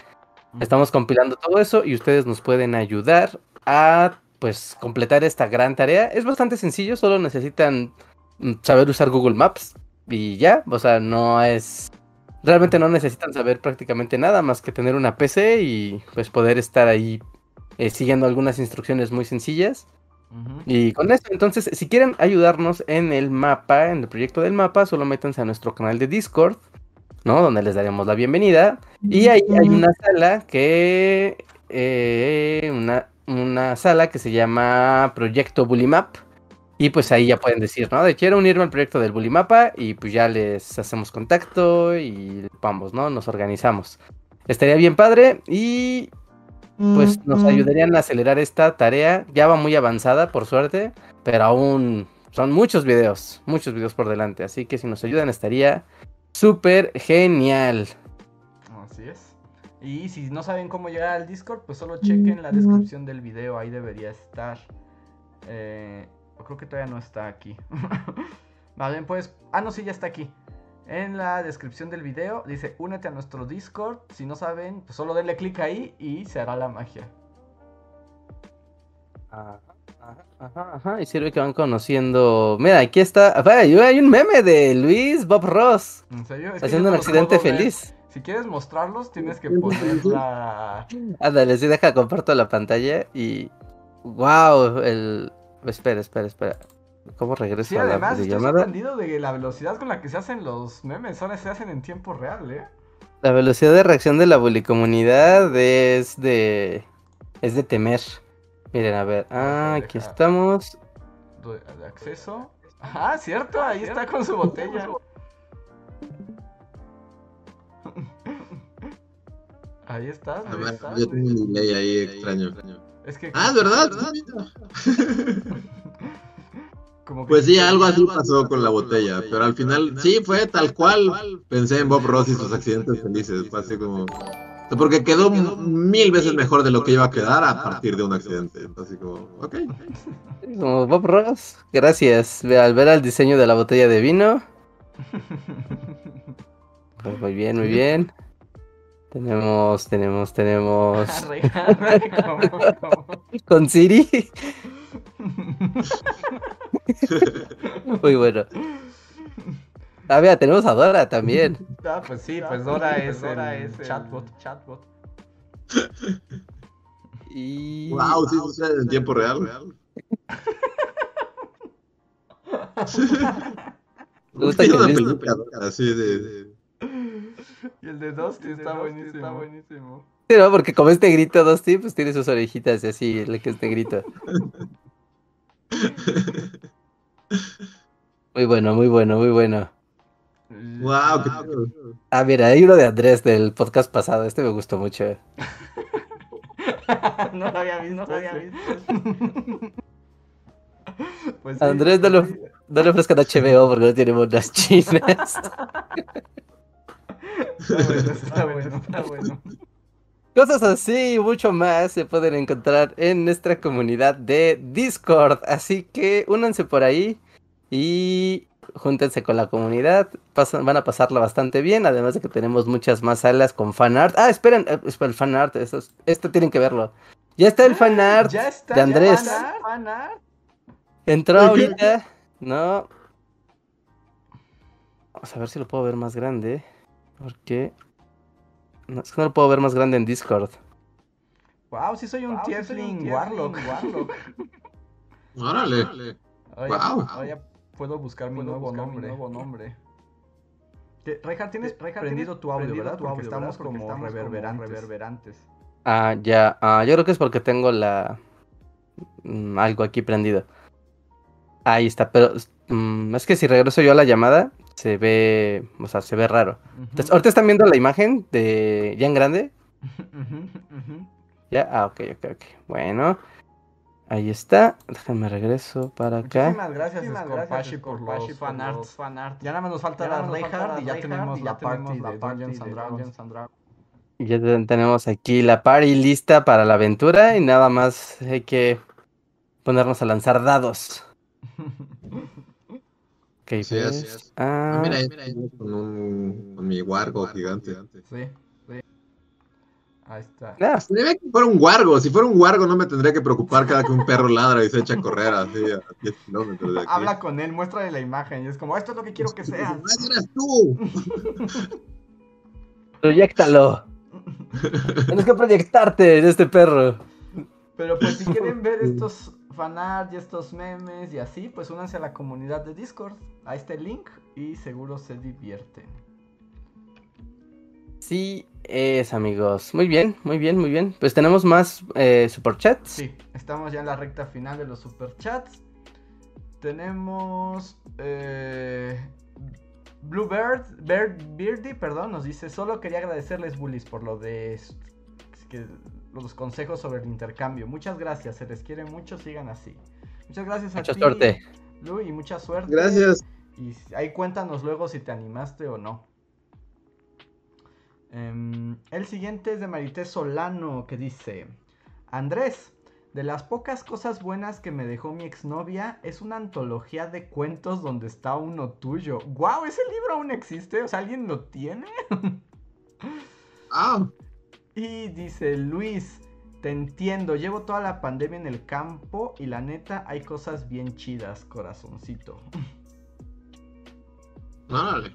S3: Estamos compilando todo eso y ustedes nos pueden ayudar a pues completar esta gran tarea. Es bastante sencillo, solo necesitan mm, saber usar Google Maps y ya, o sea, no es realmente no necesitan saber prácticamente nada más que tener una PC y pues poder estar ahí eh, siguiendo algunas instrucciones muy sencillas. Y con esto, entonces, si quieren ayudarnos en el mapa, en el proyecto del mapa, solo métanse a nuestro canal de Discord, ¿no? Donde les daremos la bienvenida. Y ahí hay una sala que. eh, una, una sala que se llama Proyecto Bullimap. Y pues ahí ya pueden decir, ¿no? De quiero unirme al proyecto del Bullimapa. Y pues ya les hacemos contacto y vamos, ¿no? Nos organizamos. Estaría bien padre. Y pues nos ayudarían a acelerar esta tarea. Ya va muy avanzada, por suerte, pero aún son muchos videos, muchos videos por delante. Así que si nos ayudan estaría súper genial.
S1: Así es. Y si no saben cómo llegar al Discord, pues solo chequen la descripción del video, ahí debería estar. Eh, creo que todavía no está aquí. *laughs* Vale, pues... Ah, no, sí, ya está aquí. En la descripción del video dice, únete a nuestro Discord. Si no saben, pues solo denle clic ahí y se hará la magia.
S3: Ajá, ajá, ajá, Y sirve que van conociendo. Mira, aquí está. ah, Hay un meme de Luis Bob Ross
S1: ¿En serio? Es
S3: haciendo un accidente feliz.
S1: Si quieres mostrarlos, tienes que *laughs* poner la...
S3: Ándale, sí, deja comparto la pantalla y. ¡Wow! El. Espera, espera, espera. ¿Cómo regreso
S1: Sí,
S3: a la
S1: además estoy sorprendido de la velocidad con la que se hacen los memes. Ahora se hacen en tiempo real, ¿eh?
S3: La velocidad de reacción de la bulicomunidad es de. es de temer. Miren, a ver. Ah, aquí
S1: Deja-
S3: estamos.
S1: De acceso. Ah, cierto, ahí está con su botella. *laughs* Ahí estás,
S2: A
S1: ahí
S2: ver,
S1: estás.
S2: yo tengo un delay ahí extraño.
S1: Es que
S2: Ah, ¿es verdad? mira. *laughs*
S1: como que
S2: Pues sí, algo así pasó con la botella, pero al final sí fue tal cual. Pensé en Bob Ross y sus accidentes felices. Fue así como. Porque quedó mil veces mejor de lo que iba a quedar a partir de un accidente. Así como, ok.
S3: Como Bob Ross. Gracias. Ve- Al ver el diseño de la botella de vino. *laughs* Pues muy bien, muy bien. Tenemos, tenemos, tenemos. *laughs*
S1: Arre, arre, como- como- *laughs*
S3: Con Siri. *laughs* Muy bueno. Ah, mira, tenemos a Dora también.
S1: Ah, pues sí, pues Dora es el chatbot, chatbot.
S3: Y.
S2: Wow, sí sucede en tiempo real.
S3: Me gusta que
S2: una
S3: Luis-
S2: película así de.
S1: Y el de *laughs* Dusty está buenísimo. Está buenísimo.
S3: Sí, ¿no? Porque como este grito Dusty, pues tiene sus orejitas y así, el que este grito. *laughs* Muy bueno, muy bueno, muy bueno.
S2: Wow, qué.
S3: Ah, mira, hay uno de Andrés del podcast pasado. Este me gustó mucho. *laughs*
S1: no lo había visto. No lo había visto. Pues sí,
S3: Andrés, no
S1: pues
S3: lo,
S1: sí.
S3: no le ofrezcan HBO porque no tiene monas chinas.
S1: Está bueno, está bueno, está bueno.
S3: Cosas así y mucho más se pueden encontrar en nuestra comunidad de Discord. Así que únanse por ahí y júntense con la comunidad. Pasan- van a pasarla bastante bien. Además de que tenemos muchas más salas con fanart. Ah, esperen, eh, espera, el fanart. Esto, es- esto tienen que verlo. Ya está el fanart
S1: Ya está.
S3: de Andrés.
S1: ya fan art.
S3: Entró ahorita. No. Vamos a ver si lo puedo ver más grande. Porque. No, es que no lo puedo ver más grande en Discord.
S1: Wow, sí soy un
S4: Wow, sí
S1: tiefling
S4: tiefling
S1: warlock.
S4: warlock. *laughs*
S2: Órale.
S1: Ahora,
S2: Guau.
S1: ahora ya puedo buscar mi
S4: Puedo
S1: nuevo
S4: buscar mi
S1: nombre.
S4: nuevo nombre.
S1: Que- Reinhardt, tienes prendido
S4: tienes
S1: tu audio,
S4: prendido
S1: ¿verdad?
S4: tu
S1: Porque
S4: audio,
S1: estamos
S4: ¿verdad? Porque
S1: como
S4: estamos como
S1: reverberantes.
S4: reverberantes.
S3: Ah, ya. Ah, yo creo que es porque tengo la. mm, algo aquí prendido. Ahí está, pero. mm, es que si regreso yo a la llamada, se ve. O sea, se ve raro. Entonces, ahorita están viendo la imagen de. Ya en grande.
S1: Ujú, ujú.
S3: Ya. Ah, ok, ok, ok. Bueno. Ahí está. Déjame regreso para acá.
S1: Muchísimas gracias,
S4: Muchísimas gracias,
S1: por los
S4: por
S1: fanarts. Ya nada más nos falta la Reinhardt y ya tenemos la party de
S4: party
S1: Dungeons and Dragons.
S3: Ya ten- tenemos aquí la party lista para la aventura y nada más hay que ponernos a lanzar dados. *laughs* Ok,
S2: Sí, así
S3: pues,
S2: es.
S3: ah,
S2: Ah, mira, ahí estoy con, un, con mi wargo gigante.
S1: Sí, sí. Ahí está.
S3: ah,
S2: Se ve que fuera un wargo. Si fuera un wargo, no me tendría que preocupar cada que un perro ladra y se echa a correr así a 10 kilómetros de aquí.
S1: Habla con él, muéstrale la imagen y es como, esto es lo que quiero que seas.
S2: ¡Ay, eres tú! *laughs*
S3: proyectalo. *laughs* Tienes que proyectarte en este perro.
S1: Pero pues si quieren ver estos fanart y estos memes y así, pues únanse a la comunidad de Discord. Ahí está el link y seguro se divierten.
S3: Sí, es amigos. Muy bien, muy bien, muy bien. Pues tenemos más eh, superchats.
S1: Sí, estamos ya en la recta final de los superchats. Tenemos eh, Bluebird, Bird, Beardy, perdón, nos dice, solo quería agradecerles bullies por lo de que- los consejos sobre el intercambio. Muchas gracias, se les quiere mucho, sigan así. Muchas gracias a
S3: Mucha
S1: ti,
S3: suerte.
S1: Lu, y mucha suerte.
S2: Gracias.
S1: Y ahí cuéntanos luego si te animaste o no. Em, el siguiente es de Marité Solano que dice: Andrés, de las pocas cosas buenas que me dejó mi exnovia es una antología de cuentos donde está uno tuyo. ¡Wow! ¿Ese libro aún existe? O sea, ¿alguien lo tiene? *laughs*
S2: Ah,
S1: Y dice Luis, te entiendo, llevo toda la pandemia en el campo y la neta hay cosas bien chidas, corazoncito. *laughs*
S2: órale.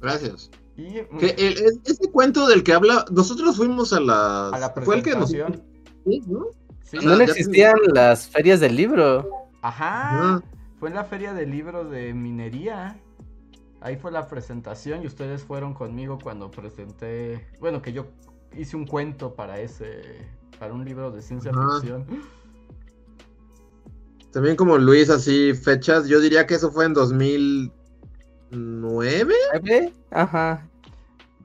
S2: Gracias.
S1: Y
S2: Que el- el- ese cuento del que habla, nosotros fuimos a la.
S1: a la
S2: Fue el que nos.
S1: presentación.
S2: Sí, ¿no?
S1: Sí.
S3: No existían las ferias del libro.
S1: Ajá.
S2: Ajá.
S1: Fue en la feria del libro de minería. Ahí fue la presentación y ustedes fueron conmigo cuando presenté, bueno, que yo hice un cuento para ese, para un libro de ciencia ficción.
S2: También como Luis, así fechas, yo diría que eso fue en 2009.
S3: ¿Nueve? Ajá.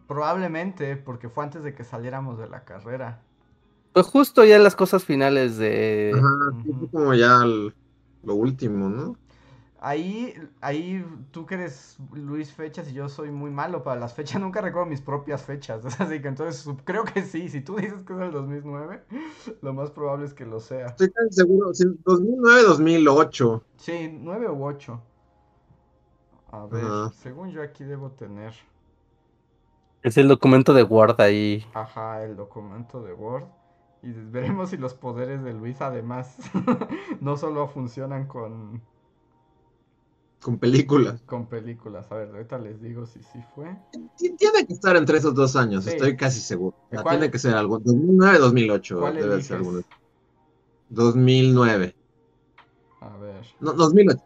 S1: Probablemente, porque fue antes de que saliéramos de la carrera.
S3: Pues justo ya las cosas finales de...
S2: Ajá, fue como ya el- lo último, ¿no?
S1: Ahí, ahí tú que eres Luis fechas y yo soy muy malo para las fechas, *laughs* nunca recuerdo mis propias fechas, *laughs* así que entonces creo que sí, si tú dices que es el 2009, *laughs* lo más probable es que lo sea.
S2: Estoy casi seguro, sí, 2009, 2008.
S1: Sí, 9 u 8. A ver, según yo aquí debo tener,
S3: Es el documento de Word ahí.
S1: ajá, el documento de Word. Y veremos si los poderes de Luis además no solo funcionan con,
S2: Con películas.
S1: con películas. A ver, ahorita les digo si sí fue.
S2: Ti- Tiene que estar entre esos dos años,
S1: Sí.
S2: estoy casi seguro. O sea,
S1: ¿Cuál-
S2: tiene que ser algo. 2009, 2008.
S1: ¿Cuál
S2: debe ser alguno. 2009.
S1: A ver,
S2: No, 2008.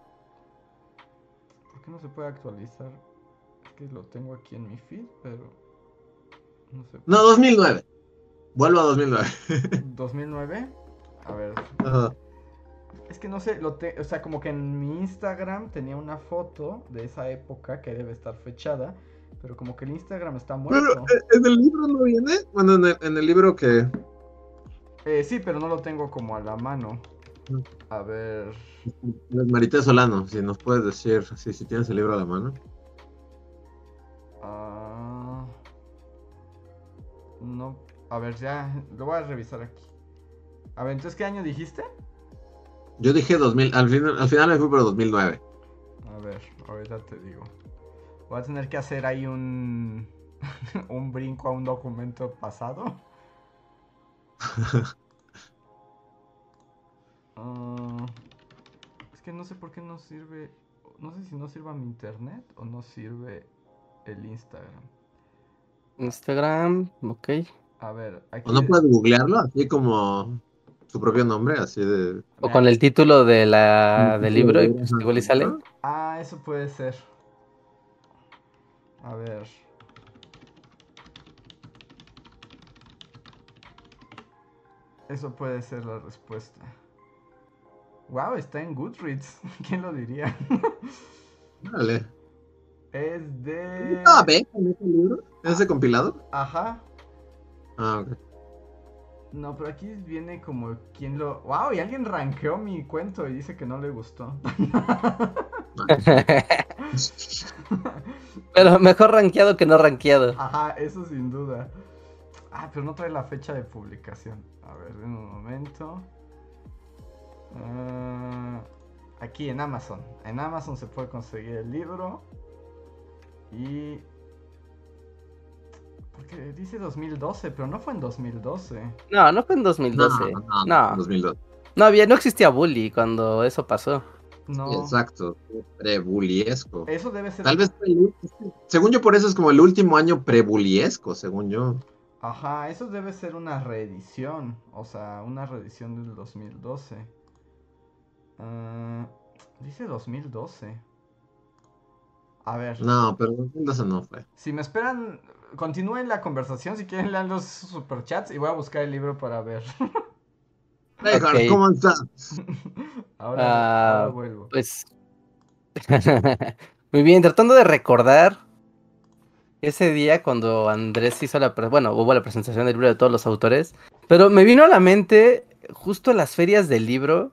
S1: ¿por qué no se puede actualizar? Es que lo tengo aquí en mi feed, pero no sé.
S2: No, 2009. Vuelvo a 2009.
S1: ¿2009? *laughs* A ver,
S2: Ajá.
S1: Es que no sé, lo te- o sea, como que en mi Instagram tenía una foto de esa época que debe estar fechada, pero como que el Instagram está
S2: Pero
S1: muerto.
S2: eh, en el libro no viene. Bueno, en el, en el libro que.
S1: Eh, sí, pero no lo tengo como a la mano.
S2: Mm.
S1: A ver,
S2: Marité Solano, si nos puedes decir si, si tienes el libro a la mano.
S1: ah, no, a ver, ya, lo voy a revisar aquí. A ver, entonces, ¿qué año dijiste?
S2: Yo dije 2000, al, final al final me fui por 2009.
S1: A ver, ahorita te digo. Voy a tener que hacer ahí un, *laughs* un brinco a un documento pasado. *laughs* Ah, es que no sé por qué no sirve. No sé si no sirva mi internet o no sirve el Instagram.
S3: Instagram, ok.
S1: A ver, aquí.
S2: ¿O no puedes googlearlo? Así como su propio nombre, así de.
S3: O con el título de la, del libro, y pues igual y sale.
S1: Ah, eso puede ser. A ver. Eso puede ser la respuesta. Wow, está en Goodreads. *laughs* ¿Quién lo diría?
S2: Dale.
S1: es de.
S2: Ah, ve, con ese libro. ¿Ese compilado?
S1: Ajá.
S2: Ah, ok.
S1: No, pero aquí viene como quien lo. Wow, y alguien rankeó mi cuento y dice que no le gustó. *laughs*
S3: Pero mejor rankeado que no rankeado.
S1: Ajá, eso sin duda. Ah, pero no trae la fecha de publicación. A ver, en un momento. Ah, aquí en Amazon. En Amazon se puede conseguir el libro. Y. Porque dice 2012, pero no fue en 2012.
S3: No, no fue en 2012.
S2: No, no,
S3: No,
S2: 2002.
S3: no había, no existía bully cuando eso pasó.
S1: No.
S2: Exacto. Prebuliesco.
S1: Eso debe ser.
S2: Tal vez, según yo, por eso es como el último año prebuliesco, según yo.
S1: Ajá, eso debe ser una reedición. O sea, una reedición del 2012. Ah, dice 2012. A ver,
S2: No, pero 2012 no fue.
S1: si me esperan, continúen la conversación. Si quieren, lean los superchats y voy a buscar el libro para ver. *laughs*
S2: Reinhardt,
S3: Ok.
S2: ¿cómo estás? *laughs*
S1: ahora,
S3: Ah,
S1: ahora vuelvo.
S3: Pues. *laughs* Muy bien, tratando de recordar ese día cuando Andrés hizo la. pre- Bueno, hubo la presentación del libro de todos los autores. Pero me vino a la mente justo las ferias del libro.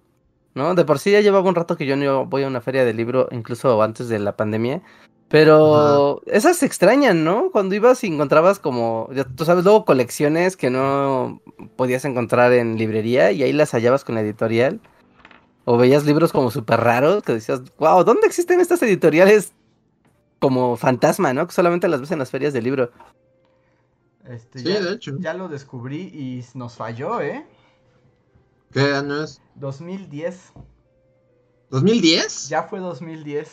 S3: ¿No? De por sí ya llevaba un rato que yo no voy a una feria del libro, incluso antes de la pandemia. Pero esas se extrañan, ¿no? Cuando ibas y encontrabas como, ya tú sabes, luego colecciones que no podías encontrar en librería y ahí las hallabas con la editorial. O veías libros como súper raros que decías, wow, ¿dónde existen estas editoriales como fantasma, ¿no? Que solamente las ves en las ferias del libro.
S1: Este,
S2: Sí,
S1: ya,
S2: de hecho.
S1: ya lo descubrí y nos falló, ¿eh?
S2: ¿Qué año es?
S1: 2010.
S2: ¿2010?
S1: Ya fue 2010.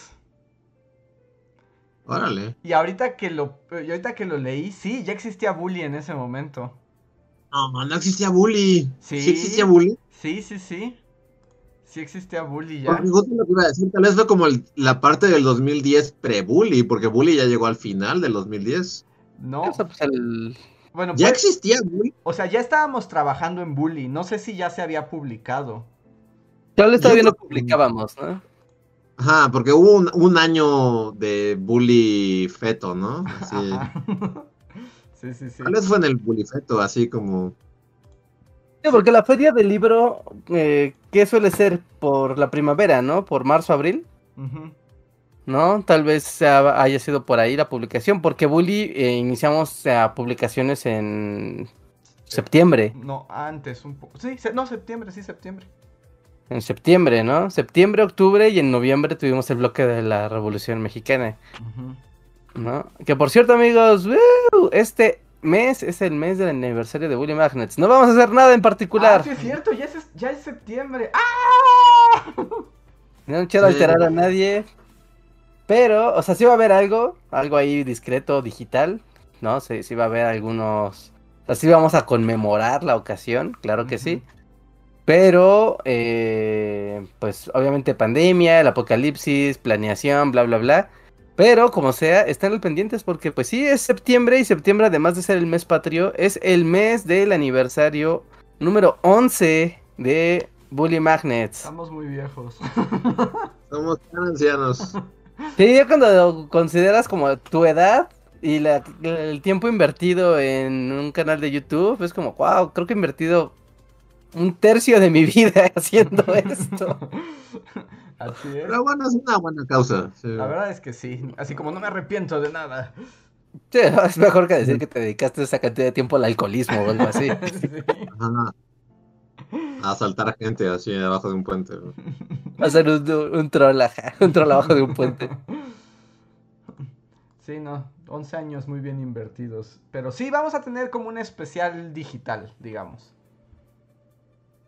S2: Órale.
S1: Y ahorita que lo, y ahorita que lo leí, sí, ya existía bully en ese momento.
S2: No, no existía bully.
S1: Sí.
S2: ¿Sí existía bully?
S1: Sí, sí, sí. Sí existía bully ya.
S2: Porque justo lo que iba a decir, tal vez fue como el- la parte del 2010 pre-bully, porque bully ya llegó al final del 2010.
S1: No.
S3: O sea, pues, el-
S1: Bueno,
S2: Ya
S1: pues,
S2: existía bully.
S1: o sea, ya estábamos trabajando en bully. No sé si ya se había publicado.
S3: Tal vez
S2: Yo
S3: todavía no
S2: creo que-
S3: publicábamos, ¿no?
S2: Ajá, porque hubo un, un año de bully feto, ¿no? Así, *laughs*
S1: sí, sí, sí.
S2: Tal vez fue en el bully feto, así como.
S3: Sí, porque la feria del libro, eh, ¿qué suele ser? Por la primavera, ¿no? Por marzo, abril. ¿no? Tal vez sea- haya sido por ahí la publicación, porque Bully eh, iniciamos eh, publicaciones en septiembre,
S1: No, antes un poco. Sí, se- no, septiembre, sí, septiembre.
S3: En septiembre, ¿no? Septiembre, octubre y en noviembre tuvimos el bloque de la Revolución Mexicana. ¿no? Que por cierto, amigos, ¡woo! este mes es el mes del aniversario de Bully Magnets. No vamos a hacer nada en particular.
S1: Ah, sí es cierto, ya es, ya es septiembre. ¡Ah!
S3: No quiero
S2: Sí.
S3: alterar a nadie. Pero, o sea, sí va a haber algo, algo ahí discreto, digital, ¿no? Sí, sí va a haber algunos... O sea, sí vamos a conmemorar la ocasión, claro que sí. Pero, eh, pues obviamente pandemia, el apocalipsis, planeación, bla, bla, bla. Pero, como sea, están al pendientes porque, pues sí, es septiembre y septiembre, además de ser el mes patrio, es el mes del aniversario número 11 de Bully Magnets.
S1: Estamos muy viejos. *laughs*
S2: Somos tan ancianos.
S3: Sí, ya cuando consideras como tu edad y la- el tiempo invertido en un canal de YouTube, es como, wow, creo que he invertido un tercio de mi vida *laughs* haciendo esto. *laughs*
S1: Así es.
S2: Pero bueno, es una buena causa. sí.
S1: La verdad es que sí. Así como no me arrepiento de nada.
S3: Sí, es mejor que decir que te dedicaste esa cantidad de tiempo al alcoholismo o algo así. *laughs*
S1: Sí.
S2: Ajá. A asaltar a gente así debajo de un puente. ¿no?
S3: Hacer un, un troll, un troll abajo de un puente.
S1: Sí, no. 11 años muy bien invertidos. Pero sí, vamos a tener como un especial digital, digamos.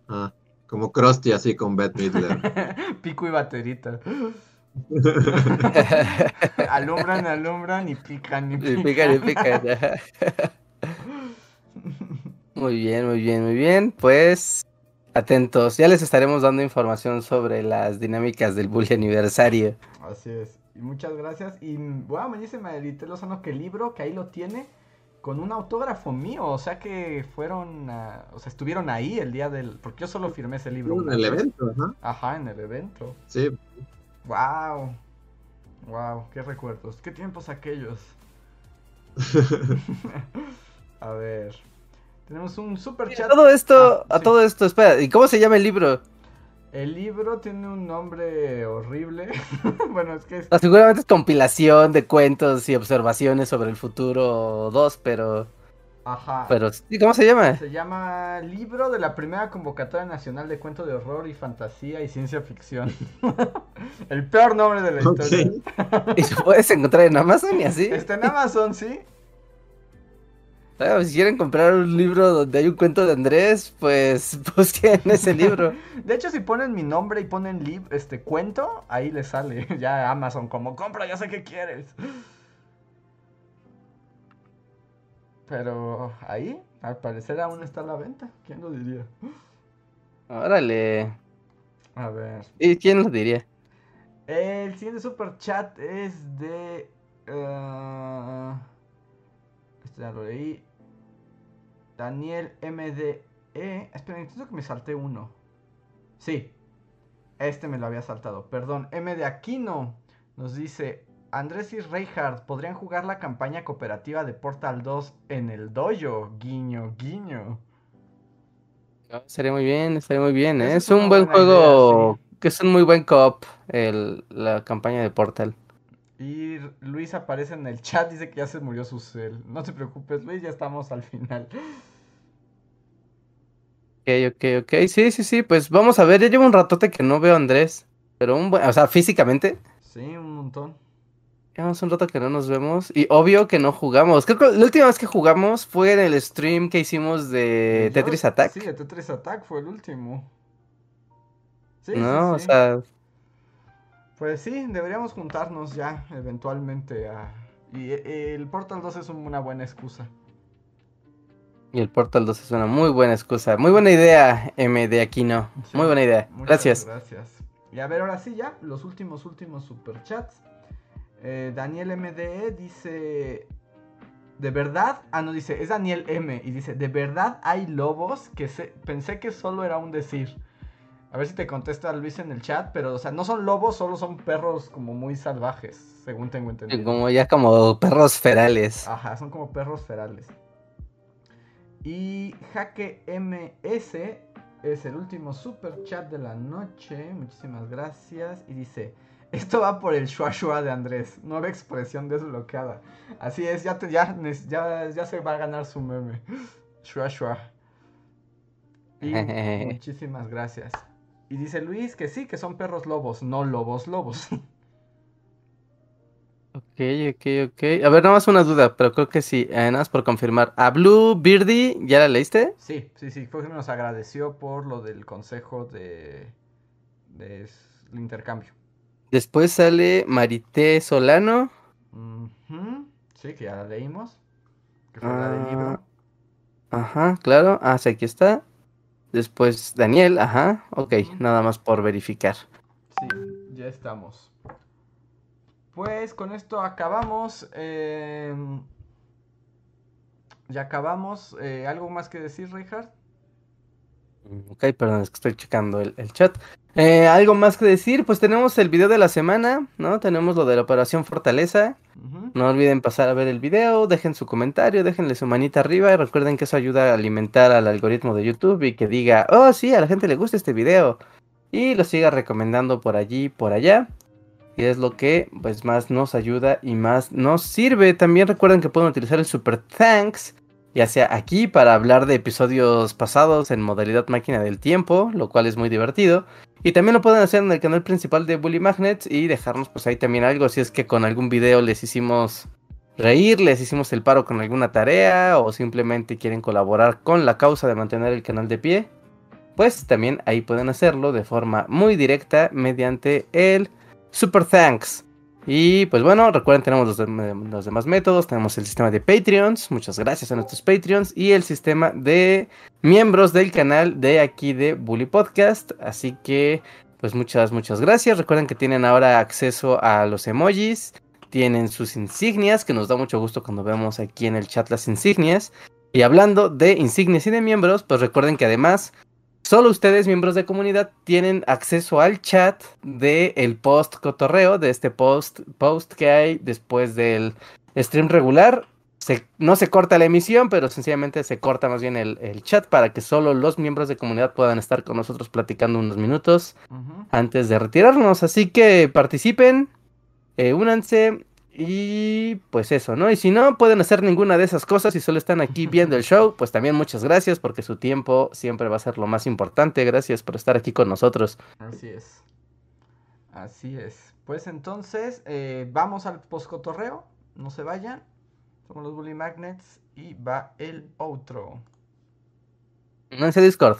S2: Ah, como Krusty así con Beth Midler. *laughs*
S1: Pico y baterita. *laughs* alumbran, alumbran y pican y
S3: Y
S1: pican.
S3: y pican. Muy bien, muy bien, muy bien. Pues atentos, ya les estaremos dando información sobre las dinámicas del Bully aniversario.
S1: Así es. Y muchas gracias. Y wow, me dice Madelite Lozano que el libro, que ahí lo tiene, con un autógrafo mío. O sea que fueron, a- o sea, estuvieron ahí el día del... Porque yo solo firmé ese libro.
S2: en el evento, ajá.
S1: Ajá, en el evento.
S2: Sí.
S1: Wow. Wow, qué recuerdos. Qué tiempos aquellos. *laughs* *laughs* a ver. Tenemos un super
S3: A
S1: chat.
S3: todo esto,
S1: Ah,
S3: a
S1: sí.
S3: todo esto, espera, ¿y cómo se llama el libro?
S1: El libro tiene un nombre horrible. *laughs* bueno, es que es...
S3: Seguramente es compilación de cuentos y observaciones sobre el futuro 2, pero,
S1: Ajá.
S3: pero, ¿y ¿cómo se llama?
S1: Se llama Libro de la primera convocatoria nacional de cuento de horror y fantasía y ciencia ficción. *laughs* El peor nombre de la
S2: Ok.
S1: historia.
S3: Y se puedes encontrar en Amazon y así.
S1: Está en Amazon, ¿sí?
S3: Ah, si quieren comprar un libro donde hay un cuento de Andrés, pues *laughs* busquen ese libro. *laughs*
S1: De hecho, si ponen mi nombre y ponen lib este cuento, ahí le sale *laughs* ya Amazon como compra, ya sé qué quieres. Pero ahí, al parecer aún está a la venta. ¿Quién lo diría?
S3: Órale.
S1: A ver.
S3: ¿Y quién lo diría?
S1: El siguiente super chat es de. eh, este ya lo leí. Daniel MDE. Esperen, entiendo que me salté uno. Sí. Este me lo había saltado. Perdón. M de Aquino nos dice. Andrés y Reinhardt podrían jugar la campaña cooperativa de Portal 2 en el dojo. Guiño, guiño.
S3: Estaría muy bien, estaría muy bien. ¿eh? Es un buen
S1: idea,
S3: juego, que es un muy buen co-op, la campaña de Portal.
S1: Y Luis aparece en el chat, dice que ya se murió su cel. No te preocupes, Luis, ya estamos al final.
S3: Ok, ok, ok. Sí, sí, sí, pues vamos a ver. Ya llevo un ratote que no veo a Andrés. Pero un buen, o sea, físicamente.
S1: Sí, un montón.
S3: Llevamos un rato que no nos vemos. Y obvio que no jugamos. Creo que la última vez que jugamos fue en el stream que hicimos de
S1: Yo-
S3: Tetris Attack.
S1: Sí, de Tetris Attack fue el último. Sí,
S3: ¿No?
S1: sí, sí.
S3: O sea,
S1: Pues sí, deberíamos juntarnos ya eventualmente a... Y eh, el Portal 2 es un- una buena excusa.
S3: Y el Portal 2 es una muy buena excusa. Muy buena idea, M de Aquino.
S1: Sí,
S3: Muy buena idea.
S1: muchas
S3: Gracias.
S1: Gracias. Y a ver, ahora sí ya, los últimos, últimos superchats. Eh, Daniel MDE dice... ¿De verdad? Ah, no, dice, es Daniel M. Y dice, ¿de verdad hay lobos? Que se... pensé que solo era un decir. A ver si te contesta Luis en el chat, pero, o sea, no son lobos, solo son perros como muy salvajes, según tengo entendido.
S3: Como ya como perros ferales.
S1: Ajá, son como perros ferales. Y Jaque MS es el último super chat de la noche. Muchísimas gracias. Y dice: Esto va por el shua shua de Andrés. Nueva expresión desbloqueada. Así es, ya, te- ya, ya, ya se va a ganar su meme. Shua shua. Y *laughs* muchísimas gracias. Y dice Luis que sí, que son perros lobos, no lobos lobos. *laughs*
S3: Ok, ok, ok. A ver, nada más una duda, pero creo que sí. eh, nada más por confirmar. ¿A Blue Birdie ya la leíste?
S1: Sí, sí, sí, fue que nos agradeció por lo del consejo de, de el intercambio.
S3: Después sale Marité Solano.
S1: Sí, que ya la leímos. Que fue la del libro.
S3: Ajá, claro. Ah, sí, aquí está. Después Daniel, ajá. Ok, nada más por verificar.
S1: Sí, ya estamos. Pues con esto acabamos. em, ya acabamos. eh, ¿Algo más que decir, Reinhardt?
S3: Mm, Ok, perdón, es que estoy checando el, el chat. Eh, ¿algo más que decir? Pues tenemos el video de la semana, ¿no? Tenemos lo de la Operación Fortaleza. No olviden pasar a ver el video, dejen su comentario, déjenle su manita arriba y recuerden que eso ayuda a alimentar al algoritmo de YouTube y que diga, oh sí, a la gente le gusta este video y lo siga recomendando por allí, por allá. Y es lo que pues más nos ayuda y más nos sirve. También recuerden que pueden utilizar el Super Thanks, ya sea aquí para hablar de episodios pasados en modalidad máquina del tiempo, lo cual es muy divertido. Y también lo pueden hacer en el canal principal de Bully Magnets y dejarnos pues ahí también algo si es que con algún video les hicimos reír, les hicimos el paro con alguna tarea o simplemente quieren colaborar con la causa de mantener el canal de pie. Pues también ahí pueden hacerlo de forma muy directa mediante el Super Thanks. Y pues bueno, recuerden, tenemos los, los demás métodos. Tenemos el sistema de Patreons. Muchas gracias a nuestros Patreons. Y el sistema de miembros del canal de aquí de Bully Podcast. Así que, pues muchas, muchas gracias. Recuerden que tienen ahora acceso a los emojis. Tienen sus insignias, que nos da mucho gusto cuando vemos aquí en el chat las insignias. Y hablando de insignias y de miembros, pues recuerden que además Solo ustedes, miembros de comunidad, tienen acceso al chat de el post cotorreo, de este post, post que hay después del stream regular. Se- no se corta la emisión, pero sencillamente se corta más bien el, el chat para que solo los miembros de comunidad puedan estar con nosotros platicando unos minutos antes de retirarnos. Así que participen, eh, únanse y pues eso, ¿no? Y si no pueden hacer ninguna de esas cosas y solo están aquí viendo el show, pues también muchas gracias porque su tiempo siempre va a ser lo más importante. Gracias por estar aquí con nosotros.
S1: Así es. Así es. Pues entonces, eh, vamos al postcotorreo. No se vayan. Somos los Bully Magnets y va el outro.
S3: Únanse a Discord.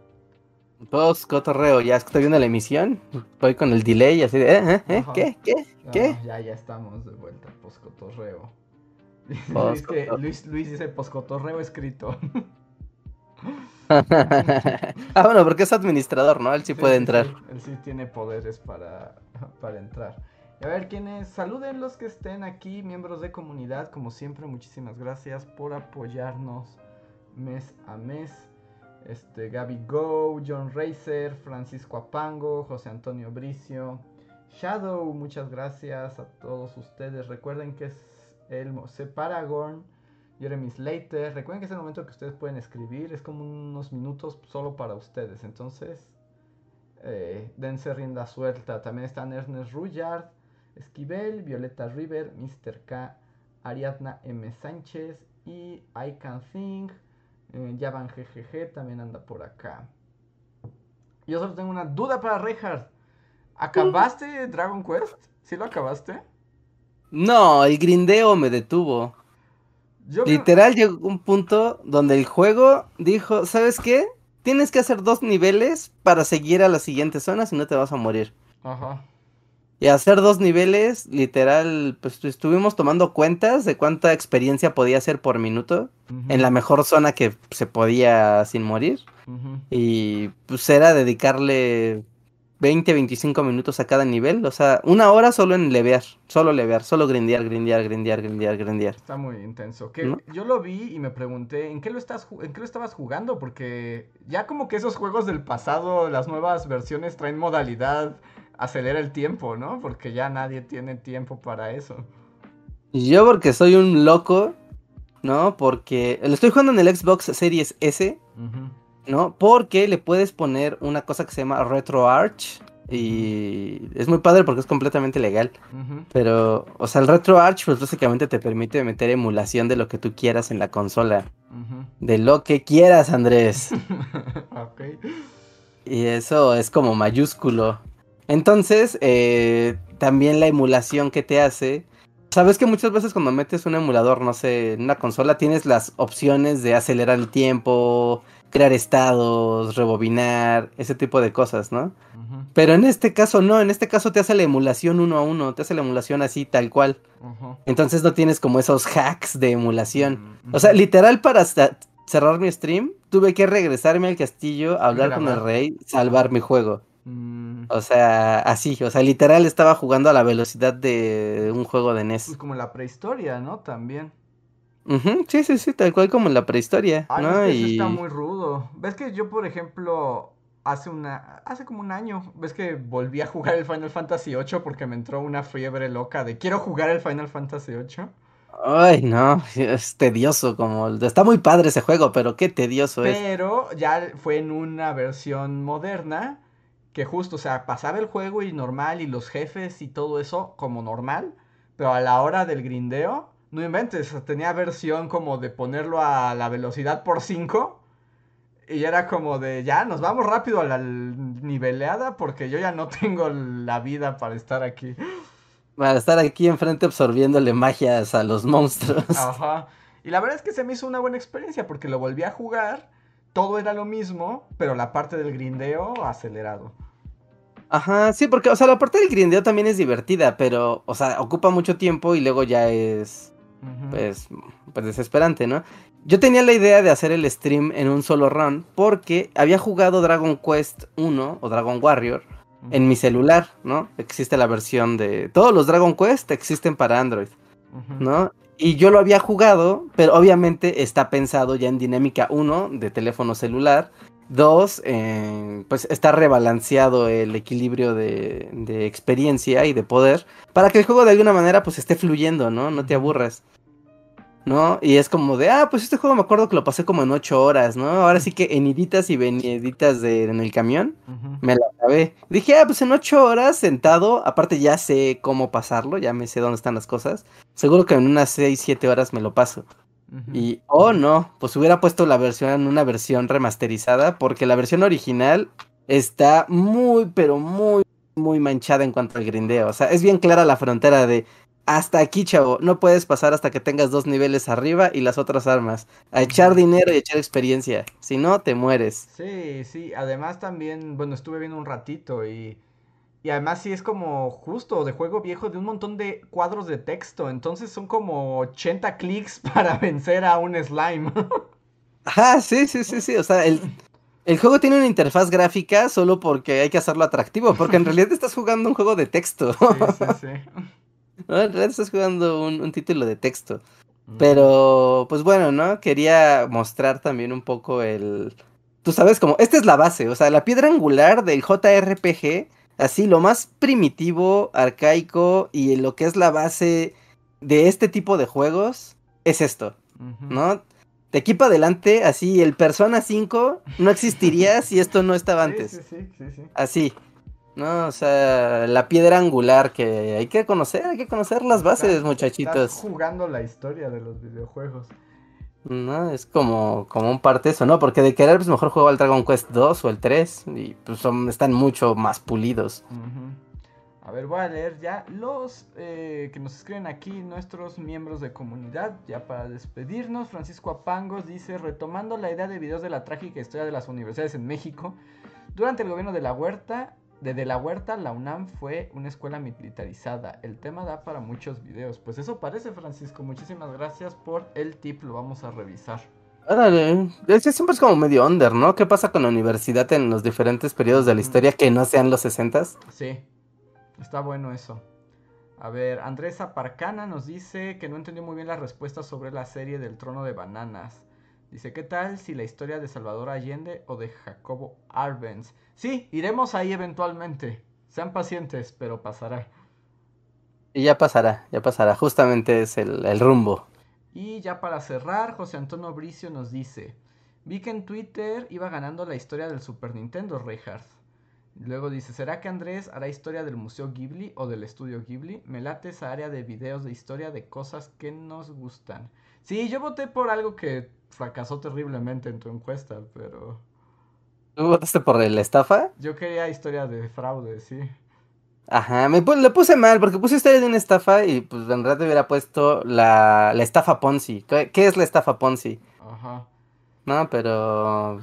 S3: Post cotorreo, ya es que estoy viendo la emisión. Voy con el delay así de, ¿eh? ¿eh?
S1: Ajá.
S3: ¿Qué? ¿Qué? ¿Qué?
S1: Ya, ya estamos de vuelta, postcotorreo. *laughs* Luis, que. Luis, Luis dice postcotorreo escrito. *laughs*
S3: ah, bueno, porque es administrador, ¿no? Él sí puede entrar.
S1: sí, él sí tiene poderes para, para entrar. Y a ver, quienes saluden los que estén aquí, miembros de comunidad, como siempre, muchísimas gracias por apoyarnos mes a mes. Este, Gaby Go, John Racer, Francisco Apango, José Antonio Bricio, Shadow, muchas gracias a todos ustedes. Recuerden que es el Mose Paragon, Jeremy Slater. Recuerden que es el momento que ustedes pueden escribir, es como unos minutos solo para ustedes. Entonces, eh, dense rienda suelta. También están Ernest Rullard, Esquivel, Violeta River, Mr. K, Ariadna M. Sánchez y I Can Think. Eh, Yavan GGG también anda por acá. Yo solo tengo una duda para Reinhardt. ¿Acabaste Dragon Quest? ¿Sí lo acabaste?
S3: No, el grindeo me detuvo.
S1: Yo me-
S3: Literal llegó un punto donde el juego dijo, ¿sabes qué? Tienes que hacer dos niveles para seguir a las siguientes zonas y no te vas a morir.
S1: Ajá.
S3: Y hacer dos niveles, literal, pues estuvimos tomando cuentas de cuánta experiencia podía hacer por minuto en la mejor zona que se podía sin morir. Y pues era dedicarle 20, 25 minutos a cada nivel. O sea, una hora solo en levear, solo levear, solo grindear, grindear, grindear, grindear, grindear.
S1: Está muy intenso. Que
S3: ¿No?
S1: Yo lo vi y me pregunté, ¿en qué, lo estás, ¿en qué lo estabas jugando? Porque ya como que esos juegos del pasado, las nuevas versiones traen modalidad acelera el tiempo, ¿no? Porque ya nadie tiene tiempo para eso.
S3: Yo porque soy un loco, ¿no? Porque lo estoy jugando en el Xbox Series S. ¿no? Porque le puedes poner una cosa que se llama RetroArch. Y es muy padre porque es completamente legal. Pero, o sea, el RetroArch pues básicamente te permite meter emulación de lo que tú quieras en la consola. De lo que quieras, Andrés. *laughs*
S1: ok.
S3: Y eso es como mayúsculo. Entonces, eh, también la emulación que te hace. Sabes que muchas veces cuando metes un emulador, no sé, en una consola, tienes las opciones de acelerar el tiempo, crear estados, rebobinar, ese tipo de cosas, ¿no? Pero en este caso no, en este caso te hace la emulación uno a uno, te hace la emulación así tal cual. Entonces no tienes como esos hacks de emulación. O sea, literal para cerrar mi stream, tuve que regresarme al castillo, hablar con el rey, salvar mi juego.
S1: Mm,
S3: O sea, así, o sea, literal estaba jugando a la velocidad de un juego de
S1: Pues
S3: NES.
S1: como la prehistoria, ¿no? También.
S3: Sí, sí, sí, tal cual como en la prehistoria,
S1: Ah, no,
S3: ¿no?
S1: es que eso
S3: Y
S1: está muy rudo. ¿Ves que yo, por ejemplo, hace una, hace como un año, ves que volví a jugar el Final Fantasy VIII porque me entró una fiebre loca de quiero jugar el Final Fantasy VIII?
S3: Ay, no, es tedioso como... Está muy padre ese juego, pero qué tedioso es.
S1: Pero ya fue en una versión moderna que justo, o sea, pasaba el juego y normal y los jefes y todo eso como normal, pero a la hora del grindeo, no inventes, tenía versión como de ponerlo a la velocidad por 5 y era como de ya, nos vamos rápido a la niveleada porque yo ya no *laughs* tengo la vida para estar aquí.
S3: Para estar aquí enfrente absorbiéndole magias a los monstruos.
S1: Ajá. Y la verdad es que se me hizo una buena experiencia porque lo volví a jugar, todo era lo mismo, pero la parte del grindeo acelerado.
S3: Ajá, sí, porque, o sea, la parte del grindeo también es divertida, pero, o sea, ocupa mucho tiempo y luego ya es, pues, pues desesperante, ¿no? Yo tenía la idea de hacer el stream en un solo run porque había jugado Dragon Quest 1 o Dragon Warrior en mi celular, ¿no? Existe la versión de... Todos los Dragon Quest existen para Android. ¿no? Y yo lo había jugado, pero obviamente está pensado ya en dinámica 1 de teléfono celular. 2, pues está rebalanceado el equilibrio de, de experiencia y de poder para que el juego de alguna manera pues esté fluyendo, ¿no? No te aburras. ¿No? Y es como de, ah, pues este juego me acuerdo que lo pasé como en 8 horas, ¿no? Ahora sí que en iditas y veniditas de, en el camión. Me la acabé. Dije, ah, pues en ocho horas sentado, aparte ya sé cómo pasarlo, ya me sé dónde están las cosas. Seguro que en unas seis, siete horas me lo paso. Y, oh no, pues hubiera puesto la versión en una versión remasterizada, porque la versión original está muy, pero muy, muy manchada en cuanto al grindeo. O sea, es bien clara la frontera de hasta aquí, chavo, no puedes pasar hasta que tengas dos niveles arriba y las otras armas. A echar dinero y echar experiencia. Si no, te mueres.
S1: Sí, sí, además también, bueno, estuve viendo un ratito y, y además sí es como justo de juego viejo de un montón de cuadros de texto, entonces son como 80 clics *laughs* para vencer a un slime.
S3: Ajá, sí, sí, sí, sí. O sea, el, el juego tiene una interfaz gráfica solo porque hay que hacerlo atractivo, porque en realidad estás jugando un juego de texto. *laughs*
S1: Sí, sí, sí.
S3: ¿No? En realidad estás jugando un, un título de texto. Pero, pues bueno, ¿no? Quería mostrar también un poco el... Tú sabes, como, esta es la base, o sea, la piedra angular del JRPG, así, lo más primitivo, arcaico y lo que es la base de este tipo de juegos, es esto. ¿no? De aquí para adelante, así, el Persona 5 no existiría *laughs* si esto no estaba antes.
S1: sí, sí, sí, sí.
S3: Así. No, o sea, la piedra angular que hay que conocer, hay que conocer las bases, muchachitos.
S1: Estás jugando la historia de los videojuegos.
S3: No, es como, como un parte eso, ¿no? Porque de querer, pues mejor juego al Dragon Quest 2 o el 3 y pues son, están mucho más pulidos.
S1: A ver, voy a leer ya los eh, que nos escriben aquí, nuestros miembros de comunidad, ya para despedirnos. Francisco Apangos dice, retomando la idea de videos de la trágica historia de las universidades en México, durante el gobierno de la Huerta, de De la Huerta, la UNAM fue una escuela militarizada. El tema da para muchos videos. Pues eso parece, Francisco. Muchísimas gracias por el tip, lo vamos a revisar.
S3: Órale, ese siempre es como medio under, ¿no? ¿Qué pasa con la universidad en los diferentes periodos de la historia que no sean los 60
S1: Sí, está bueno eso. A ver, Andrés Aparcana nos dice que no entendió muy bien la respuesta sobre la serie del trono de bananas. Dice, ¿qué tal si la historia de Salvador Allende o de Jacobo Arbenz? Sí, iremos ahí eventualmente. Sean pacientes, pero pasará.
S3: Y ya pasará, ya pasará. Justamente es el, el rumbo.
S1: Y ya para cerrar, José Antonio Bricio nos dice, vi que en Twitter iba ganando la historia del Super Nintendo, Reinhardt. Luego dice, ¿será que Andrés hará historia del Museo Ghibli o del Estudio Ghibli? Me late esa área de videos de historia de cosas que nos gustan. Sí, yo voté por algo que fracasó terriblemente en tu encuesta, pero
S3: ¿Tú votaste por la estafa?
S1: yo quería historia de fraude, sí.
S3: Ajá, me le puse mal porque puse historia de una estafa y pues en realidad hubiera puesto la, la estafa Ponzi. ¿Qué, qué es la estafa Ponzi?
S1: Ajá.
S3: No, pero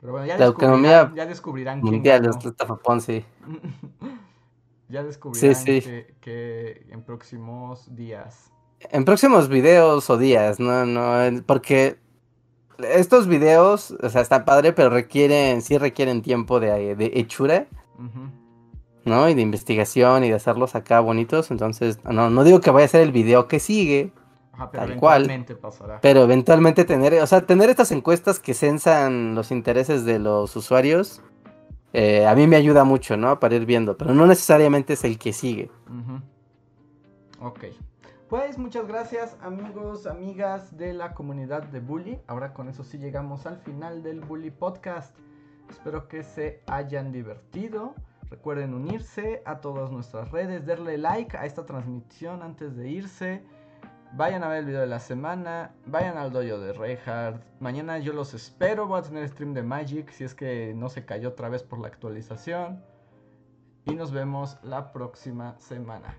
S1: Pero bueno, ya
S3: La
S1: descubrirán,
S3: economía
S1: ya descubrirán quién
S3: mundial
S1: ganó.
S3: es la estafa Ponzi. *laughs*
S1: ya descubrirán
S3: sí.
S1: Que, que en próximos días.
S3: En próximos videos o días, no, no, porque estos videos, o sea, están padre, pero requieren, sí requieren tiempo de, de hechura. ¿no? Y de investigación y de hacerlos acá bonitos. Entonces, no, no digo que vaya a ser el video que sigue,
S1: Ajá, pero
S3: Tal cual.
S1: pasará.
S3: pero eventualmente tener, o sea, tener estas encuestas que censan los intereses de los usuarios, eh, a mí me ayuda mucho, ¿no? Para ir viendo, pero no necesariamente es el que sigue.
S1: Ok. Pues muchas gracias amigos, amigas de la comunidad de Bully. Ahora con eso sí llegamos al final del Bully Podcast. Espero que se hayan divertido. Recuerden unirse a todas nuestras redes, darle like a esta transmisión antes de irse. Vayan a ver el video de la semana, vayan al dojo de Reinhardt. Mañana yo los espero, voy a tener stream de Magic si es que no se cayó otra vez por la actualización. Y nos vemos la próxima semana.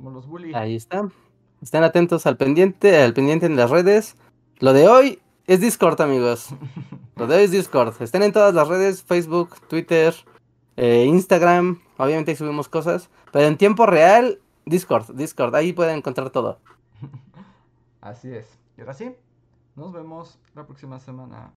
S1: Somos los Bully.
S3: Ahí está. Estén atentos al pendiente, al pendiente en las redes. Lo de hoy es Discord, amigos. *laughs* Lo de hoy es Discord. Estén en todas las redes, Facebook, Twitter, eh, Instagram. Obviamente ahí subimos cosas. Pero en tiempo real, Discord, Discord. Ahí pueden encontrar todo. *laughs*
S1: Así es. Y ahora sí, nos vemos la próxima semana.